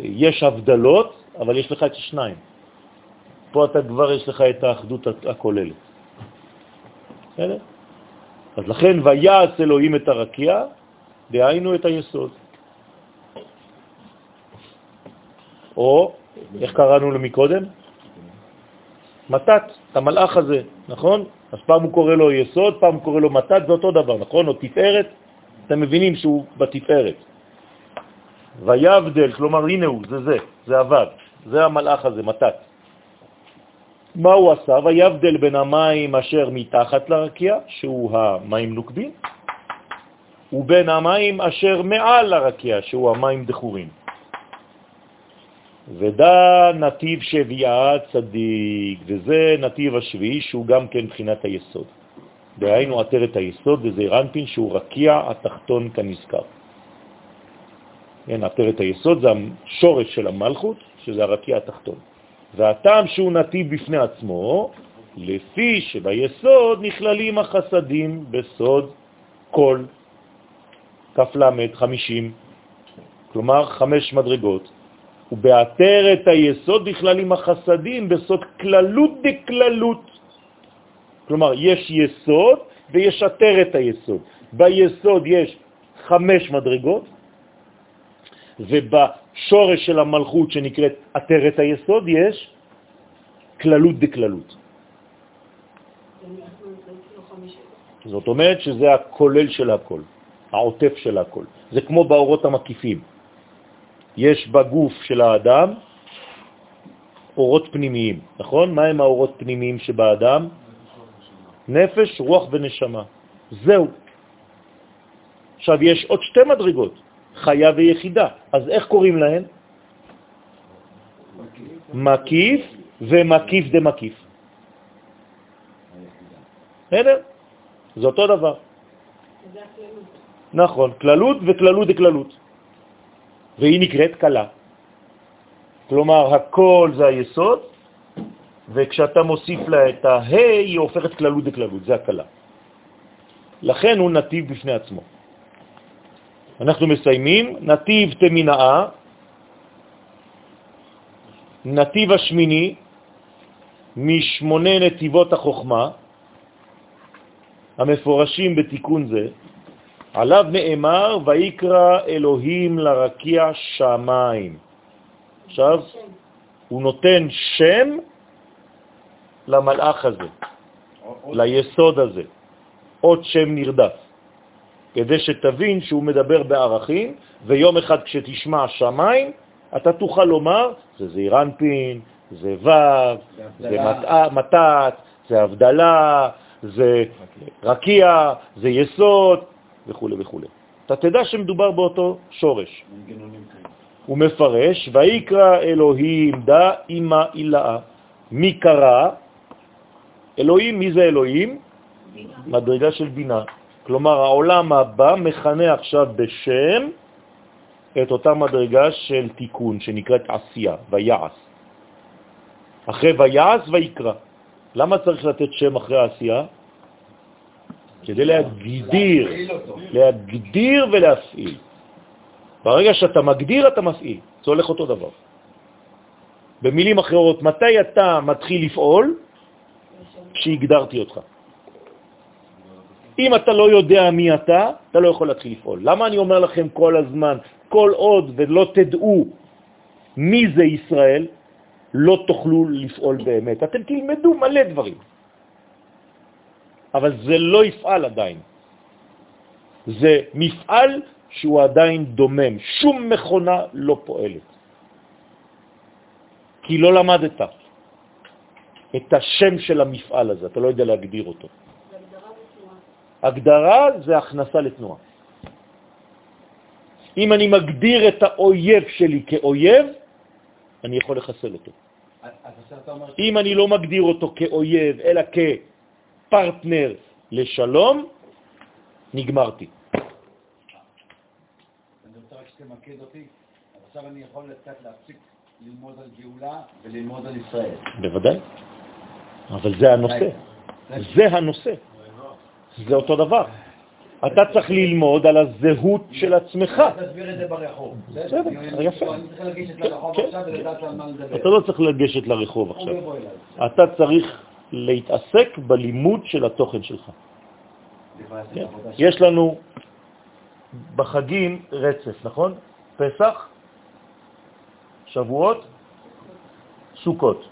יש הבדלות, אבל יש לך את השניים. פה אתה כבר יש לך את האחדות הכוללת. בסדר? אז לכן ויעש אלוהים את הרקיע, דהיינו את היסוד. או, איך קראנו לו מקודם? מתת, המלאך הזה, נכון? אז פעם הוא קורא לו יסוד, פעם הוא קורא לו מתת, זה אותו דבר, נכון? או תפארת, אתם מבינים שהוא בתפארת. ויבדל, כלומר הנה הוא, זה זה, זה עבד, זה המלאך הזה, מתת. מה הוא עשה? ויבדל בין המים אשר מתחת לרקיע, שהוא המים נוקבים, ובין המים אשר מעל לרקיע, שהוא המים דחורים. ודא נתיב שביעה צדיק, וזה נתיב השביעי שהוא גם כן בחינת היסוד. דהיינו עטרת היסוד, וזה רנפין שהוא רקיע התחתון כנזכר. כן, עטרת היסוד זה השורש של המלכות, שזה הרקיע התחתון. והטעם שהוא נתיב בפני עצמו, לפי שביסוד נכללים החסדים בסוד כל כ"ל 50, כלומר חמש מדרגות, ובעטרת היסוד נכללים החסדים בסוד כללות דקללות. כלומר, יש יסוד ויש עטרת היסוד. ביסוד יש חמש מדרגות, ובשורש של המלכות שנקראת עטרת היסוד יש כללות דקללות. זאת אומרת שזה הכולל של הכל, העוטף של הכל. זה כמו באורות המקיפים. יש בגוף של האדם אורות פנימיים, נכון? מה הם האורות פנימיים שבאדם? נפש, רוח ונשמה. זהו. עכשיו, יש עוד שתי מדרגות, חיה ויחידה. אז איך קוראים להן? מקיף ומקיף דמקיף. בסדר? זה אותו דבר. נכון, כללות וכללות דקללות. והיא נקראת קלה. כלומר, הכל זה היסוד, וכשאתה מוסיף לה את ה-ה, היא הופכת כללות דקללות, זה הקלה. לכן הוא נתיב בפני עצמו. אנחנו מסיימים, נתיב תמינאה, נתיב השמיני, משמונה נתיבות החוכמה, המפורשים בתיקון זה, עליו נאמר, ויקרא אלוהים לרקיע שמיים. עכשיו, הוא נותן שם למלאך הזה, ליסוד הזה, עוד שם נרדף, כדי שתבין שהוא מדבר בערכים, ויום אחד כשתשמע שמיים, אתה תוכל לומר, זה זעירנפין, זה ו', זה מתת, זה הבדלה, זה רקיע, זה יסוד, וכו' וכו'. אתה תדע שמדובר באותו שורש. הוא מפרש, ויקרא אלוהים דא אימא אילאה. מי קרא? אלוהים, מי זה אלוהים? מדרגה של בינה. כלומר, העולם הבא מכנה עכשיו בשם את אותה מדרגה של תיקון שנקראת עשייה, ויעש. אחרי ויעש ויקרא. למה צריך לתת שם אחרי העשייה? כדי להגדיר, להגדיר ולהפעיל. ברגע שאתה מגדיר, אתה מפעיל. זה הולך אותו דבר. במילים אחרות, מתי אתה מתחיל לפעול? כשהגדרתי אותך. אם אתה לא יודע מי אתה, אתה לא יכול להתחיל לפעול. למה אני אומר לכם כל הזמן, כל עוד ולא תדעו מי זה ישראל, לא תוכלו לפעול באמת. אתם תלמדו מלא דברים. אבל זה לא יפעל עדיין. זה מפעל שהוא עדיין דומם, שום מכונה לא פועלת. כי לא למדת את השם של המפעל הזה, אתה לא יודע להגדיר אותו. הגדרה זה הכנסה לתנועה. אם אני מגדיר את האויב שלי כאויב, אני יכול לחסל אותו. אם אני לא מגדיר אותו כאויב, אלא כפרטנר לשלום, נגמרתי. אני רוצה רק שתמקד אותי, עכשיו אני יכול קצת להפסיק ללמוד על גאולה וללמוד על ישראל. בוודאי, אבל זה הנושא. זה הנושא. זה אותו דבר. אתה צריך ללמוד על הזהות של עצמך. תסביר את זה ברחוב. בסדר, יפה. אני צריך לגשת לרחוב כן, עכשיו כן. ולדעת על מה לדבר. אתה לא צריך לגשת לרחוב עכשיו. אתה צריך להתעסק בלימוד של התוכן שלך. כן? יש לנו בחגים רצף, נכון? פסח, שבועות, סוכות.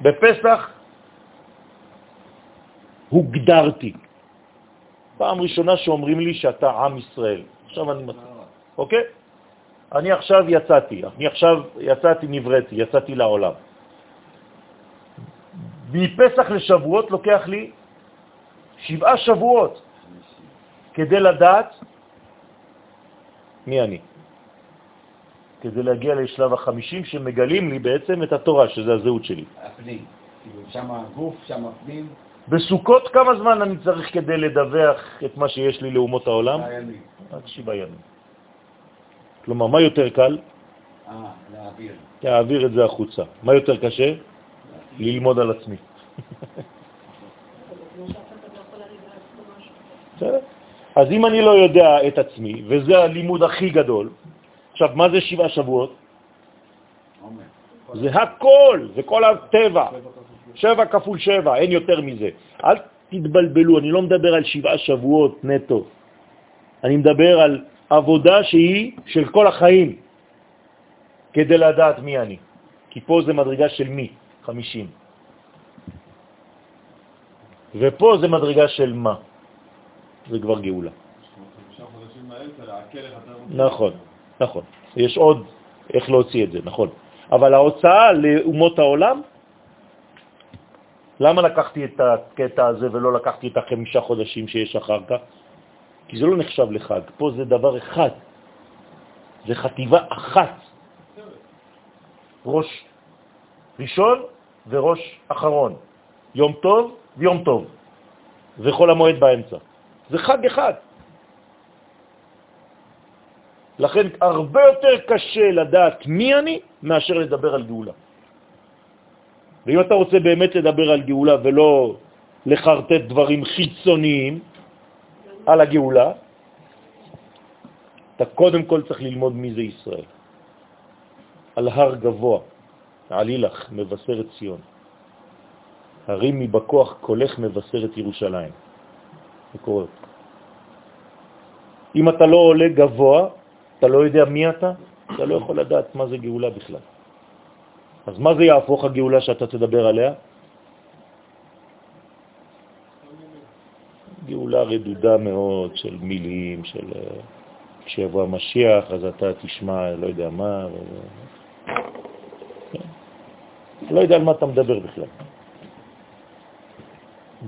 בפסח הוגדרתי. פעם ראשונה שאומרים לי שאתה עם ישראל. עכשיו אני מצא, אוקיי? אני עכשיו יצאתי, אני עכשיו יצאתי, נבראתי, יצאתי לעולם. מפסח לשבועות לוקח לי שבעה שבועות כדי לדעת מי אני. כדי להגיע לשלב החמישים שמגלים לי בעצם את התורה, שזה הזהות שלי. הפנים. כאילו, שם הגוף, שם הפנים, בסוכות כמה זמן אני צריך כדי לדווח את מה שיש לי לאומות העולם? הימין. רק שבעה ימים. כלומר, מה יותר קל? אה, להעביר. להעביר את זה החוצה. מה יותר קשה? ללמוד על עצמי. אז אם אני לא יודע את עצמי, וזה הלימוד הכי גדול, עכשיו, מה זה שבעה שבועות? זה הכל, זה כל הטבע. שבע כפול שבע, אין יותר מזה. אל תתבלבלו, אני לא מדבר על שבעה שבועות נטו. אני מדבר על עבודה שהיא של כל החיים, כדי לדעת מי אני. כי פה זה מדרגה של מי, חמישים. ופה זה מדרגה של מה. זה כבר גאולה. נכון, נכון. יש עוד איך להוציא את זה, נכון. אבל ההוצאה לאומות העולם, למה לקחתי את הקטע הזה ולא לקחתי את החמישה חודשים שיש אחר כך? כי זה לא נחשב לחג, פה זה דבר אחד, זה חטיבה אחת. ראש ראשון וראש אחרון, יום טוב ויום טוב, וכל המועד באמצע. זה חג אחד. לכן הרבה יותר קשה לדעת מי אני מאשר לדבר על גאולה. ואם אתה רוצה באמת לדבר על גאולה ולא לחרטט דברים חיצוניים על הגאולה, אתה קודם כל צריך ללמוד מי זה ישראל. על הר גבוה, עלי לך, מבשרת ציון. הרימי בכוח קולך מבשרת ירושלים. קורה. אם אתה לא עולה גבוה, אתה לא יודע מי אתה, אתה לא יכול לדעת מה זה גאולה בכלל. אז מה זה יהפוך הגאולה שאתה תדבר עליה? גאולה רדודה מאוד של מילים, של כשיבוא המשיח, אז אתה תשמע לא יודע מה. כן. לא יודע על מה אתה מדבר בכלל.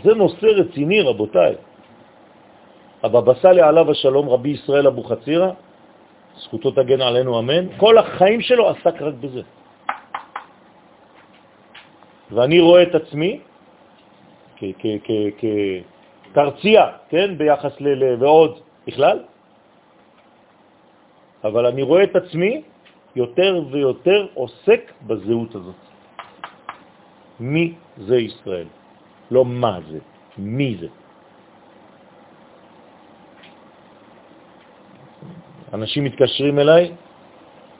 זה נושא רציני, רבותיי. הבבא סאלי עליו השלום, רבי ישראל אבו חצירה, זכותו תגן עלינו אמן, כל החיים שלו עסק רק בזה. ואני רואה את עצמי כקרצייה, כן, ביחס. ל- ועוד בכלל, אבל אני רואה את עצמי יותר ויותר עוסק בזהות הזאת. מי זה ישראל? לא מה זה, מי זה. אנשים מתקשרים אליי,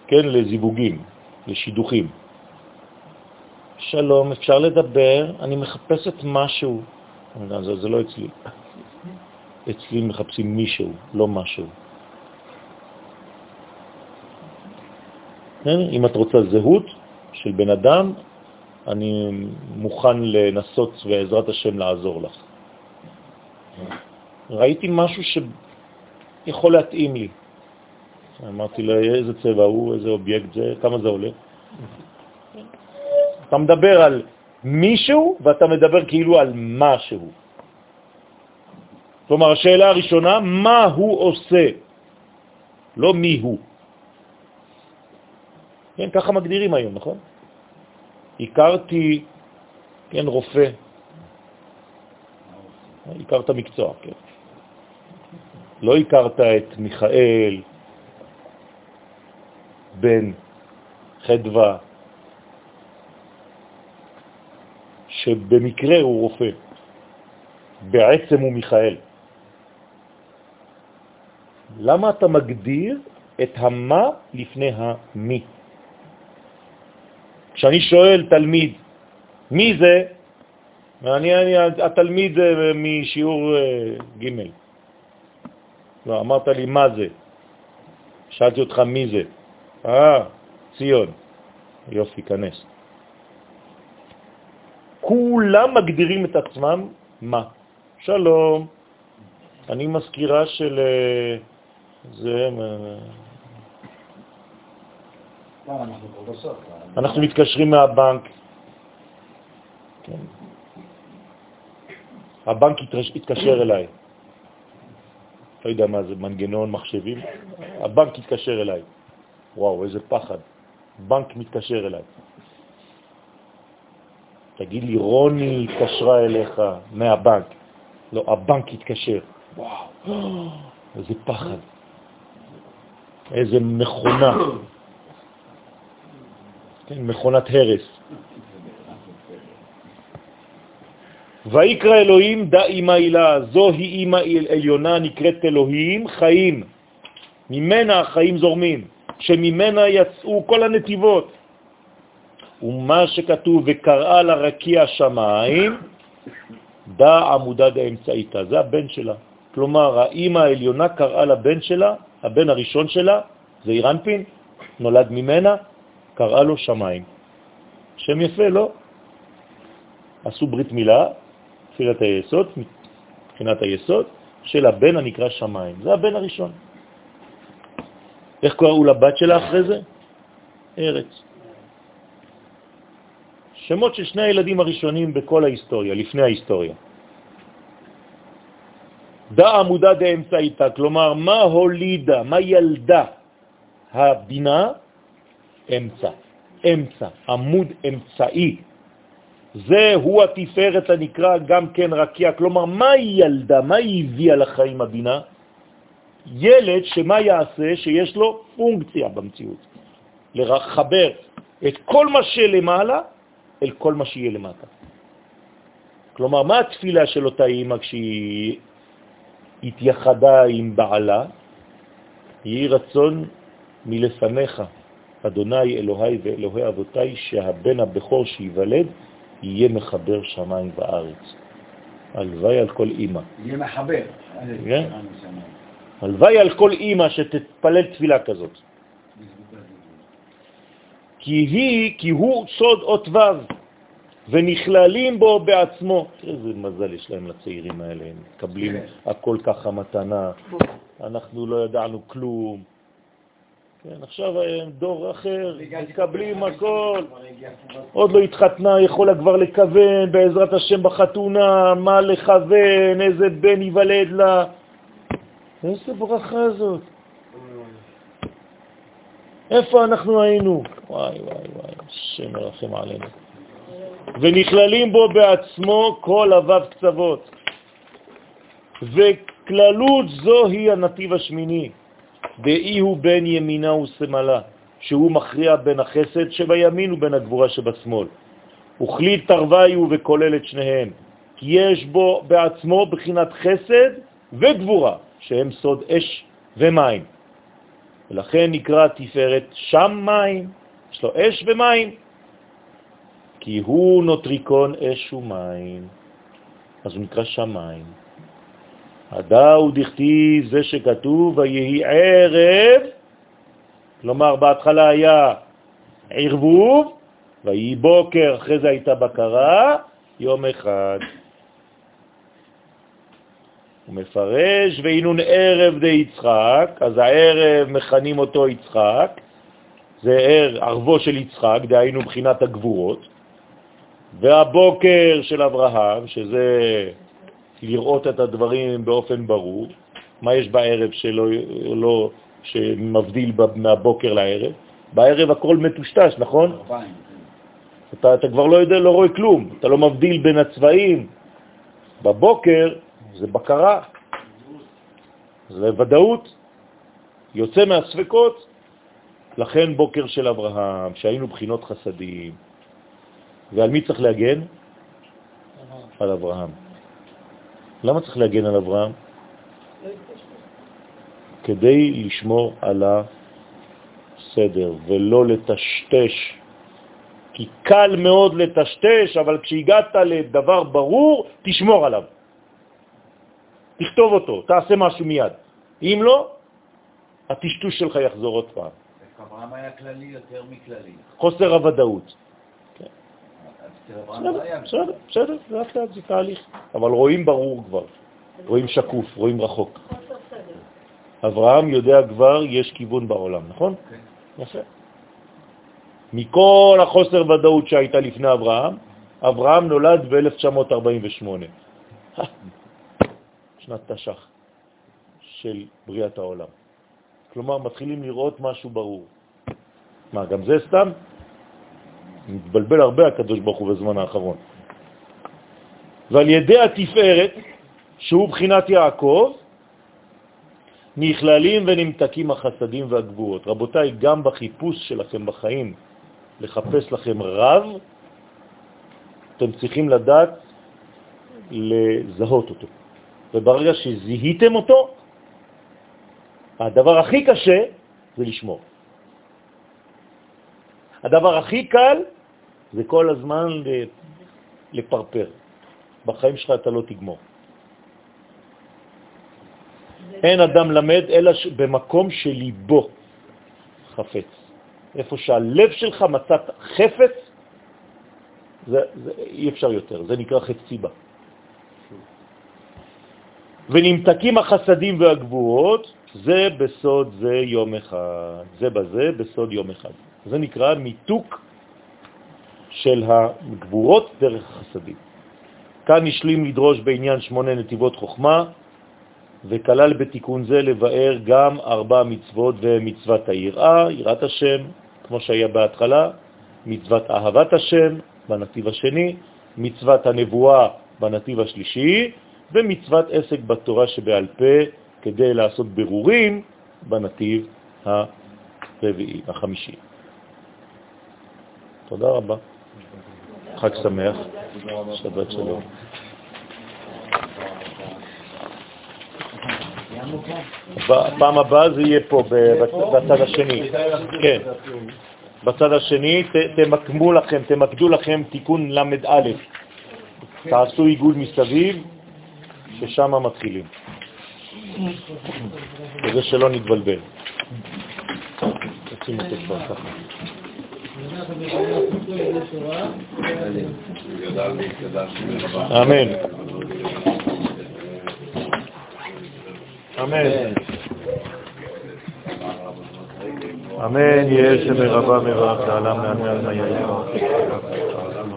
כן, לזיווגים, לשידוכים. שלום, אפשר לדבר? אני מחפשת משהו. אני יודע, זה, זה לא אצלי. (laughs) אצלי מחפשים מישהו, לא משהו. כן? אם את רוצה זהות של בן אדם, אני מוכן לנסות בעזרת השם לעזור לך. ראיתי משהו שיכול להתאים לי. אמרתי לו, איזה צבע הוא, איזה אובייקט זה, כמה זה עולה? אתה מדבר על מישהו ואתה מדבר כאילו על משהו. כלומר, השאלה הראשונה, מה הוא עושה? לא מי הוא. כן, ככה מגדירים היום, נכון? הכרתי, כן, רופא. הכרת מקצוע, כן. לא הכרת את מיכאל בן חדווה, שבמקרה הוא רופא, בעצם הוא מיכאל. למה אתה מגדיר את המה לפני המי? כשאני שואל תלמיד, מי זה? אני, אני התלמיד משיעור אה, ג' לא, אמרת לי מה זה. שאלתי אותך מי זה. אה, ציון. יופי, כנס. כולם מגדירים את עצמם מה? שלום, אני מזכירה של אה, זה... לא, אנחנו מתקשרים מהבנק. כן. הבנק התקשר אליי. לא יודע מה זה, מנגנון מחשבים. הבנק התקשר אליי. וואו, איזה פחד. בנק מתקשר אליי. תגיד לי, רוני התקשרה אליך מהבנק. לא, הבנק התקשר. וואו, (gasps) איזה פחד. איזה מכונה. כן, מכונת הרס. ויקרא אלוהים דא אמא הילה, זוהי אמא עליונה נקראת אלוהים חיים, ממנה החיים זורמים, שממנה יצאו כל הנתיבות. ומה שכתוב וקראה לרקיע שמיים, דא עמודה דאמצעיתה, זה הבן שלה. כלומר, האמא העליונה קראה לבן שלה, הבן הראשון שלה, זה אירנפין, נולד ממנה, קראה לו שמיים. שם יפה, לא? עשו ברית מילה, תפילת היסוד, מבחינת היסוד, של הבן הנקרא שמיים. זה הבן הראשון. איך קראו לבת שלה אחרי זה? ארץ. שמות של שני הילדים הראשונים בכל ההיסטוריה, לפני ההיסטוריה. דא עמודה דאמצעיתה, כלומר, מה הולידה, מה ילדה הבינה? אמצע, אמצע, עמוד אמצעי. זה הוא התפארת הנקרא גם כן רקיע. כלומר, מה היא ילדה? מה היא הביאה לחיים הבינה? ילד שמה יעשה? שיש לו פונקציה במציאות. לחבר את כל מה שלמעלה אל כל מה שיהיה למטה. כלומר, מה התפילה של אותה אימא כשהיא התייחדה עם בעלה? יהי רצון מלפניך, אדוני אלוהי ואלוהי אבותיי, שהבן הבכור שיוולד יהיה מחבר שמיים וארץ. הלוואי על כל אימא. יהיה מחבר. כן? הלוואי על כל אימא שתתפלל תפילה כזאת. כי היא, כי הוא סוד אות ו' ונכללים בו בעצמו. איזה מזל יש להם לצעירים האלה, הם מקבלים כן. הכל ככה מתנה, אנחנו לא ידענו כלום. כן, עכשיו הם דור אחר, מקבלים הכל. עוד לא התחתנה, יכולה כבר לכוון בעזרת השם בחתונה, מה לכוון, איזה בן ייוולד לה. איזה ברכה זאת. איפה אנחנו היינו? וואי, וואי, וואי, השם מרחם עלינו. ונכללים בו בעצמו כל אבב קצוות. וכללות זו היא הנתיב השמיני. דאי הוא בין ימינה וסמלה, שהוא מכריע בין החסד שבימין ובין הגבורה שבשמאל. וכלי תרווי הוא וכולל את שניהם, כי יש בו בעצמו בחינת חסד וגבורה, שהם סוד אש ומים. ולכן נקרא תפארת שם מים, יש לו אש ומים, כי הוא נוטריקון אש ומים, אז הוא נקרא שמיים. הדאו דכתיב זה שכתוב ויהי ערב, כלומר בהתחלה היה ערבוב, ויהי בוקר, אחרי זה הייתה בקרה, יום אחד. הוא מפרש, ואינון ערב די יצחק, אז הערב מכנים אותו יצחק, זה ער, ערבו של יצחק, דהיינו בחינת הגבורות, והבוקר של אברהם, שזה לראות את הדברים באופן ברור. מה יש בערב שלא, לא, שמבדיל מהבוקר לערב? בערב הכל מטושטש, נכון? אתה, אתה כבר לא יודע, לא רואה כלום, אתה לא מבדיל בין הצבעים. בבוקר זה בקרה, זה ודאות, יוצא מהספקות, לכן בוקר של אברהם, שהיינו בחינות חסדים. ועל מי צריך להגן? על אברהם. למה צריך להגן על אברהם? כדי לשמור על הסדר ולא לטשטש. כי קל מאוד לטשטש, אבל כשהגעת לדבר ברור, תשמור עליו. תכתוב אותו, תעשה משהו מיד. אם לא, הטשטוש שלך יחזור עוד פעם. אברהם היה כללי יותר מכללי. חוסר הוודאות. בסדר, בסדר, לאט לאט זה תהליך. אבל רואים ברור כבר, רואים שקוף, רואים רחוק. אברהם יודע כבר, יש כיוון בעולם, נכון? כן. יפה. מכל החוסר ודאות שהייתה לפני אברהם, אברהם נולד ב-1948, שנת תש"ח של בריאת העולם. כלומר, מתחילים לראות משהו ברור. מה, גם זה סתם? מתבלבל הרבה הקדוש ברוך הוא בזמן האחרון. ועל ידי התפארת, שהוא בחינת יעקב, נכללים ונמתקים החסדים והגבורות. רבותיי, גם בחיפוש שלכם בחיים, לחפש לכם רב, אתם צריכים לדעת לזהות אותו. וברגע שזיהיתם אותו, הדבר הכי קשה זה לשמור. הדבר הכי קל זה כל הזמן לפרפר. בחיים שלך אתה לא תגמור. אין אדם למד אלא במקום שליבו חפץ. איפה שהלב שלך מצאת חפץ, זה, זה, אי אפשר יותר, זה נקרא חפציבה. ונמתקים החסדים והגבורות, זה בסוד זה יום אחד, זה בזה בסוד יום אחד. זה נקרא מיתוק של הגבורות דרך החסדים. כאן נשלים לדרוש בעניין שמונה נתיבות חוכמה, וכלל בתיקון זה לבאר גם ארבע מצוות ומצוות היראה, יראת השם, כמו שהיה בהתחלה, מצוות אהבת השם בנתיב השני, מצוות הנבואה בנתיב השלישי, ומצוות עסק בתורה שבעל פה כדי לעשות ברורים בנתיב הרביעי, החמישי. תודה רבה. חג שמח, שבת שלום. פעם הבאה זה יהיה פה, בצד השני. כן. בצד השני תמקמו לכם, תמקדו לכם תיקון למד א', תעשו עיגול מסביב, ששם מתחילים. כדי שלא נתבלבל. כבר ככה. אמן. אמן. אמן, יהיה שמרבה מרב תעלה מעל מעל